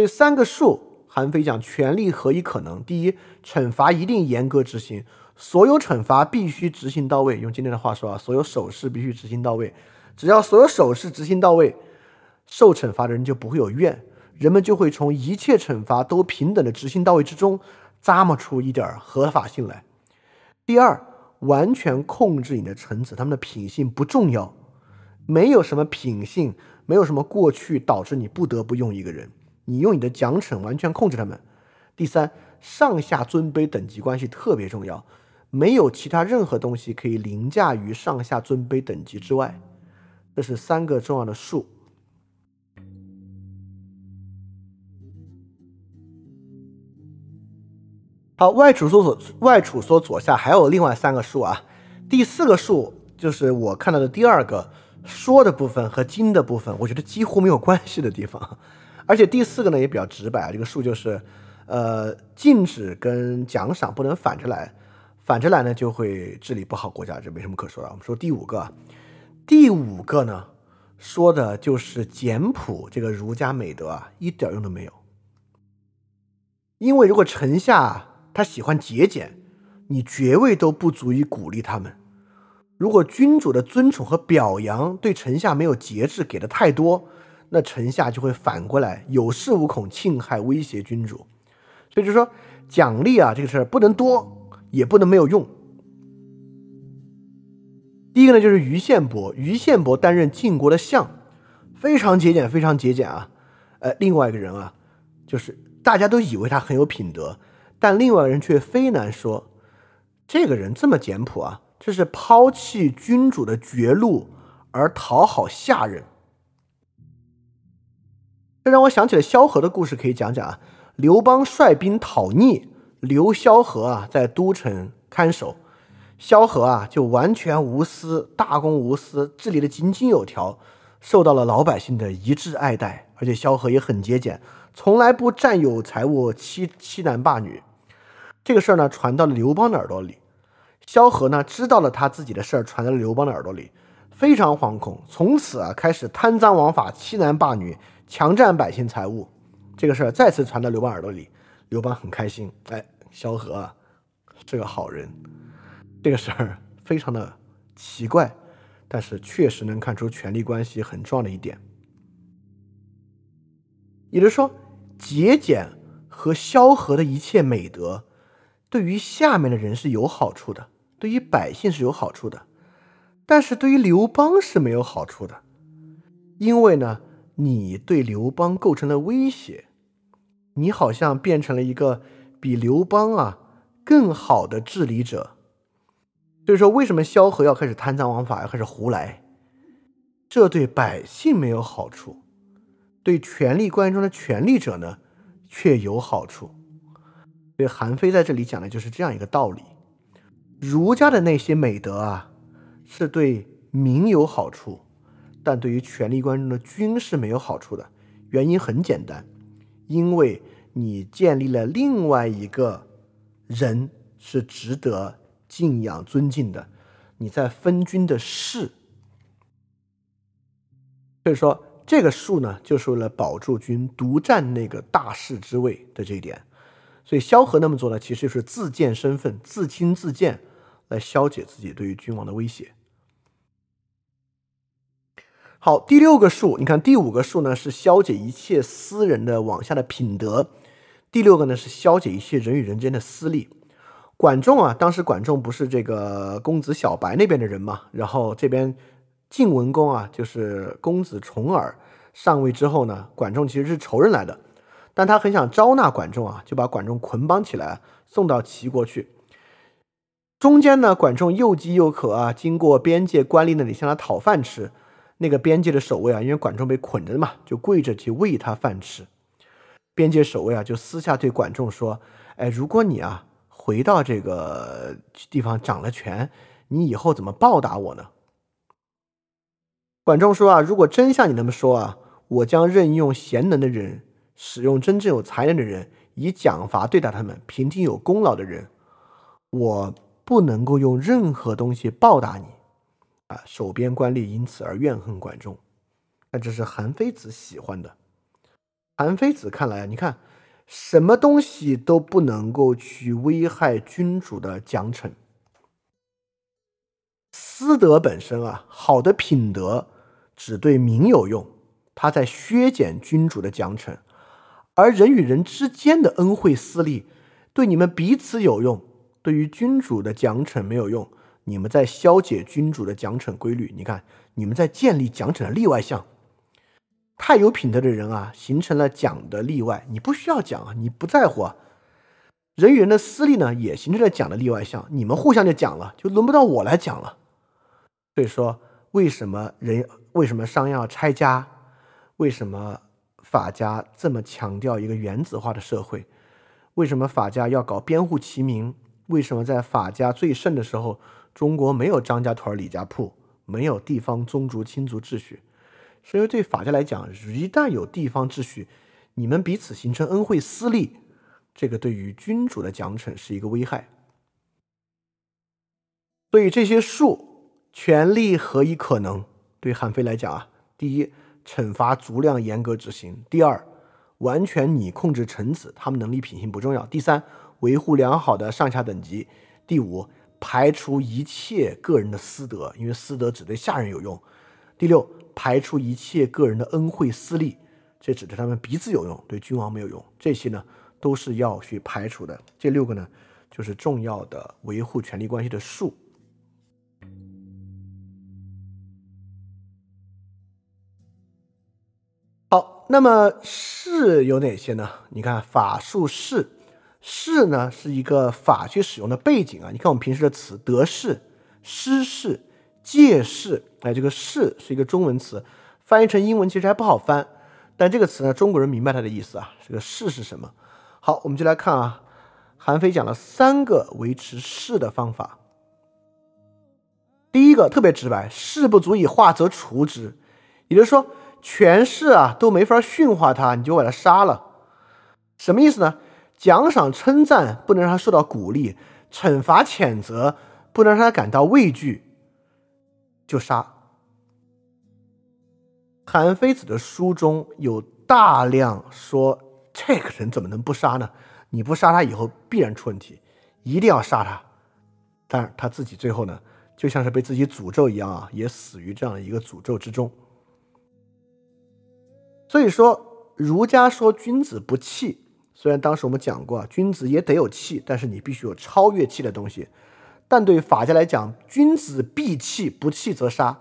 Speaker 1: 所以三个数，韩非讲权力何以可能？第一，惩罚一定严格执行，所有惩罚必须执行到位。用今天的话说啊，所有手势必须执行到位。只要所有手势执行到位，受惩罚的人就不会有怨，人们就会从一切惩罚都平等的执行到位之中，咂摸出一点合法性来。第二。完全控制你的臣子，他们的品性不重要，没有什么品性，没有什么过去导致你不得不用一个人，你用你的奖惩完全控制他们。第三，上下尊卑等级关系特别重要，没有其他任何东西可以凌驾于上下尊卑等级之外。这是三个重要的数。好，外储说左外储说左下还有另外三个数啊，第四个数就是我看到的第二个说的部分和经的部分，我觉得几乎没有关系的地方，而且第四个呢也比较直白啊，这个数就是，呃，禁止跟奖赏不能反着来，反着来呢就会治理不好国家，这没什么可说的。我们说第五个，第五个呢说的就是简朴这个儒家美德啊，一点用都没有，因为如果臣下。他喜欢节俭，你爵位都不足以鼓励他们。如果君主的尊崇和表扬对臣下没有节制，给的太多，那臣下就会反过来有恃无恐，侵害威胁君主。所以就说奖励啊，这个事儿不能多，也不能没有用。第一个呢，就是于宪伯，于宪伯担任晋国的相，非常节俭，非常节俭啊。呃，另外一个人啊，就是大家都以为他很有品德。但另外一个人却非难说，这个人这么简朴啊，这是抛弃君主的绝路而讨好下人。这让我想起了萧何的故事，可以讲讲啊。刘邦率兵讨逆，留萧何啊在都城看守，萧何啊就完全无私，大公无私，治理的井井有条，受到了老百姓的一致爱戴。而且萧何也很节俭，从来不占有财物，欺欺男霸女。这个事儿呢，传到了刘邦的耳朵里。萧何呢，知道了他自己的事儿，传到了刘邦的耳朵里，非常惶恐，从此啊，开始贪赃枉法、欺男霸女、强占百姓财物。这个事儿再次传到刘邦耳朵里，刘邦很开心。哎，萧何啊，是个好人。这个事儿非常的奇怪，但是确实能看出权力关系很重要的一点，也就是说，节俭和萧何的一切美德。对于下面的人是有好处的，对于百姓是有好处的，但是对于刘邦是没有好处的，因为呢，你对刘邦构成了威胁，你好像变成了一个比刘邦啊更好的治理者。所以说，为什么萧何要开始贪赃枉法，要开始胡来？这对百姓没有好处，对权力关系中的权力者呢，却有好处。所以韩非在这里讲的就是这样一个道理：儒家的那些美德啊，是对民有好处，但对于权力关中的君是没有好处的。原因很简单，因为你建立了另外一个人是值得敬仰尊敬的，你在分君的事。所以说，这个术呢，就是为了保住君独占那个大势之位的这一点。所以萧何那么做呢，其实就是自荐身份、自轻自贱，来消解自己对于君王的威胁。好，第六个数，你看第五个数呢是消解一切私人的往下的品德，第六个呢是消解一切人与人间的私利。管仲啊，当时管仲不是这个公子小白那边的人嘛，然后这边晋文公啊，就是公子重耳上位之后呢，管仲其实是仇人来的。但他很想招纳管仲啊，就把管仲捆绑起来送到齐国去。中间呢，管仲又饥又渴啊，经过边界官吏那里向他讨饭吃。那个边界的守卫啊，因为管仲被捆着嘛，就跪着去喂他饭吃。边界守卫啊，就私下对管仲说：“哎，如果你啊回到这个地方掌了权，你以后怎么报答我呢？”管仲说：“啊，如果真像你那么说啊，我将任用贤能的人，使用真正有才能的人，以奖罚对待他们，平定有功劳的人。我不能够用任何东西报答你。”啊，守边官吏因此而怨恨管仲，那这是韩非子喜欢的。韩非子看来啊，你看什么东西都不能够去危害君主的奖惩。私德本身啊，好的品德只对民有用，它在削减君主的奖惩；而人与人之间的恩惠私利，对你们彼此有用，对于君主的奖惩没有用。你们在消解君主的奖惩规律，你看，你们在建立奖惩的例外项。太有品德的人啊，形成了奖的例外，你不需要奖啊，你不在乎啊。人与人的私利呢，也形成了奖的例外项，你们互相就讲了，就轮不到我来讲了。所以说，为什么人为什么商要拆家？为什么法家这么强调一个原子化的社会？为什么法家要搞编户齐民？为什么在法家最盛的时候？中国没有张家屯、李家铺，没有地方宗族亲族秩序，是因为对法家来讲，一旦有地方秩序，你们彼此形成恩惠私利，这个对于君主的奖惩是一个危害。所以这些术权力何以可能？对韩非来讲啊，第一，惩罚足量严格执行；第二，完全你控制臣子，他们能力品行不重要；第三，维护良好的上下等级；第五。排除一切个人的私德，因为私德只对下人有用。第六，排除一切个人的恩惠私利，这只对他们彼此有用，对君王没有用。这些呢，都是要去排除的。这六个呢，就是重要的维护权力关系的术。好，那么士有哪些呢？你看法术士。士呢是一个法去使用的背景啊，你看我们平时的词得势、失势、借势，哎，这个势是一个中文词，翻译成英文其实还不好翻，但这个词呢，中国人明白它的意思啊。这个势是什么？好，我们就来看啊，韩非讲了三个维持势的方法。第一个特别直白，势不足以化则除之，也就是说，权势啊都没法驯化他，你就把他杀了，什么意思呢？奖赏称赞不能让他受到鼓励，惩罚谴责不能让他感到畏惧，就杀。韩非子的书中有大量说这个人怎么能不杀呢？你不杀他以后必然出问题，一定要杀他。但是他自己最后呢，就像是被自己诅咒一样啊，也死于这样的一个诅咒之中。所以说，儒家说君子不器。虽然当时我们讲过，君子也得有气，但是你必须有超越气的东西。但对于法家来讲，君子必气，不气则杀。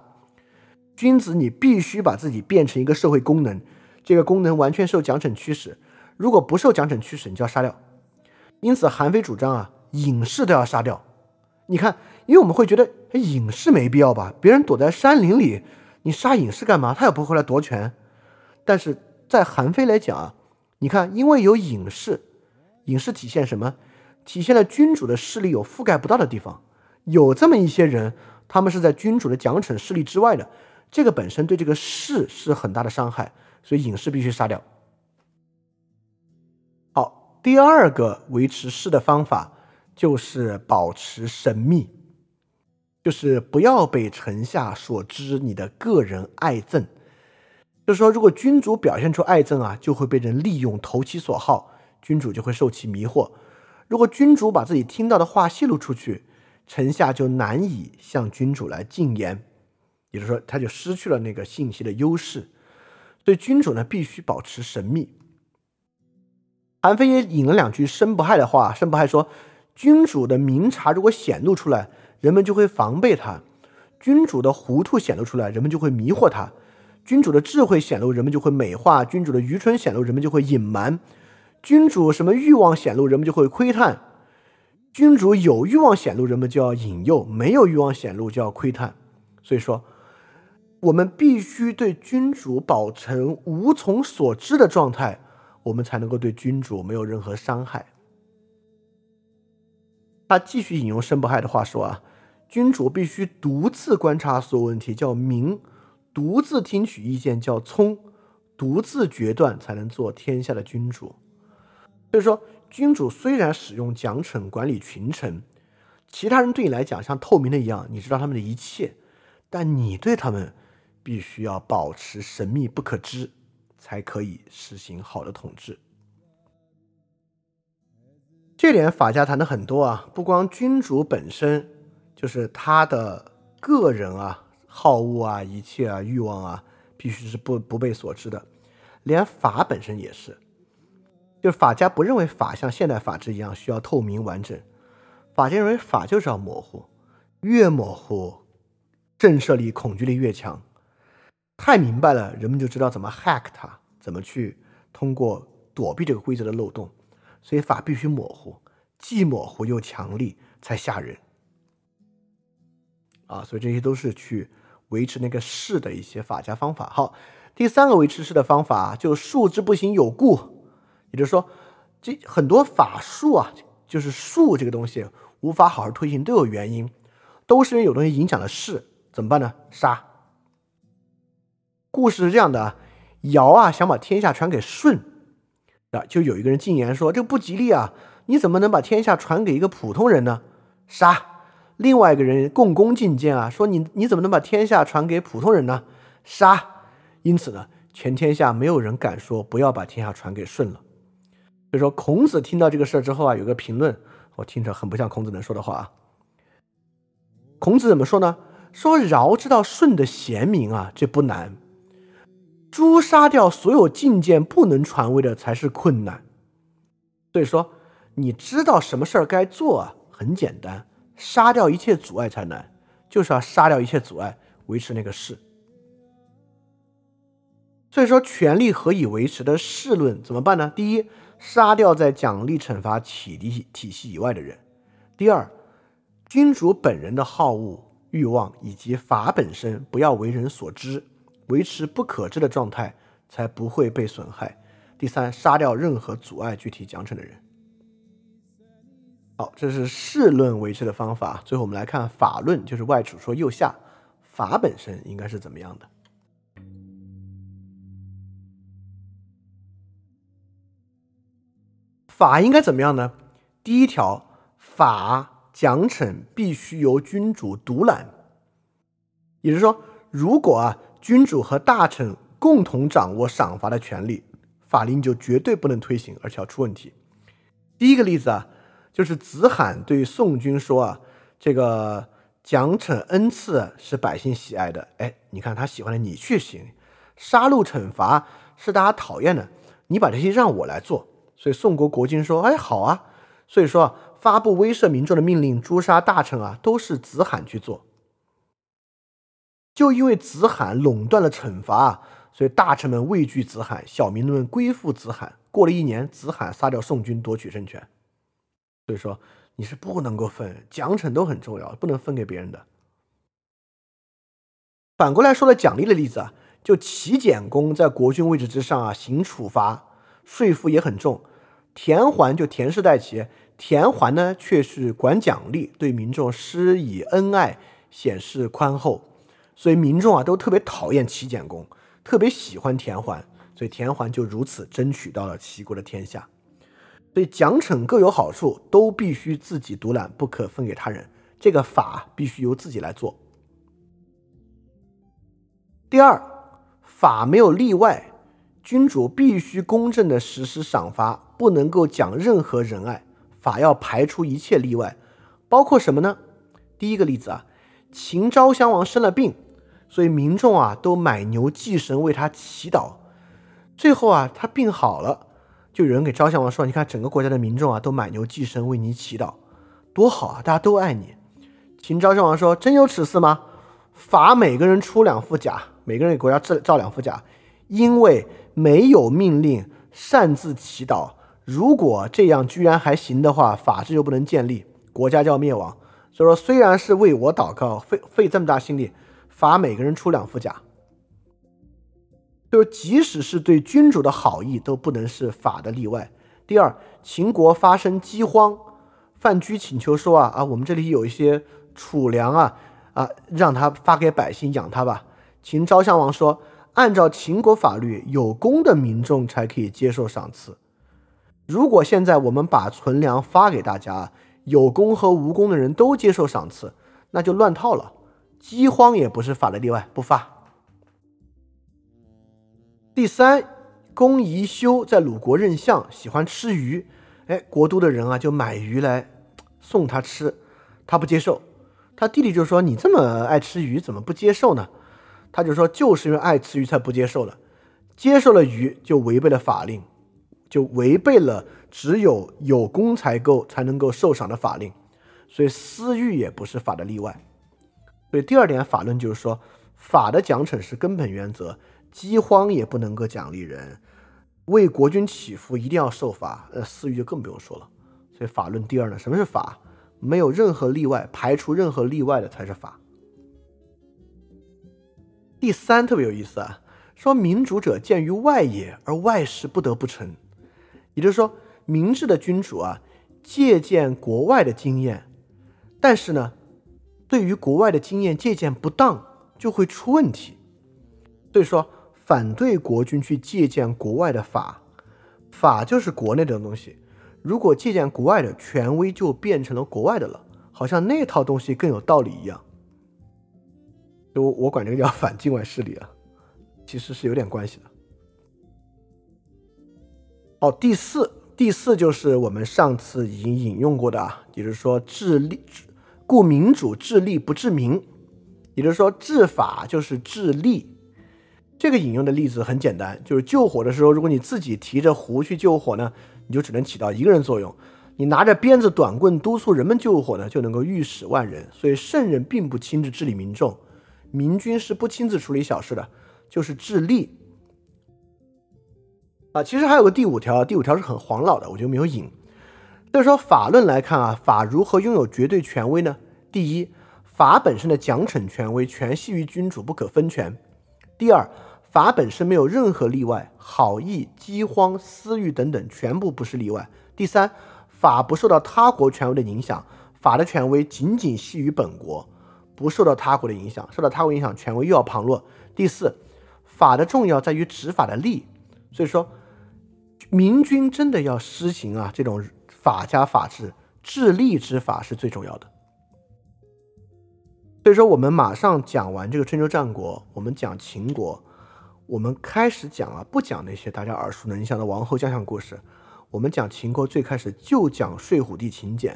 Speaker 1: 君子你必须把自己变成一个社会功能，这个功能完全受奖惩驱使。如果不受奖惩驱使，你就要杀掉。因此，韩非主张啊，隐士都要杀掉。你看，因为我们会觉得隐士没必要吧？别人躲在山林里，你杀隐士干嘛？他也不会来夺权。但是在韩非来讲啊。你看，因为有隐士，隐士体现什么？体现了君主的势力有覆盖不到的地方，有这么一些人，他们是在君主的奖惩势力之外的，这个本身对这个士是很大的伤害，所以隐士必须杀掉。好，第二个维持士的方法就是保持神秘，就是不要被臣下所知你的个人爱憎。就是说，如果君主表现出爱憎啊，就会被人利用投其所好，君主就会受其迷惑。如果君主把自己听到的话泄露出去，臣下就难以向君主来进言，也就是说，他就失去了那个信息的优势。所以，君主呢必须保持神秘。韩非也引了两句申不害的话：申不害说，君主的明察如果显露出来，人们就会防备他；君主的糊涂显露出来，人们就会迷惑他。君主的智慧显露，人们就会美化；君主的愚蠢显露，人们就会隐瞒；君主什么欲望显露，人们就会窥探；君主有欲望显露，人们就要引诱；没有欲望显露，就要窥探。所以说，我们必须对君主保持无从所知的状态，我们才能够对君主没有任何伤害。他继续引用申不害的话说啊。君主必须独自观察所有问题，叫明；独自听取意见，叫聪；独自决断，才能做天下的君主。所以说，君主虽然使用奖惩管理群臣，其他人对你来讲像透明的一样，你知道他们的一切，但你对他们必须要保持神秘不可知，才可以实行好的统治。这点法家谈的很多啊，不光君主本身。就是他的个人啊，好恶啊，一切啊，欲望啊，必须是不不被所知的，连法本身也是。就是法家不认为法像现代法治一样需要透明完整，法家认为法就是要模糊，越模糊，震慑力、恐惧力越强。太明白了，人们就知道怎么 hack 它，怎么去通过躲避这个规则的漏洞。所以法必须模糊，既模糊又强力，才吓人。啊，所以这些都是去维持那个势的一些法家方法。好，第三个维持势的方法就术之不行有故，也就是说，这很多法术啊，就是术这个东西无法好好推行，都有原因，都是因为有东西影响了势，怎么办呢？杀。故事是这样的，尧啊想把天下传给舜，啊，就有一个人进言说这不吉利啊，你怎么能把天下传给一个普通人呢？杀。另外一个人共工进谏啊，说你你怎么能把天下传给普通人呢？杀！因此呢，全天下没有人敢说不要把天下传给舜了。所以说，孔子听到这个事儿之后啊，有个评论，我听着很不像孔子能说的话啊。孔子怎么说呢？说尧知道舜的贤明啊，这不难；诛杀掉所有进谏不能传位的才是困难。所以说，你知道什么事儿该做啊，很简单。杀掉一切阻碍才难，就是要杀掉一切阻碍，维持那个势。所以说，权力何以维持的势论怎么办呢？第一，杀掉在奖励惩罚体系体系以外的人；第二，君主本人的好恶欲望以及法本身不要为人所知，维持不可知的状态，才不会被损害；第三，杀掉任何阻碍具体奖惩的人。好，这是事论维持的方法。最后我们来看法论，就是外储说右下法本身应该是怎么样的？法应该怎么样呢？第一条，法奖惩必须由君主独揽，也就是说，如果啊君主和大臣共同掌握赏罚的权利，法令就绝对不能推行，而且要出问题。第一个例子啊。就是子罕对宋军说啊，这个奖惩恩赐是百姓喜爱的，哎，你看他喜欢的你去行，杀戮惩罚是大家讨厌的，你把这些让我来做。所以宋国国君说，哎，好啊。所以说发布威慑民众的命令，诛杀大臣啊，都是子罕去做。就因为子罕垄断了惩罚，所以大臣们畏惧子罕，小民们归附子罕。过了一年，子罕杀掉宋军，夺取政权。所以说你是不能够分奖惩都很重要，不能分给别人的。反过来说了奖励的例子啊，就齐简公在国君位置之上啊，行处罚，税赋也很重。田环就田氏代齐，田环呢却是管奖励，对民众施以恩爱，显示宽厚。所以民众啊都特别讨厌齐简公，特别喜欢田环，所以田环就如此争取到了齐国的天下。所以奖惩各有好处，都必须自己独揽，不可分给他人。这个法必须由自己来做。第二，法没有例外，君主必须公正的实施赏罚，不能够讲任何仁爱。法要排除一切例外，包括什么呢？第一个例子啊，秦昭襄王生了病，所以民众啊都买牛祭神为他祈祷，最后啊他病好了。就有人给昭襄王说：“你看，整个国家的民众啊，都买牛祭神为你祈祷，多好啊！大家都爱你。”秦昭襄王说：“真有此事吗？罚每个人出两副甲，每个人给国家造造两副甲，因为没有命令擅自祈祷，如果这样居然还行的话，法治就不能建立，国家就要灭亡。所以说，虽然是为我祷告，费费这么大心力，罚每个人出两副甲，就即使是对君主的好意，都不能是法的例外。第二，秦国发生饥荒，范雎请求说啊啊，我们这里有一些储粮啊啊，让他发给百姓养他吧。秦昭襄王说，按照秦国法律，有功的民众才可以接受赏赐。如果现在我们把存粮发给大家，有功和无功的人都接受赏赐，那就乱套了。饥荒也不是法的例外，不发。第三，公宜修在鲁国任相，喜欢吃鱼，哎，国都的人啊就买鱼来送他吃，他不接受。他弟弟就说：“你这么爱吃鱼，怎么不接受呢？”他就说：“就是因为爱吃鱼才不接受了，接受了鱼就违背了法令。”就违背了只有有功才够才能够受赏的法令，所以私欲也不是法的例外。所以第二点法论就是说，法的奖惩是根本原则，饥荒也不能够奖励人，为国君祈福一定要受罚，呃，私欲就更不用说了。所以法论第二呢，什么是法？没有任何例外，排除任何例外的才是法。第三特别有意思啊，说民主者见于外也，而外事不得不成。也就是说，明智的君主啊，借鉴国外的经验，但是呢，对于国外的经验借鉴不当，就会出问题。所以说，反对国君去借鉴国外的法，法就是国内的东西。如果借鉴国外的权威，就变成了国外的了，好像那套东西更有道理一样。就我管这个叫反境外势力啊，其实是有点关系的。哦，第四，第四就是我们上次已经引用过的啊，也就是说治利，故民主治利不治民，也就是说治法就是治利。这个引用的例子很简单，就是救火的时候，如果你自己提着壶去救火呢，你就只能起到一个人作用；你拿着鞭子、短棍督促人们救火呢，就能够御使万人。所以圣人并不亲自治理民众，明君是不亲自处理小事的，就是治吏。啊，其实还有个第五条，第五条是很黄老的，我就没有引。就是说法论来看啊，法如何拥有绝对权威呢？第一，法本身的奖惩权威全系于君主，不可分权。第二，法本身没有任何例外，好意、饥荒、私欲等等全部不是例外。第三，法不受到他国权威的影响，法的权威仅仅系于本国，不受到他国的影响，受到他国影响，权威又要旁落。第四，法的重要在于执法的力，所以说。明君真的要施行啊，这种法家法治、治利之法是最重要的。所以说，我们马上讲完这个春秋战国，我们讲秦国，我们开始讲啊，不讲那些大家耳熟能详的王侯将相故事，我们讲秦国最开始就讲睡虎地秦简，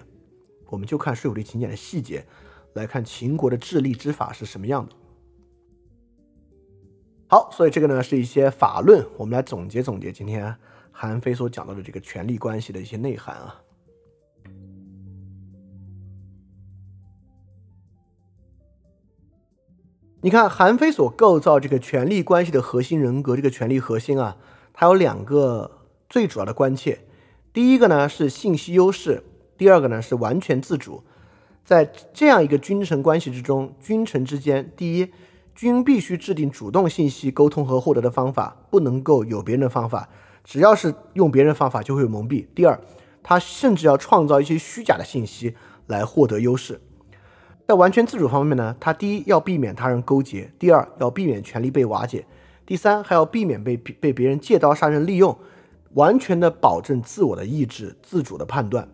Speaker 1: 我们就看睡虎地秦简的细节，来看秦国的治吏之法是什么样的。好，所以这个呢是一些法论，我们来总结总结今天。韩非所讲到的这个权力关系的一些内涵啊，你看韩非所构造这个权力关系的核心人格，这个权力核心啊，它有两个最主要的关切。第一个呢是信息优势，第二个呢是完全自主。在这样一个君臣关系之中，君臣之间，第一，君必须制定主动信息沟通和获得的方法，不能够有别人的方法。只要是用别人的方法，就会有蒙蔽。第二，他甚至要创造一些虚假的信息来获得优势。在完全自主方面呢，他第一要避免他人勾结，第二要避免权力被瓦解，第三还要避免被被别人借刀杀人利用，完全的保证自我的意志、自主的判断。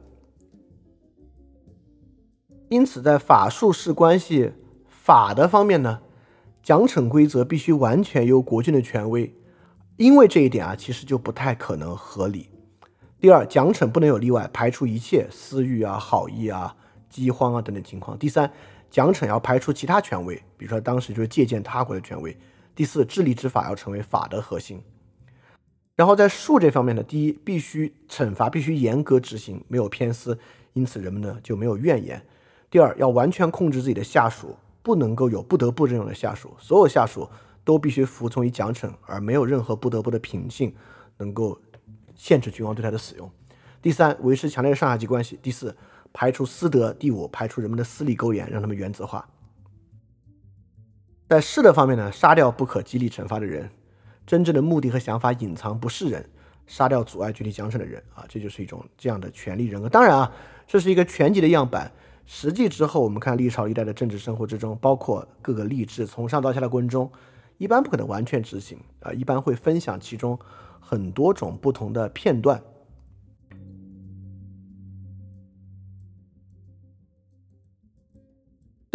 Speaker 1: 因此，在法术士关系法的方面呢，奖惩规则必须完全由国君的权威。因为这一点啊，其实就不太可能合理。第二，奖惩不能有例外，排除一切私欲啊、好意啊、饥荒啊等等情况。第三，奖惩要排除其他权威，比如说当时就是借鉴他国的权威。第四，治理之法要成为法的核心。然后在术这方面呢，第一，必须惩罚必须严格执行，没有偏私，因此人们呢就没有怨言。第二，要完全控制自己的下属，不能够有不得不这种的下属，所有下属。都必须服从于奖惩，而没有任何不得不的品性能够限制君王对他的使用。第三，维持强烈的上下级关系；第四，排除私德；第五，排除人们的私利勾连，让他们原子化。在势的方面呢，杀掉不可激励惩罚的人，真正的目的和想法隐藏不是人，杀掉阻碍具体奖惩的人啊，这就是一种这样的权力人格。当然啊，这是一个全集的样板。实际之后，我们看历朝历代的政治生活之中，包括各个吏治从上到下的过程中，一般不可能完全执行啊，一般会分享其中很多种不同的片段。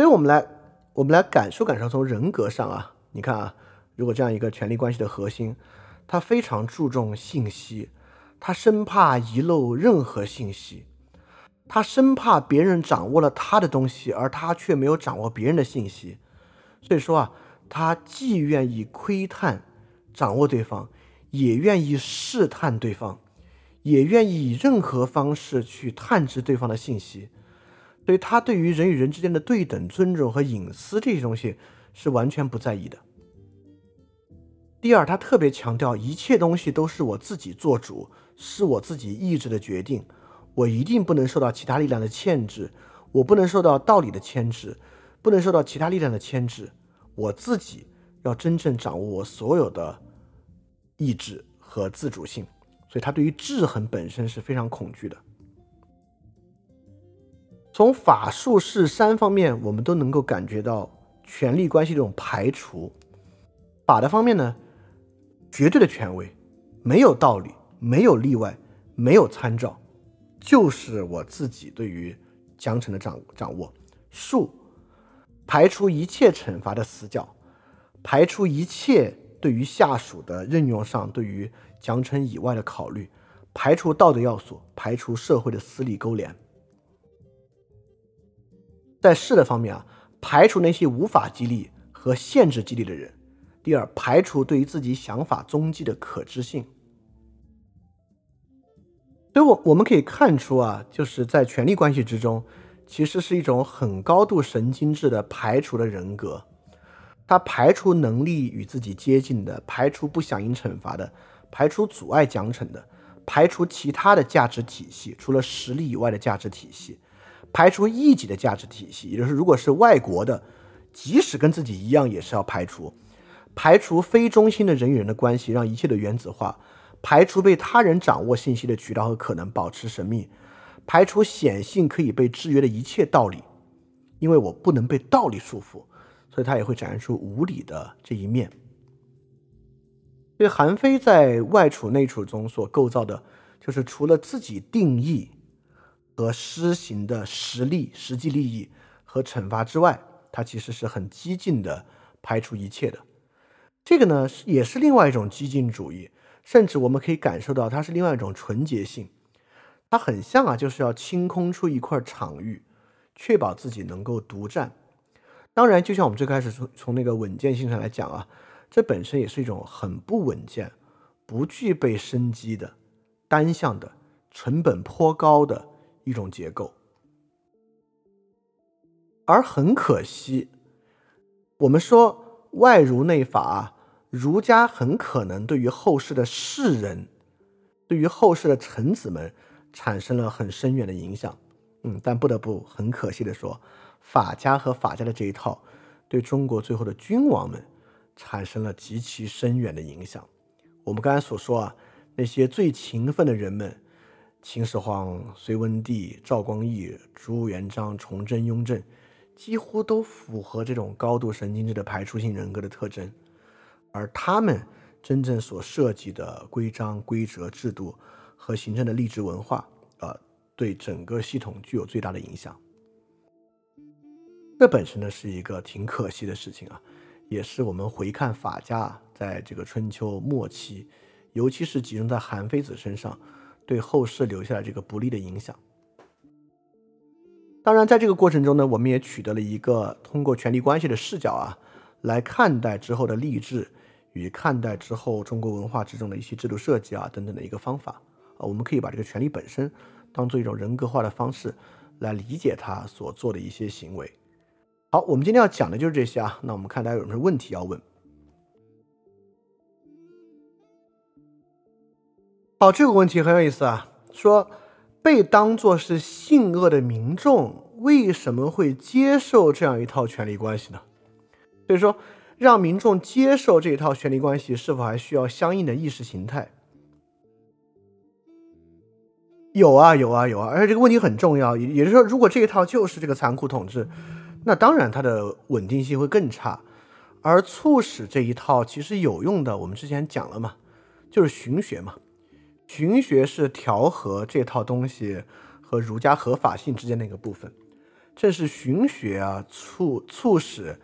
Speaker 1: 所以我们来，我们来感受感受，从人格上啊，你看啊，如果这样一个权力关系的核心，他非常注重信息，他生怕遗漏任何信息。他生怕别人掌握了他的东西，而他却没有掌握别人的信息，所以说啊，他既愿意窥探、掌握对方，也愿意试探对方，也愿意以任何方式去探知对方的信息。所以，他对于人与人之间的对等尊重和隐私这些东西是完全不在意的。第二，他特别强调一切东西都是我自己做主，是我自己意志的决定。我一定不能受到其他力量的牵制，我不能受到道理的牵制，不能受到其他力量的牵制。我自己要真正掌握我所有的意志和自主性，所以他对于制衡本身是非常恐惧的。从法术是三方面，我们都能够感觉到权力关系这种排除。法的方面呢，绝对的权威，没有道理，没有例外，没有参照。就是我自己对于奖惩的掌掌握，术排除一切惩罚的死角，排除一切对于下属的任用上对于奖惩以外的考虑，排除道德要素，排除社会的私利勾连。在势的方面啊，排除那些无法激励和限制激励的人。第二，排除对于自己想法踪迹的可知性。所以，我我们可以看出啊，就是在权力关系之中，其实是一种很高度神经质的排除的人格。他排除能力与自己接近的，排除不响应惩罚的，排除阻碍奖惩的，排除其他的价值体系，除了实力以外的价值体系，排除异己的价值体系，也就是如果是外国的，即使跟自己一样，也是要排除。排除非中心的人与人的关系，让一切的原子化。排除被他人掌握信息的渠道和可能，保持神秘；排除显性可以被制约的一切道理，因为我不能被道理束缚，所以他也会展现出无理的这一面。所以韩非在外处内处中所构造的，就是除了自己定义和施行的实力、实际利益和惩罚之外，他其实是很激进的排除一切的。这个呢，也是另外一种激进主义。甚至我们可以感受到，它是另外一种纯洁性，它很像啊，就是要清空出一块场域，确保自己能够独占。当然，就像我们最开始从从那个稳健性上来讲啊，这本身也是一种很不稳健、不具备生机的、单向的、成本颇高的一种结构。而很可惜，我们说外儒内法。儒家很可能对于后世的士人，对于后世的臣子们产生了很深远的影响。嗯，但不得不很可惜的说，法家和法家的这一套对中国最后的君王们产生了极其深远的影响。我们刚才所说啊，那些最勤奋的人们，秦始皇、隋文帝、赵光义、朱元璋、崇祯、雍正，几乎都符合这种高度神经质的排除性人格的特征。而他们真正所涉及的规章、规则、制度和形成的吏治文化，呃，对整个系统具有最大的影响。这本身呢是一个挺可惜的事情啊，也是我们回看法家在这个春秋末期，尤其是集中在韩非子身上，对后世留下了这个不利的影响。当然，在这个过程中呢，我们也取得了一个通过权力关系的视角啊，来看待之后的吏治。与看待之后中国文化之中的一些制度设计啊等等的一个方法啊，我们可以把这个权利本身当做一种人格化的方式来理解他所做的一些行为。好，我们今天要讲的就是这些啊。那我们看大家有什么问题要问？好，这个问题很有意思啊，说被当作是性恶的民众为什么会接受这样一套权力关系呢？所以说，让民众接受这一套权力关系，是否还需要相应的意识形态？有啊，有啊，有啊，而且这个问题很重要。也也就是说，如果这一套就是这个残酷统治，那当然它的稳定性会更差。而促使这一套其实有用的，我们之前讲了嘛，就是荀学嘛。荀学是调和这套东西和儒家合法性之间的一个部分。正是荀学啊，促促使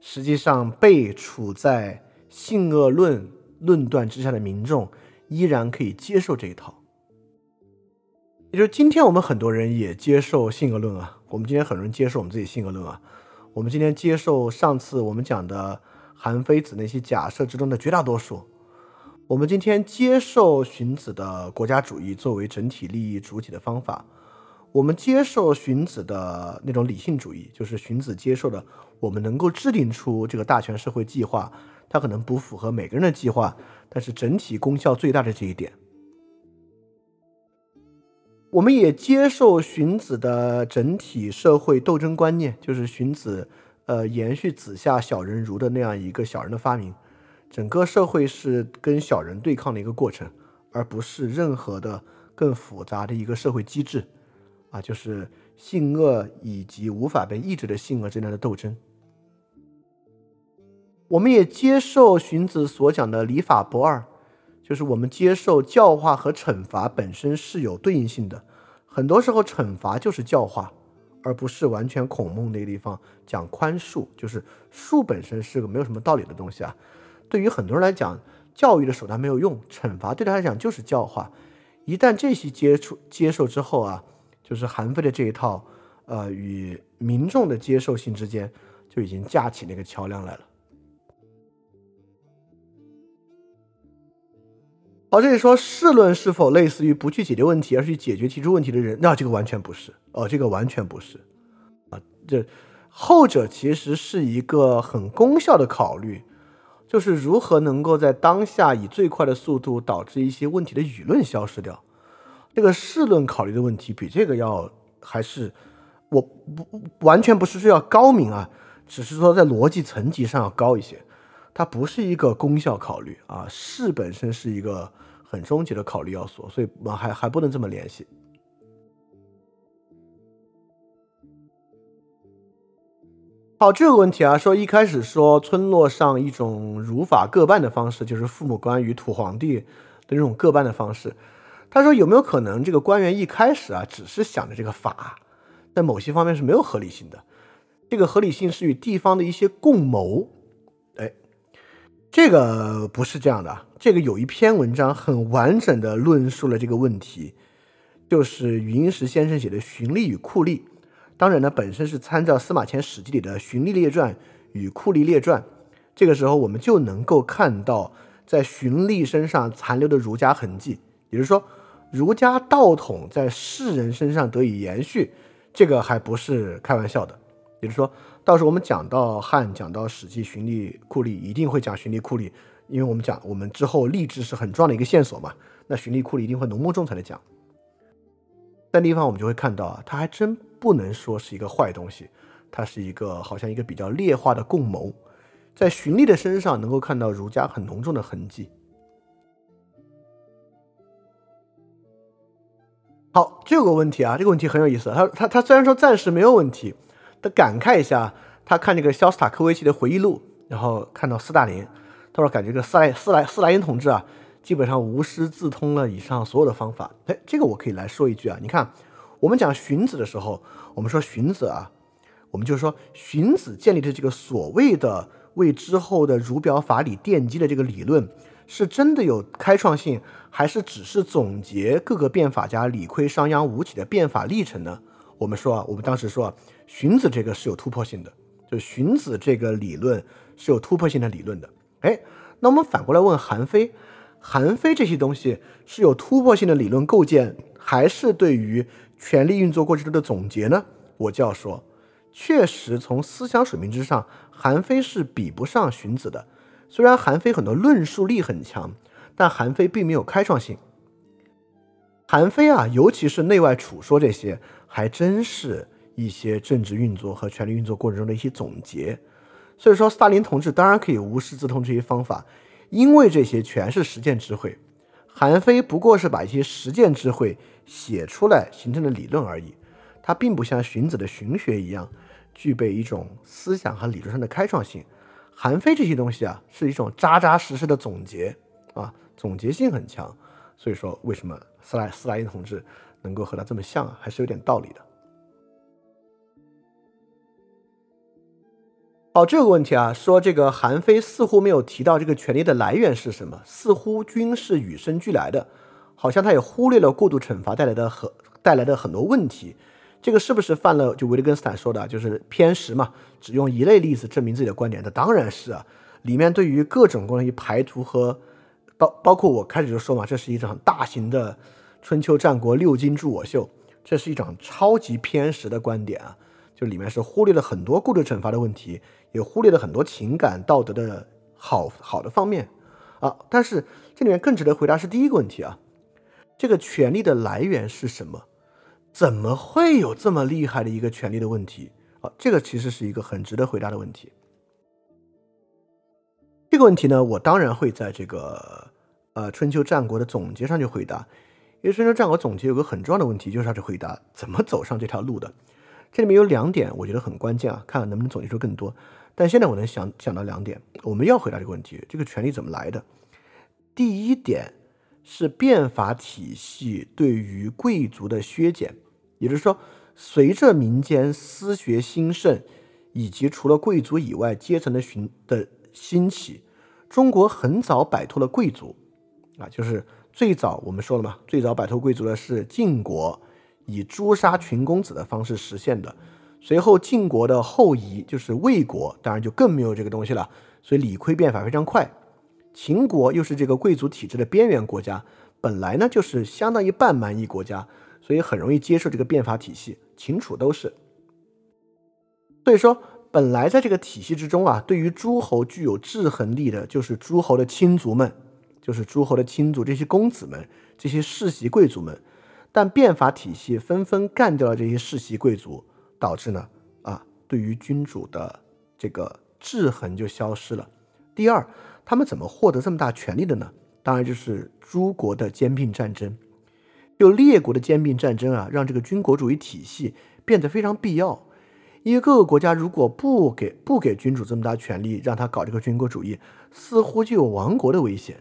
Speaker 1: 实际上被处在性恶论论断之下的民众依然可以接受这一套。也就是今天我们很多人也接受性恶论啊，我们今天很多人接受我们自己性恶论啊，我们今天接受上次我们讲的韩非子那些假设之中的绝大多数，我们今天接受荀子的国家主义作为整体利益主体的方法，我们接受荀子的那种理性主义，就是荀子接受的，我们能够制定出这个大全社会计划，它可能不符合每个人的计划，但是整体功效最大的这一点。我们也接受荀子的整体社会斗争观念，就是荀子，呃，延续子夏小人儒的那样一个小人的发明，整个社会是跟小人对抗的一个过程，而不是任何的更复杂的一个社会机制，啊，就是性恶以及无法被抑制的性恶之间的斗争。我们也接受荀子所讲的礼法不二。就是我们接受教化和惩罚本身是有对应性的，很多时候惩罚就是教化，而不是完全孔孟那个地方讲宽恕，就是恕本身是个没有什么道理的东西啊。对于很多人来讲，教育的手段没有用，惩罚对他来讲就是教化。一旦这些接触接受之后啊，就是韩非的这一套，呃，与民众的接受性之间就已经架起那个桥梁来了。好，这里说世论是否类似于不去解决问题，而是去解决提出问题的人？那这个完全不是哦，这个完全不是啊。这后者其实是一个很功效的考虑，就是如何能够在当下以最快的速度导致一些问题的舆论消失掉。这个世论考虑的问题比这个要还是我不完全不是说要高明啊，只是说在逻辑层级上要高一些。它不是一个功效考虑啊，势本身是一个。很终极的考虑要素，所以我们还还不能这么联系。好，这个问题啊，说一开始说村落上一种儒法各半的方式，就是父母官与土皇帝的这种各半的方式。他说有没有可能这个官员一开始啊，只是想着这个法，在某些方面是没有合理性的，这个合理性是与地方的一些共谋。哎这个不是这样的，这个有一篇文章很完整的论述了这个问题，就是云石先生写的《循吏与酷吏》，当然呢，本身是参照司马迁《史记》里的《荀立列传》与《酷吏列传》，这个时候我们就能够看到在荀立身上残留的儒家痕迹，也就是说，儒家道统在士人身上得以延续，这个还不是开玩笑的，也就是说。到时候我们讲到汉，讲到史记荀立酷吏，一定会讲荀立酷吏，因为我们讲我们之后立志是很重要的一个线索嘛。那荀立酷吏一定会浓墨重彩的讲。但地方我们就会看到啊，他还真不能说是一个坏东西，它是一个好像一个比较劣化的共谋，在荀立的身上能够看到儒家很浓重的痕迹。好，这个问题啊，这个问题很有意思。他他他虽然说暂时没有问题。他感慨一下，他看这个肖斯塔科维奇的回忆录，然后看到斯大林，他说感觉这个斯莱斯莱斯莱因同志啊，基本上无师自通了以上所有的方法。哎，这个我可以来说一句啊，你看我们讲荀子的时候，我们说荀子啊，我们就说荀子建立的这个所谓的为之后的儒表法理奠基的这个理论，是真的有开创性，还是只是总结各个变法家理亏、商鞅、吴起的变法历程呢？我们说啊，我们当时说啊，荀子这个是有突破性的，就荀子这个理论是有突破性的理论的。哎，那我们反过来问韩非，韩非这些东西是有突破性的理论构建，还是对于权力运作过程中的总结呢？我就要说，确实从思想水平之上，韩非是比不上荀子的。虽然韩非很多论述力很强，但韩非并没有开创性。韩非啊，尤其是内外处说这些，还真是一些政治运作和权力运作过程中的一些总结。所以说，斯大林同志当然可以无师自通这些方法，因为这些全是实践智慧。韩非不过是把一些实践智慧写出来形成的理论而已，它并不像荀子的荀学一样，具备一种思想和理论上的开创性。韩非这些东西啊，是一种扎扎实实的总结啊，总结性很强。所以说，为什么斯莱斯莱因同志能够和他这么像啊，还是有点道理的。好，这个问题啊，说这个韩非似乎没有提到这个权力的来源是什么，似乎均是与生俱来的，好像他也忽略了过度惩罚带来的很带来的很多问题。这个是不是犯了就维特根斯坦说的，就是偏食嘛？只用一类例子证明自己的观点？那当然是啊，里面对于各种关于排除和包包括我开始就说嘛，这是一场大型的春秋战国六经助我秀，这是一场超级偏食的观点啊，就里面是忽略了很多过度惩罚的问题。也忽略了很多情感道德的好好的方面啊，但是这里面更值得回答是第一个问题啊，这个权力的来源是什么？怎么会有这么厉害的一个权力的问题啊？这个其实是一个很值得回答的问题。这个问题呢，我当然会在这个呃春秋战国的总结上去回答，因为春秋战国总结有个很重要的问题，就是要去回答怎么走上这条路的。这里面有两点，我觉得很关键啊，看看能不能总结出更多。但现在我能想想到两点，我们要回答这个问题：这个权利怎么来的？第一点是变法体系对于贵族的削减，也就是说，随着民间私学兴盛，以及除了贵族以外阶层的寻的兴起，中国很早摆脱了贵族啊，就是最早我们说了嘛，最早摆脱贵族的是晋国，以诛杀群公子的方式实现的。随后晋国的后裔就是魏国，当然就更没有这个东西了。所以李悝变法非常快。秦国又是这个贵族体制的边缘国家，本来呢就是相当于半蛮夷国家，所以很容易接受这个变法体系。秦楚都是。所以说，本来在这个体系之中啊，对于诸侯具有制衡力的，就是诸侯的亲族们，就是诸侯的亲族这些公子们，这些世袭贵族们。但变法体系纷纷干掉了这些世袭贵族。导致呢，啊，对于君主的这个制衡就消失了。第二，他们怎么获得这么大权力的呢？当然就是诸国的兼并战争。就列国的兼并战争啊，让这个军国主义体系变得非常必要。因为各个国家如果不给不给君主这么大权力，让他搞这个军国主义，似乎就有亡国的危险。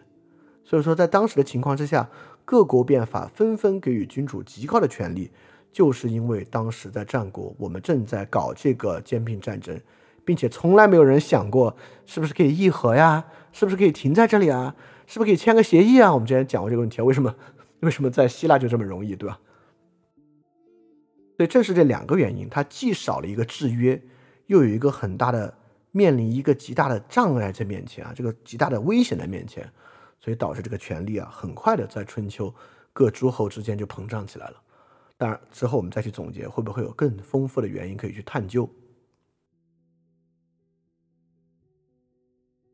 Speaker 1: 所以说，在当时的情况之下，各国变法纷纷给予君主极高的权力。就是因为当时在战国，我们正在搞这个兼并战争，并且从来没有人想过是不是可以议和呀，是不是可以停在这里啊，是不是可以签个协议啊？我们之前讲过这个问题啊，为什么 为什么在希腊就这么容易，对吧？所以正是这两个原因，它既少了一个制约，又有一个很大的面临一个极大的障碍在面前啊，这个极大的危险在面前，所以导致这个权力啊，很快的在春秋各诸侯之间就膨胀起来了。当然，之后我们再去总结，会不会有更丰富的原因可以去探究？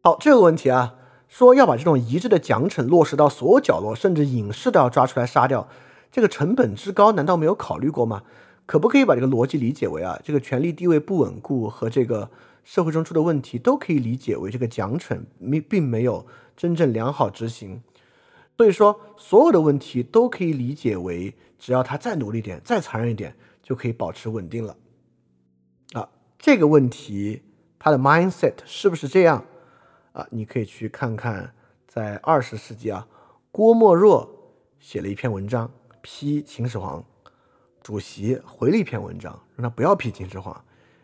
Speaker 1: 好，这个问题啊，说要把这种一致的奖惩落实到所有角落，甚至隐士都要抓出来杀掉，这个成本之高，难道没有考虑过吗？可不可以把这个逻辑理解为啊，这个权力地位不稳固和这个社会中出的问题，都可以理解为这个奖惩没并没有真正良好执行？所以说，所有的问题都可以理解为，只要他再努力点、再残忍一点，就可以保持稳定了。啊，这个问题他的 mindset 是不是这样？啊，你可以去看看，在二十世纪啊，郭沫若写了一篇文章批秦始皇，主席回了一篇文章，让他不要批秦始皇。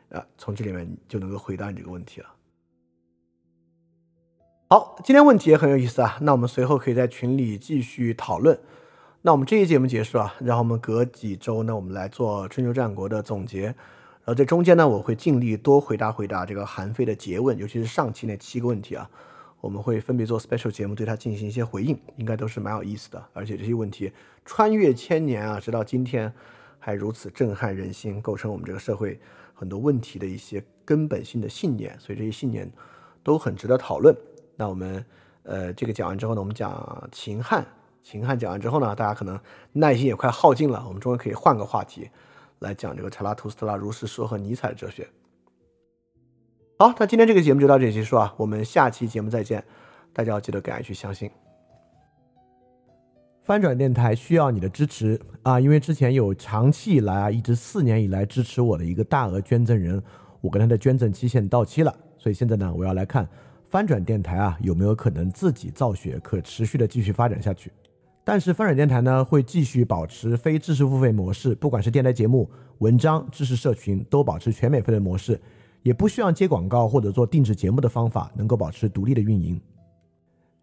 Speaker 1: 啊，从这里面就能够回答你这个问题了。好，今天问题也很有意思啊。那我们随后可以在群里继续讨论。那我们这一节目结束啊，然后我们隔几周呢，我们来做春秋战国的总结。然后在中间呢，我会尽力多回答回答这个韩非的诘问，尤其是上期那七个问题啊，我们会分别做 special 节目对他进行一些回应，应该都是蛮有意思的。而且这些问题穿越千年啊，直到今天还如此震撼人心，构成我们这个社会很多问题的一些根本性的信念，所以这些信念都很值得讨论。那我们，呃，这个讲完之后呢，我们讲秦汉，秦汉讲完之后呢，大家可能耐心也快耗尽了，我们终于可以换个话题来讲这个查拉图斯特拉如是说和尼采的哲学。好，那今天这个节目就到这里结束啊，我们下期节目再见，大家要记得敢于去相信。翻转电台需要你的支持啊，因为之前有长期以来啊，一直四年以来支持我的一个大额捐赠人，我跟他的捐赠期限到期了，所以现在呢，我要来看翻转电台啊有没有可能自己造血，可持续的继续发展下去。但是翻转电台呢会继续保持非知识付费模式，不管是电台节目、文章、知识社群，都保持全免费的模式，也不需要接广告或者做定制节目的方法，能够保持独立的运营。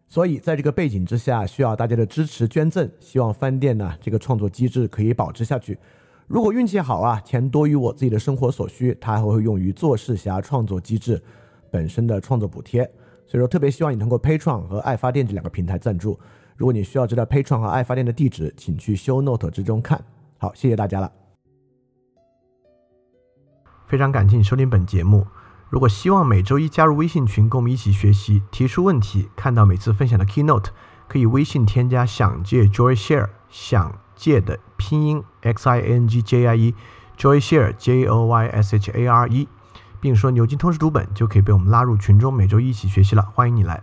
Speaker 1: 所以，在这个背景之下，需要大家的支持捐赠。希望翻店呢这个创作机制可以保持下去。如果运气好啊，钱多于我自己的生活所需，它还会用于做事侠创作机制本身的创作补贴。所以说，特别希望你通过 Pay 创和爱发电这两个平台赞助。如果你需要知道 Pay 创和爱发电的地址，请去 Show Note 之中看。好，谢谢大家了。非常感谢你收听本节目。如果希望每周一加入微信群，跟我们一起学习、提出问题、看到每次分享的 Keynote，可以微信添加“想借 Joy Share”，想借的拼音 X I N G J I E，Joy Share J O Y S H A R E，并说“牛津通识读本”，就可以被我们拉入群中，每周一起学习了。欢迎你来。